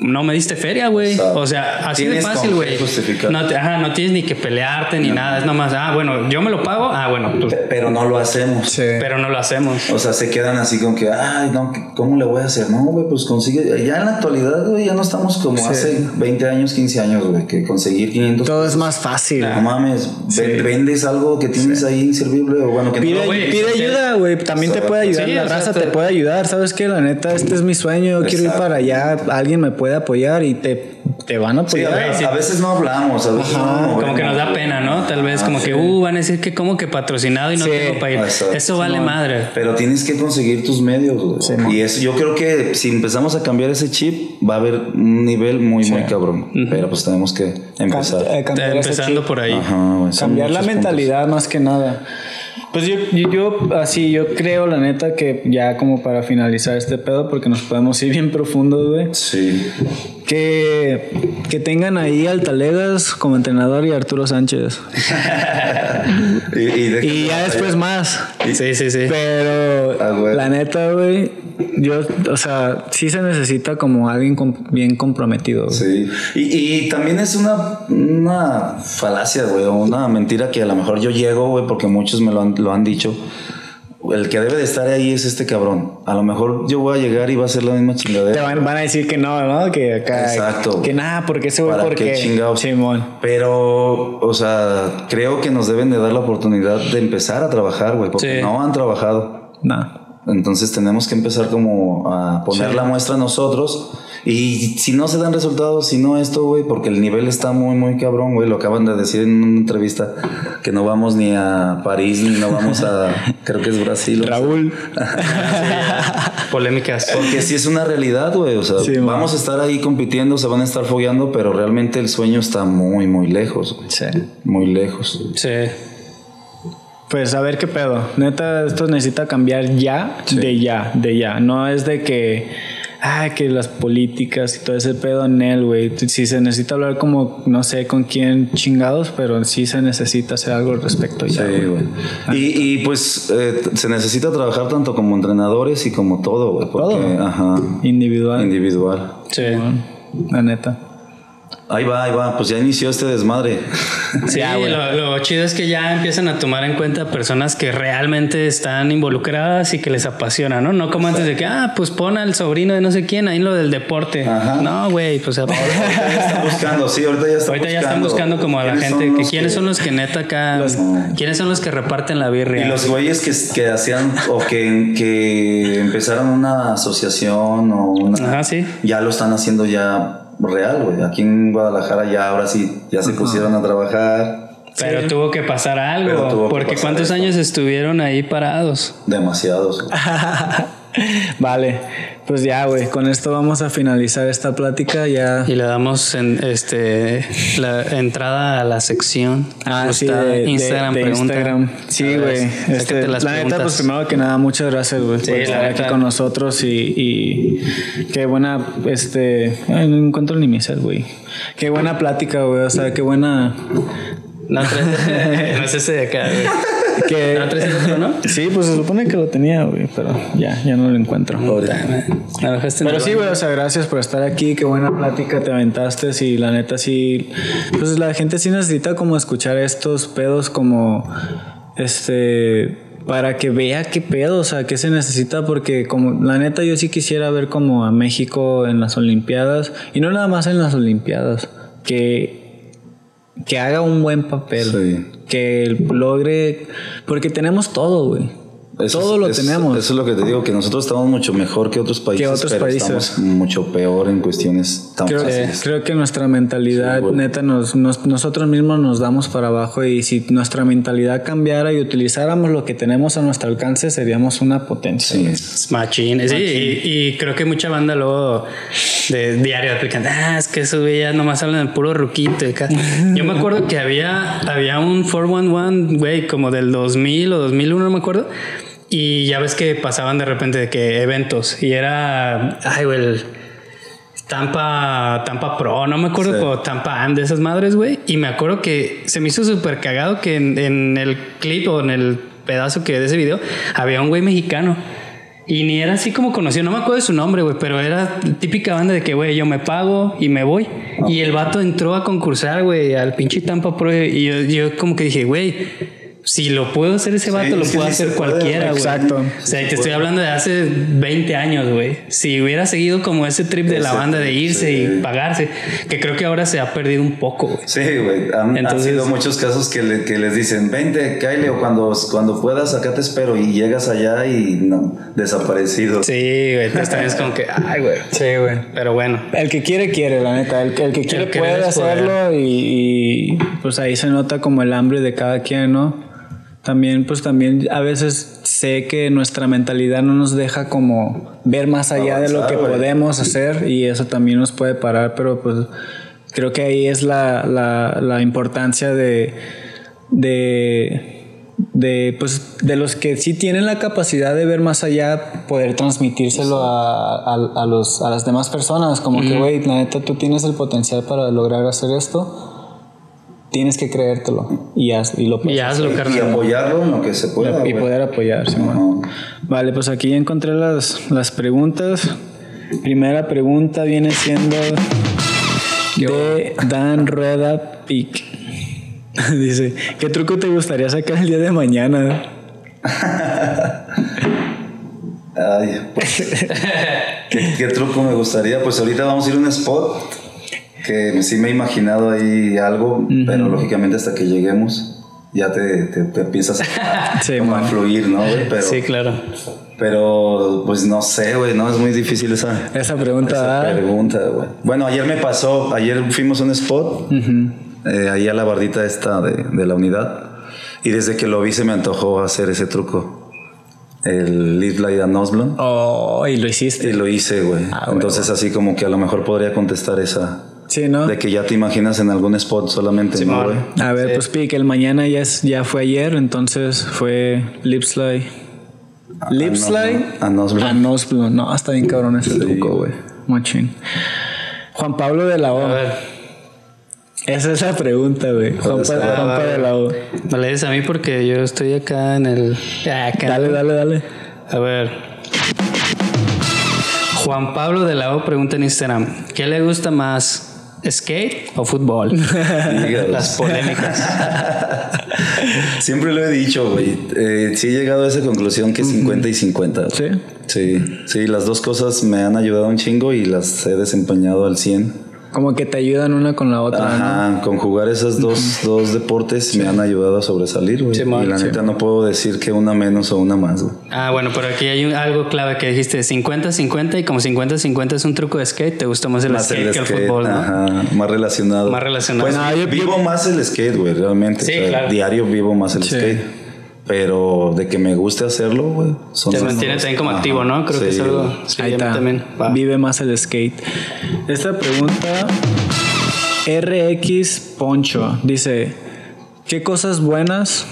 No me diste feria, güey. O sea, así de fácil, güey. justificar. No, te- ajá, no tienes ni que pelearte ni nada. Es nomás, ah, bueno, yo me lo pago. Ah, bueno, Pe- Pero no lo hacemos. Sí. pero no lo hacemos. O sea, se quedan así con que, ay, no, ¿cómo le voy a hacer? No, güey, pues consigue. Ya en la actualidad, güey, ya no estamos como Sí. hace 20 años, 15 años, güey, que conseguir 500. Todo es más fácil. No mames, ve- vendes algo que tienes ahí inservible o bueno, que Pide, no. pide ayuda, güey. También te puede ayudar. Sí, la raza te- puede ayudar. ¿Sabes qué? La neta, este es mi sueño. Quiero ir para allá. Alguien me puede apoyar y te, te van a Sí, a, apoyar. a veces no hablamos, a veces Ajá, no Como que nos da pena. ¿no? Tal vez Ah, como sí. que, uh, van a decir que como que patrocinado y no Sí. tengo para ir. Exacto. Eso vale madre. Pero tienes que conseguir tus medios, güey. Y es, yo creo que si empezamos a cambiar ese chip, va a haber un nivel muy, muy cabrón. Pero pues tenemos que empezar. Cam- eh, Empezando por ahí. Ajá, Cambiar la mentalidad más que nada. Pues yo, yo, yo, así, yo creo, la neta, que ya como para finalizar este pedo, porque nos podemos ir bien profundos, güey. Sí. Que, que tengan ahí al Talegas como entrenador y a Arturo Sánchez. y, y deja- Y ya después más. Sí, sí, sí. Pero Ah, la neta, güey, yo, o sea, sí se necesita como alguien bien comprometido. güey. Sí. Y, y también es una, una falacia, güey, o una mentira que a lo mejor yo llego, güey, porque muchos me lo han, lo han dicho. El que debe de estar ahí es este cabrón. A lo mejor yo voy a llegar y va a ser la misma Te chingadera. van, van a decir que no, ¿no? Que acá. Exacto. Que nada, porque ese güey, ¿Para porque. chingados? Simón. Pero, o sea, creo que nos deben de dar la oportunidad de empezar a trabajar, güey, porque Sí. no han trabajado. No. Entonces tenemos que empezar como a poner Sí. la muestra nosotros Y si no se dan resultados, si no esto, güey, porque el nivel está muy, muy cabrón, güey. Lo acaban de decir en una entrevista que no vamos ni a París ni no vamos a, creo que es Brasil. o sea. Raúl. Polémicas. Porque sí es una realidad, güey. O sea, Sí, man. vamos a estar ahí compitiendo, se van a estar fogueando, pero realmente el sueño está muy, muy lejos, güey. Sí. Muy lejos. Sí. Pues a ver qué pedo. Neta, esto necesita cambiar ya, de ya, de ya. No es de que, ah, que las políticas y todo ese pedo en él, güey. Si se necesita hablar como, no sé con quién chingados, pero sí se necesita hacer algo al respecto ya. Sí, güey. Y, y, pues eh, se necesita trabajar tanto como entrenadores y como todo, güey. Todo. ajá, Individual. individual. Sí. La neta. Ahí va, ahí va. Pues ya inició este desmadre. Sí, lo, lo chido es que ya empiezan a tomar en cuenta personas que realmente están involucradas y que les apasiona, ¿no? No como antes de que, ah, pues pon al sobrino de no sé quién ahí en lo del deporte. Ajá. No, güey, pues Ahorita ya están buscando, sí, ahorita ya están ahorita buscando. ya están buscando como a la ¿Quiénes gente, son que quiénes son los que neta acá, quiénes son los que reparten la birria. Y los güeyes que, que hacían o que, que empezaron una asociación o una... Ajá, sí. Ya lo están haciendo ya real, güey. Aquí en Guadalajara ya ahora sí, ya se pusieron a trabajar Pero tuvo que pasar Pero tuvo algo, que porque pasar ¿cuántos esto. años estuvieron ahí parados? demasiados. Vale, pues ya, güey, con esto vamos a finalizar esta plática ya. Y le damos en, este la entrada a la sección. Ah, sí, de, de- Instagram de pregunta. Instagram. Sí, güey. Este, la neta, pues primero que nada, muchas gracias, güey, Sí, por estar aquí con nosotros y, y qué buena, este, ay, no encuentro ni mi set, güey. Qué buena plática, güey, o sea, qué buena... No, no es ese de acá, güey. Que, ¿No traes el otro, no? Sí, pues se supone que lo tenía, güey, pero ya, ya no lo encuentro. Pero sí, güey, o sea, gracias por estar aquí, qué buena plática te aventaste y la neta sí, pues la gente sí necesita como escuchar estos pedos como, este, para que vea qué pedo, o sea, qué se necesita, porque como, la neta yo sí quisiera ver como a México en las Olimpiadas, y no nada más en las Olimpiadas, que, que haga un buen papel, Sí. Que logre, porque tenemos todo, güey. Eso todo es- lo es- tenemos. Eso es lo que te digo, que nosotros estamos mucho mejor que otros países, otros pero países. estamos mucho peor en cuestiones tan Creo, fáciles. creo que nuestra mentalidad, Sí, neta, nos, nos- nosotros mismos nos damos para abajo y si nuestra mentalidad cambiara y utilizáramos lo que tenemos a nuestro alcance, seríamos una potencia. Sí. Es Machín, sí, y, y creo que mucha banda luego de diario aplican, ah, es que esos güey ya nomás hablan del puro ruquito. y acá". Yo me acuerdo que había, había un 411, güey, como del 2000 o 2001, no me acuerdo. Y ya ves que pasaban de repente de que eventos y era, ay, güey, el Tampa, Tampa Pro, no me acuerdo, Sí. o Tampa Am de esas madres, güey. Y me acuerdo que se me hizo súper cagado que en, en el clip o en el pedazo que de ese video había un güey mexicano. Y ni era así como conocido, no me acuerdo de su nombre, güey, pero era típica banda de que, güey, yo me pago y me voy. Y el vato entró a concursar, güey, al pinche Tampa Pro. Y yo, yo como que dije, güey, si lo puedo hacer ese vato, lo es que puede sí hacer cualquiera, güey. Exacto. O sea, te estoy hablando de hace 20 años, güey. Si hubiera seguido como ese trip de la banda de irse sí. y pagarse, que creo que ahora se ha perdido un poco, güey. Sí, güey. Han, han sido muchos casos que, le- que les dicen, vente, Kyle, o cuando, cuando puedas, acá te espero. Y llegas allá y no, desaparecido. Sí, güey. Entonces también es como que, ay, güey. Sí, güey. Pero bueno. El que quiere, quiere, la neta. El, que- el que quiere querer puede hacerlo y, y, pues ahí se nota como el hambre de cada quien, ¿no? También, pues también a veces sé que nuestra mentalidad no nos deja como ver más allá de lo que podemos hacer y eso también nos puede parar, pero pues creo que ahí es la, la, la importancia de, de, de, pues, de los que sí tienen la capacidad de ver más allá, poder transmitírselo a, a, a los, a las demás personas, como que, güey, la neta, tú tienes el potencial para lograr hacer esto. Tienes que creértelo y, haz, y lo Y hazlo, Y carnal. apoyarlo en lo que se pueda. y poder apoyar, Simón. Vale, pues aquí ya encontré las, las preguntas. Primera pregunta viene siendo de Dan Rueda Pic. Dice, ¿qué truco te gustaría sacar el día de mañana? Ay, pues, ¿qué, qué truco me gustaría? Pues ahorita vamos a ir a un spot que sí me he imaginado ahí algo, pero lógicamente hasta que lleguemos ya te, te, te empiezas a, Sí, a fluir, ¿no? Pero, Sí, claro. Pero, pues no sé, güey, no es muy difícil esa, Esa pregunta, esa ¿verdad? pregunta, güey. Bueno, ayer me pasó, ayer fuimos a un spot, eh, ahí a la bardita esta de, de la unidad, y desde que lo vi se me antojó hacer ese truco. El Live Like a Nosblon. Oh, y lo hiciste. Y lo hice, güey. Ah, güey, Entonces así como que a lo mejor podría contestar esa. Sí, ¿no? De que ya te imaginas en algún spot solamente, ¿no, güey? A ver, Sí. pues Pique, el mañana ya, es, ya fue ayer, entonces fue Lipsley. Lipsley A Nosblon. a Nosblon. No, está bien cabrón ese truco, güey. Machín. Juan Pablo de la O. A ver, Esa es la pregunta, güey. Juan, Pa- ah, Juan Pablo de la O. me la dices a mí porque yo estoy acá en el. Acá. Dale, dale, dale. A ver. Juan Pablo de la O pregunta en Instagram: ¿Qué le gusta más? ¿Skate o fútbol? Las polémicas. Siempre lo he dicho, güey. Eh, sí he llegado a esa conclusión que es 50 y 50. güey. ¿Sí? Sí, sí, las dos cosas me han ayudado un chingo y las he desempeñado al 100. Como que te ayudan una con la otra, ¿no? Ajá, conjugar esos dos, dos deportes me han ayudado a sobresalir, güey. Sí, y la sí. neta no puedo decir que una menos o una más, güey. Ah, bueno, pero aquí hay un- algo clave que dijiste: 50-50 y como 50-50 es un truco de skate, te gusta más el Más skate el que el fútbol, ¿no? ajá, más relacionado. Más relacionado. Pues No, yo- vivo más el skate, güey, realmente. Sí, O sea, claro. Diario vivo más el Sí. skate. Pero de que me guste hacerlo, güey. son Te mantiene también como Ajá, activo, ¿no? Creo que es algo. Sí, Ahí está. también. Va. Vive más el skate. Esta pregunta, RX Poncho, dice: ¿Qué cosas buenas,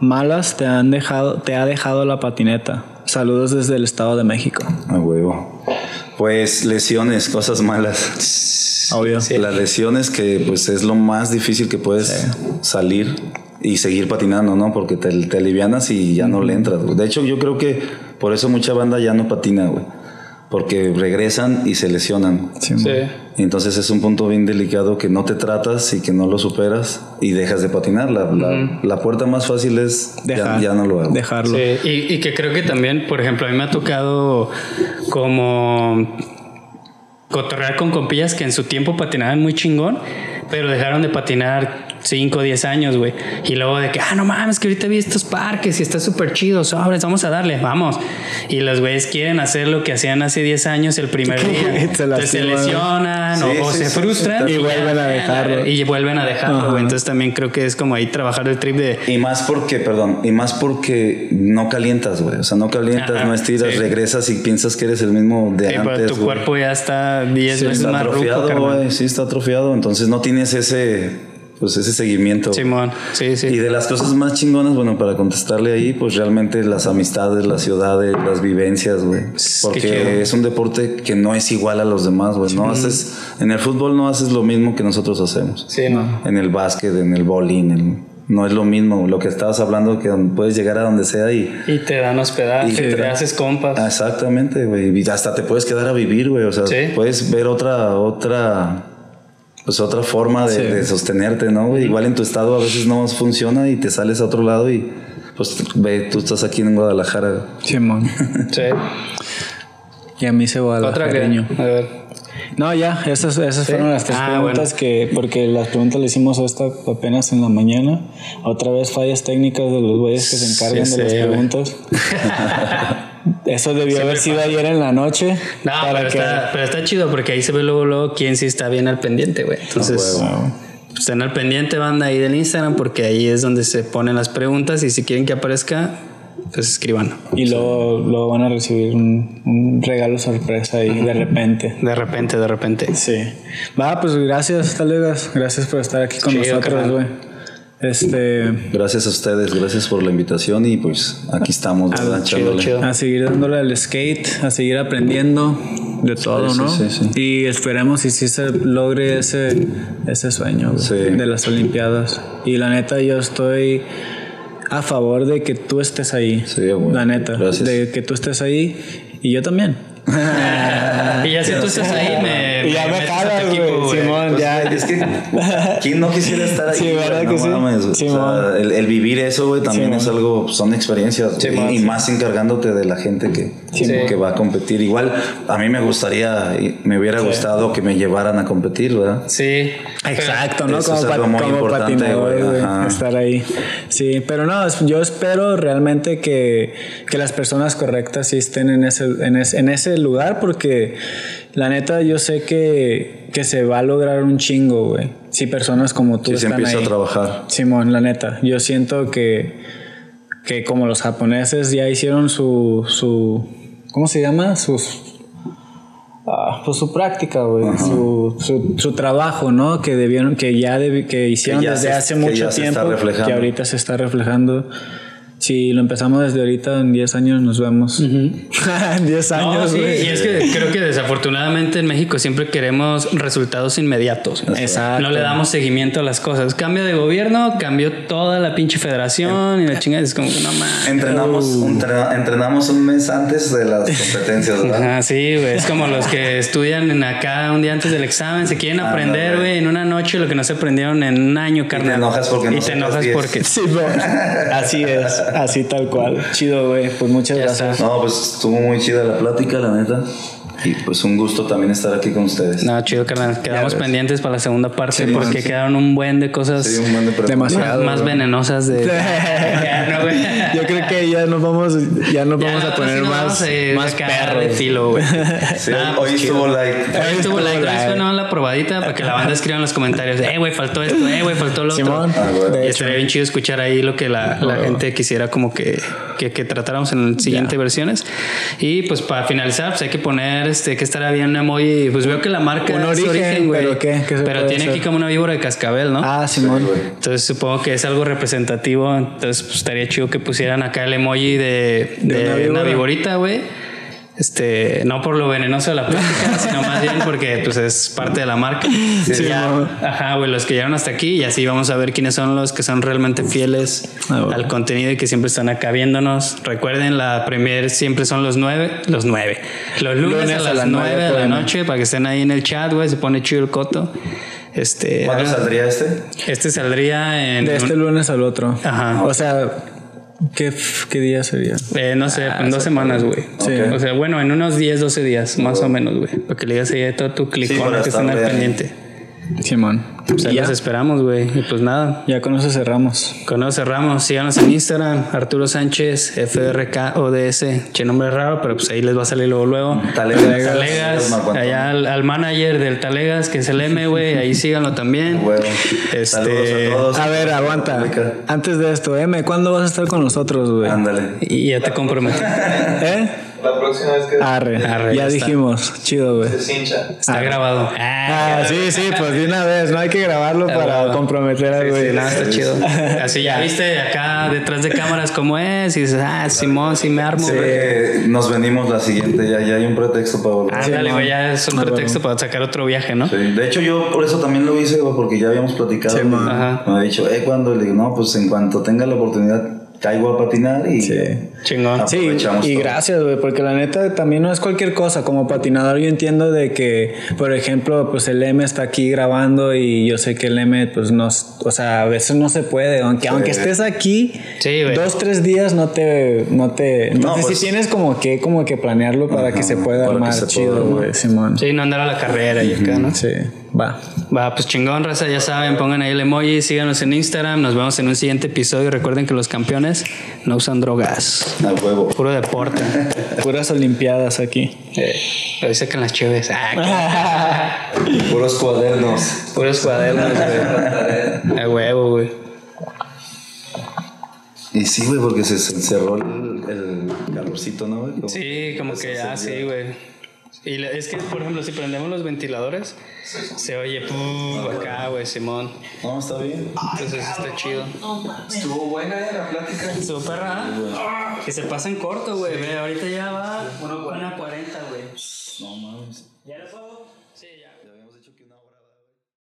malas te han dejado, te ha dejado la patineta? Saludos desde el Estado de México. A huevo. Pues lesiones, cosas malas. Obvio. Sí. Las lesiones que pues es lo más difícil que puedes salir y seguir patinando, ¿no? Porque te, te alivianas y ya no le entras. güey. De hecho, yo creo que por eso mucha banda ya no patina, güey. Porque regresan y se lesionan. Sí, entonces es un punto bien delicado que no te tratas y que no lo superas y dejas de patinar. La, la- la puerta más fácil es ya- Dejar, ya, no lo hago. Dejarlo. Sí, y, y que creo que también, por ejemplo, a mí me ha tocado como cotorrear con compillas que en su tiempo patinaban muy chingón, pero dejaron de patinar 5 o 10 años, güey. Y luego de que, ah, no mames, que ahorita vi estos parques y está súper chido, sobres, vamos a darle, vamos. Y los güeyes quieren hacer lo que hacían hace 10 años el primer día. Se Entonces se lastiman. lesionan o, Sí, o sí, se sí, frustran y ya, vuelven a dejarlo. Y vuelven a dejarlo, Ajá. güey. Entonces también creo que es como ahí trabajar el trip de... Y más porque, perdón, y más porque no calientas, güey. O sea, no calientas, Ajá, no estiras, sí. regresas y piensas que eres el mismo de pero antes. tu güey. cuerpo ya está 10 Sí, veces está más atrofiado, güey. Sí, está atrofiado. Entonces no tienes ese, pues ese seguimiento. Simón, sí, sí. Y de las cosas más chingonas, bueno, para contestarle ahí, pues realmente las amistades, las ciudades, las vivencias, güey. Porque es un deporte que no es igual a los demás, güey. No haces, en el fútbol no haces lo mismo que nosotros hacemos. Sí, no. En el básquet, en el bowling, en- no es lo mismo. Lo que estabas hablando, que puedes llegar a donde sea y Y te dan hospedaje, Y te, te- haces compas. Exactamente, güey. Y hasta te puedes quedar a vivir, güey. O sea, Sí. puedes ver otra, otra, pues otra forma de, Sí. de sostenerte, ¿no? Igual en tu estado a veces no funciona y te sales a otro lado y pues ve, tú estás aquí en Guadalajara. Simón. Sí. Y a mí se va Otra que. A ver. No, ya, esas, esas fueron las tres Ah, preguntas que, porque las preguntas le hicimos esta apenas en la mañana. Otra vez fallas técnicas de los güeyes que se encargan Sí, de las sí, güey. preguntas. Eso debió Siempre haber sido pasa. ayer en la noche. No, para pero, que- está, pero está chido porque ahí se ve luego, luego quién sí está bien al pendiente, güey. Entonces, huevo. pues, estén al pendiente, banda ahí del Instagram, porque ahí es donde se ponen las preguntas y si quieren que aparezca, pues escriban. Y luego, luego van a recibir un, un regalo sorpresa ahí de repente. De repente, de repente. Sí. Va, pues gracias, Talegas. Gracias por estar aquí con Chido, nosotros, güey. Este. Gracias a ustedes, gracias por la invitación y pues aquí estamos, ¿verdad? chido, chido. A seguir dándole al skate, a seguir aprendiendo de todo, sí, ¿no? sí, sí. Y esperemos y si se logre ese, ese sueño de las Olimpiadas. Y la neta, yo estoy a favor de que tú estés ahí. Sí, güey. La neta. Gracias. De que tú estés ahí y yo también. Y ya si tú estás ahí, me, me, Y ya me equipo, güey. Simón, Pues, ya. Es que, ¿quién no quisiera estar ahí? Sí? ¿verdad No que sí? mames. Sí, o sea, el, el vivir eso, güey, también Sí, es algo, son experiencias. Man, y sí. más encargándote de la gente que, que va a competir. Igual, a mí me gustaría, me hubiera gustado que me llevaran a competir, ¿verdad? Sí. Exacto, ¿no? Eso Como, es algo muy como importante, patinador, güey, estar ahí. Sí, pero no, yo espero realmente que, que las personas correctas sí estén en ese, en ese, en ese lugar porque la neta yo sé que, que se va a lograr un chingo, güey. Si personas como tú Si se están empieza ahí. a trabajar. Simón, la neta, yo siento que, que como los japoneses ya hicieron su, su ¿cómo se llama? Sus Ah, pues su práctica, güey, su, su, su trabajo, ¿no? Que debieron, que ya debi- que hicieron ya desde se- hace que mucho se tiempo, reflejando. que ahorita se está reflejando. Si lo empezamos desde ahorita, en 10 años nos vemos. en 10 No, años, sí, y es que creo que desafortunadamente en México siempre queremos resultados inmediatos. Exacto. No le damos seguimiento a las cosas. Cambio de gobierno, cambió toda la pinche federación y la chingada es como, no mames. Entrenamos, Uh. entrenamos un mes antes de las competencias, ¿verdad? Ajá, sí, güey. Es como los que estudian en acá un día antes del examen, se quieren aprender, en una noche lo que no se aprendieron en un año, carnal. enojas porque no Y te enojas 10. porque. Sí. Así es, así tal cual. Chido, güey. Pues muchas Ya gracias. No, pues estuvo muy chida la plática, la neta. Y pues un gusto también estar aquí con ustedes. No, chido, carnal. Quedamos pendientes para la segunda parte Sí, porque sí. quedaron un buen de cosas Sí, un buen de. Demasiado. más, más venenosas de. No. Yo creo que ya nos vamos, ya nos Ya, vamos a poner sí nos más, a ir más acá perros. de filo, güey. Sí, Nah, hoy pues, estuvo like. Hoy estuvo like, hoy like. fue la probadita para que la banda escriba en los comentarios. Eh, güey, faltó esto, eh, güey, faltó lo Simón, otro. Ah, Y estaría bien chido escuchar ahí lo que la, la gente quisiera como que, que, que tratáramos en las siguientes versiones. Y pues para finalizar, pues hay que poner este que estará bien un emoji. Pues veo que la marca Un es origen, origen, güey. pero ¿qué? ¿Qué se Pero tiene hacer? aquí como una víbora de cascabel, ¿no? Ah, Simón. güey. Entonces supongo que es algo representativo. Entonces pues, estaría chido que pusieran acá el emoji de, De de una una, víbora. viborita, güey. Este, no por lo venenoso de la plática, sino más bien porque pues es parte de la marca. Sí, Ya, mo. ajá, güey, los que llegaron hasta aquí y así vamos a ver quiénes son los que son realmente fieles Ah, bueno. al contenido y que siempre están acá viéndonos. Recuerden, la premier siempre son los nueve, los nueve, los lunes, Lunes a a las las nueve nueve, de la noche para que estén ahí en el chat, güey, se pone chido el coto. Este, ¿Cuándo saldría este? este saldría en De este lunes al otro. Ajá. O sea, ¿qué, qué día sería? Eh, no sé, en dos semanas, güey. Sí. O sea, bueno, en unos 10, 12 días, más o menos, güey. Para que le digas ahí a todo tu clicón para que estén al pendiente. Simón. Pues ahí ya, los esperamos, güey. Y pues nada, ya con eso cerramos. con eso cerramos. Síganos en Instagram, Arturo Sánchez, FRKODS. Che, nombre raro, pero pues ahí les va a salir luego, luego. Talegas. Talegas, allá al, al manager del Talegas, que es el M, güey. Ahí síganlo también. Huevo. Este- Saludos a todos. A ver, aguanta. Antes de esto, M, ¿cuándo vas a estar con nosotros, güey? Ándale. Y ya te comprometí. ¿Eh? La próxima vez que Arre. Arre, ya dijimos. Chido, güey. se hincha. Está grabado. Ah, sí, sí, pues de una vez. No hay que grabarlo Ah, para comprometer al Sí, güey. sí, no, está chido. Así ya viste acá detrás de cámaras cómo es y dices, ah, Simón, sí me armo. Creo güey. nos venimos la siguiente, ya, ya hay un pretexto para volver. Ándale, no. güey, ya es un Ah, pretexto para sacar otro viaje, ¿no? Sí, De hecho, yo por eso también lo hice, güey, porque ya habíamos platicado. Sí, y man. Ajá. me ha dicho, eh, cuando le digo, no, pues en cuanto tenga la oportunidad, caigo a patinar y. Sí. Chingón. Sí, y todo. gracias, güey, porque la neta también no es cualquier cosa. Como patinador, yo entiendo de que, por ejemplo, pues el M está aquí grabando y yo sé que el M, pues no, o sea, a veces no se puede. Aunque, aunque estés aquí, Sí, dos, tres días no te, no te. Entonces pues- sí tienes como que, como que planearlo para que se pueda armar se chido, güey, Simón. Sí, no andar a la carrera y acá, ¿no? Sí, va. Va, pues chingón, raza, ya saben, pongan ahí el emoji, síganos en Instagram, nos vemos en un siguiente episodio. Recuerden que los campeones no usan drogas, A huevo. puro deporte. Puras olimpiadas aquí. Eh, que en las cheves. Ah, Puros cuadernos. puros cuadernos, güey. A huevo, güey. Y sí, güey, porque se se cerró el, el calorcito, ¿no, güey? Como- Sí, como que, ah, sí, güey. Y la- es que, por ejemplo, si prendemos los ventiladores, se oye pum, acá, güey, Simón. No, está bien. Entonces está chido. Estuvo buena eh, la plática. Estuvo perra. Que se pasa en corto, güey. Ve, ahorita ya va una 40, güey. No mames. ¿Ya lo puedo?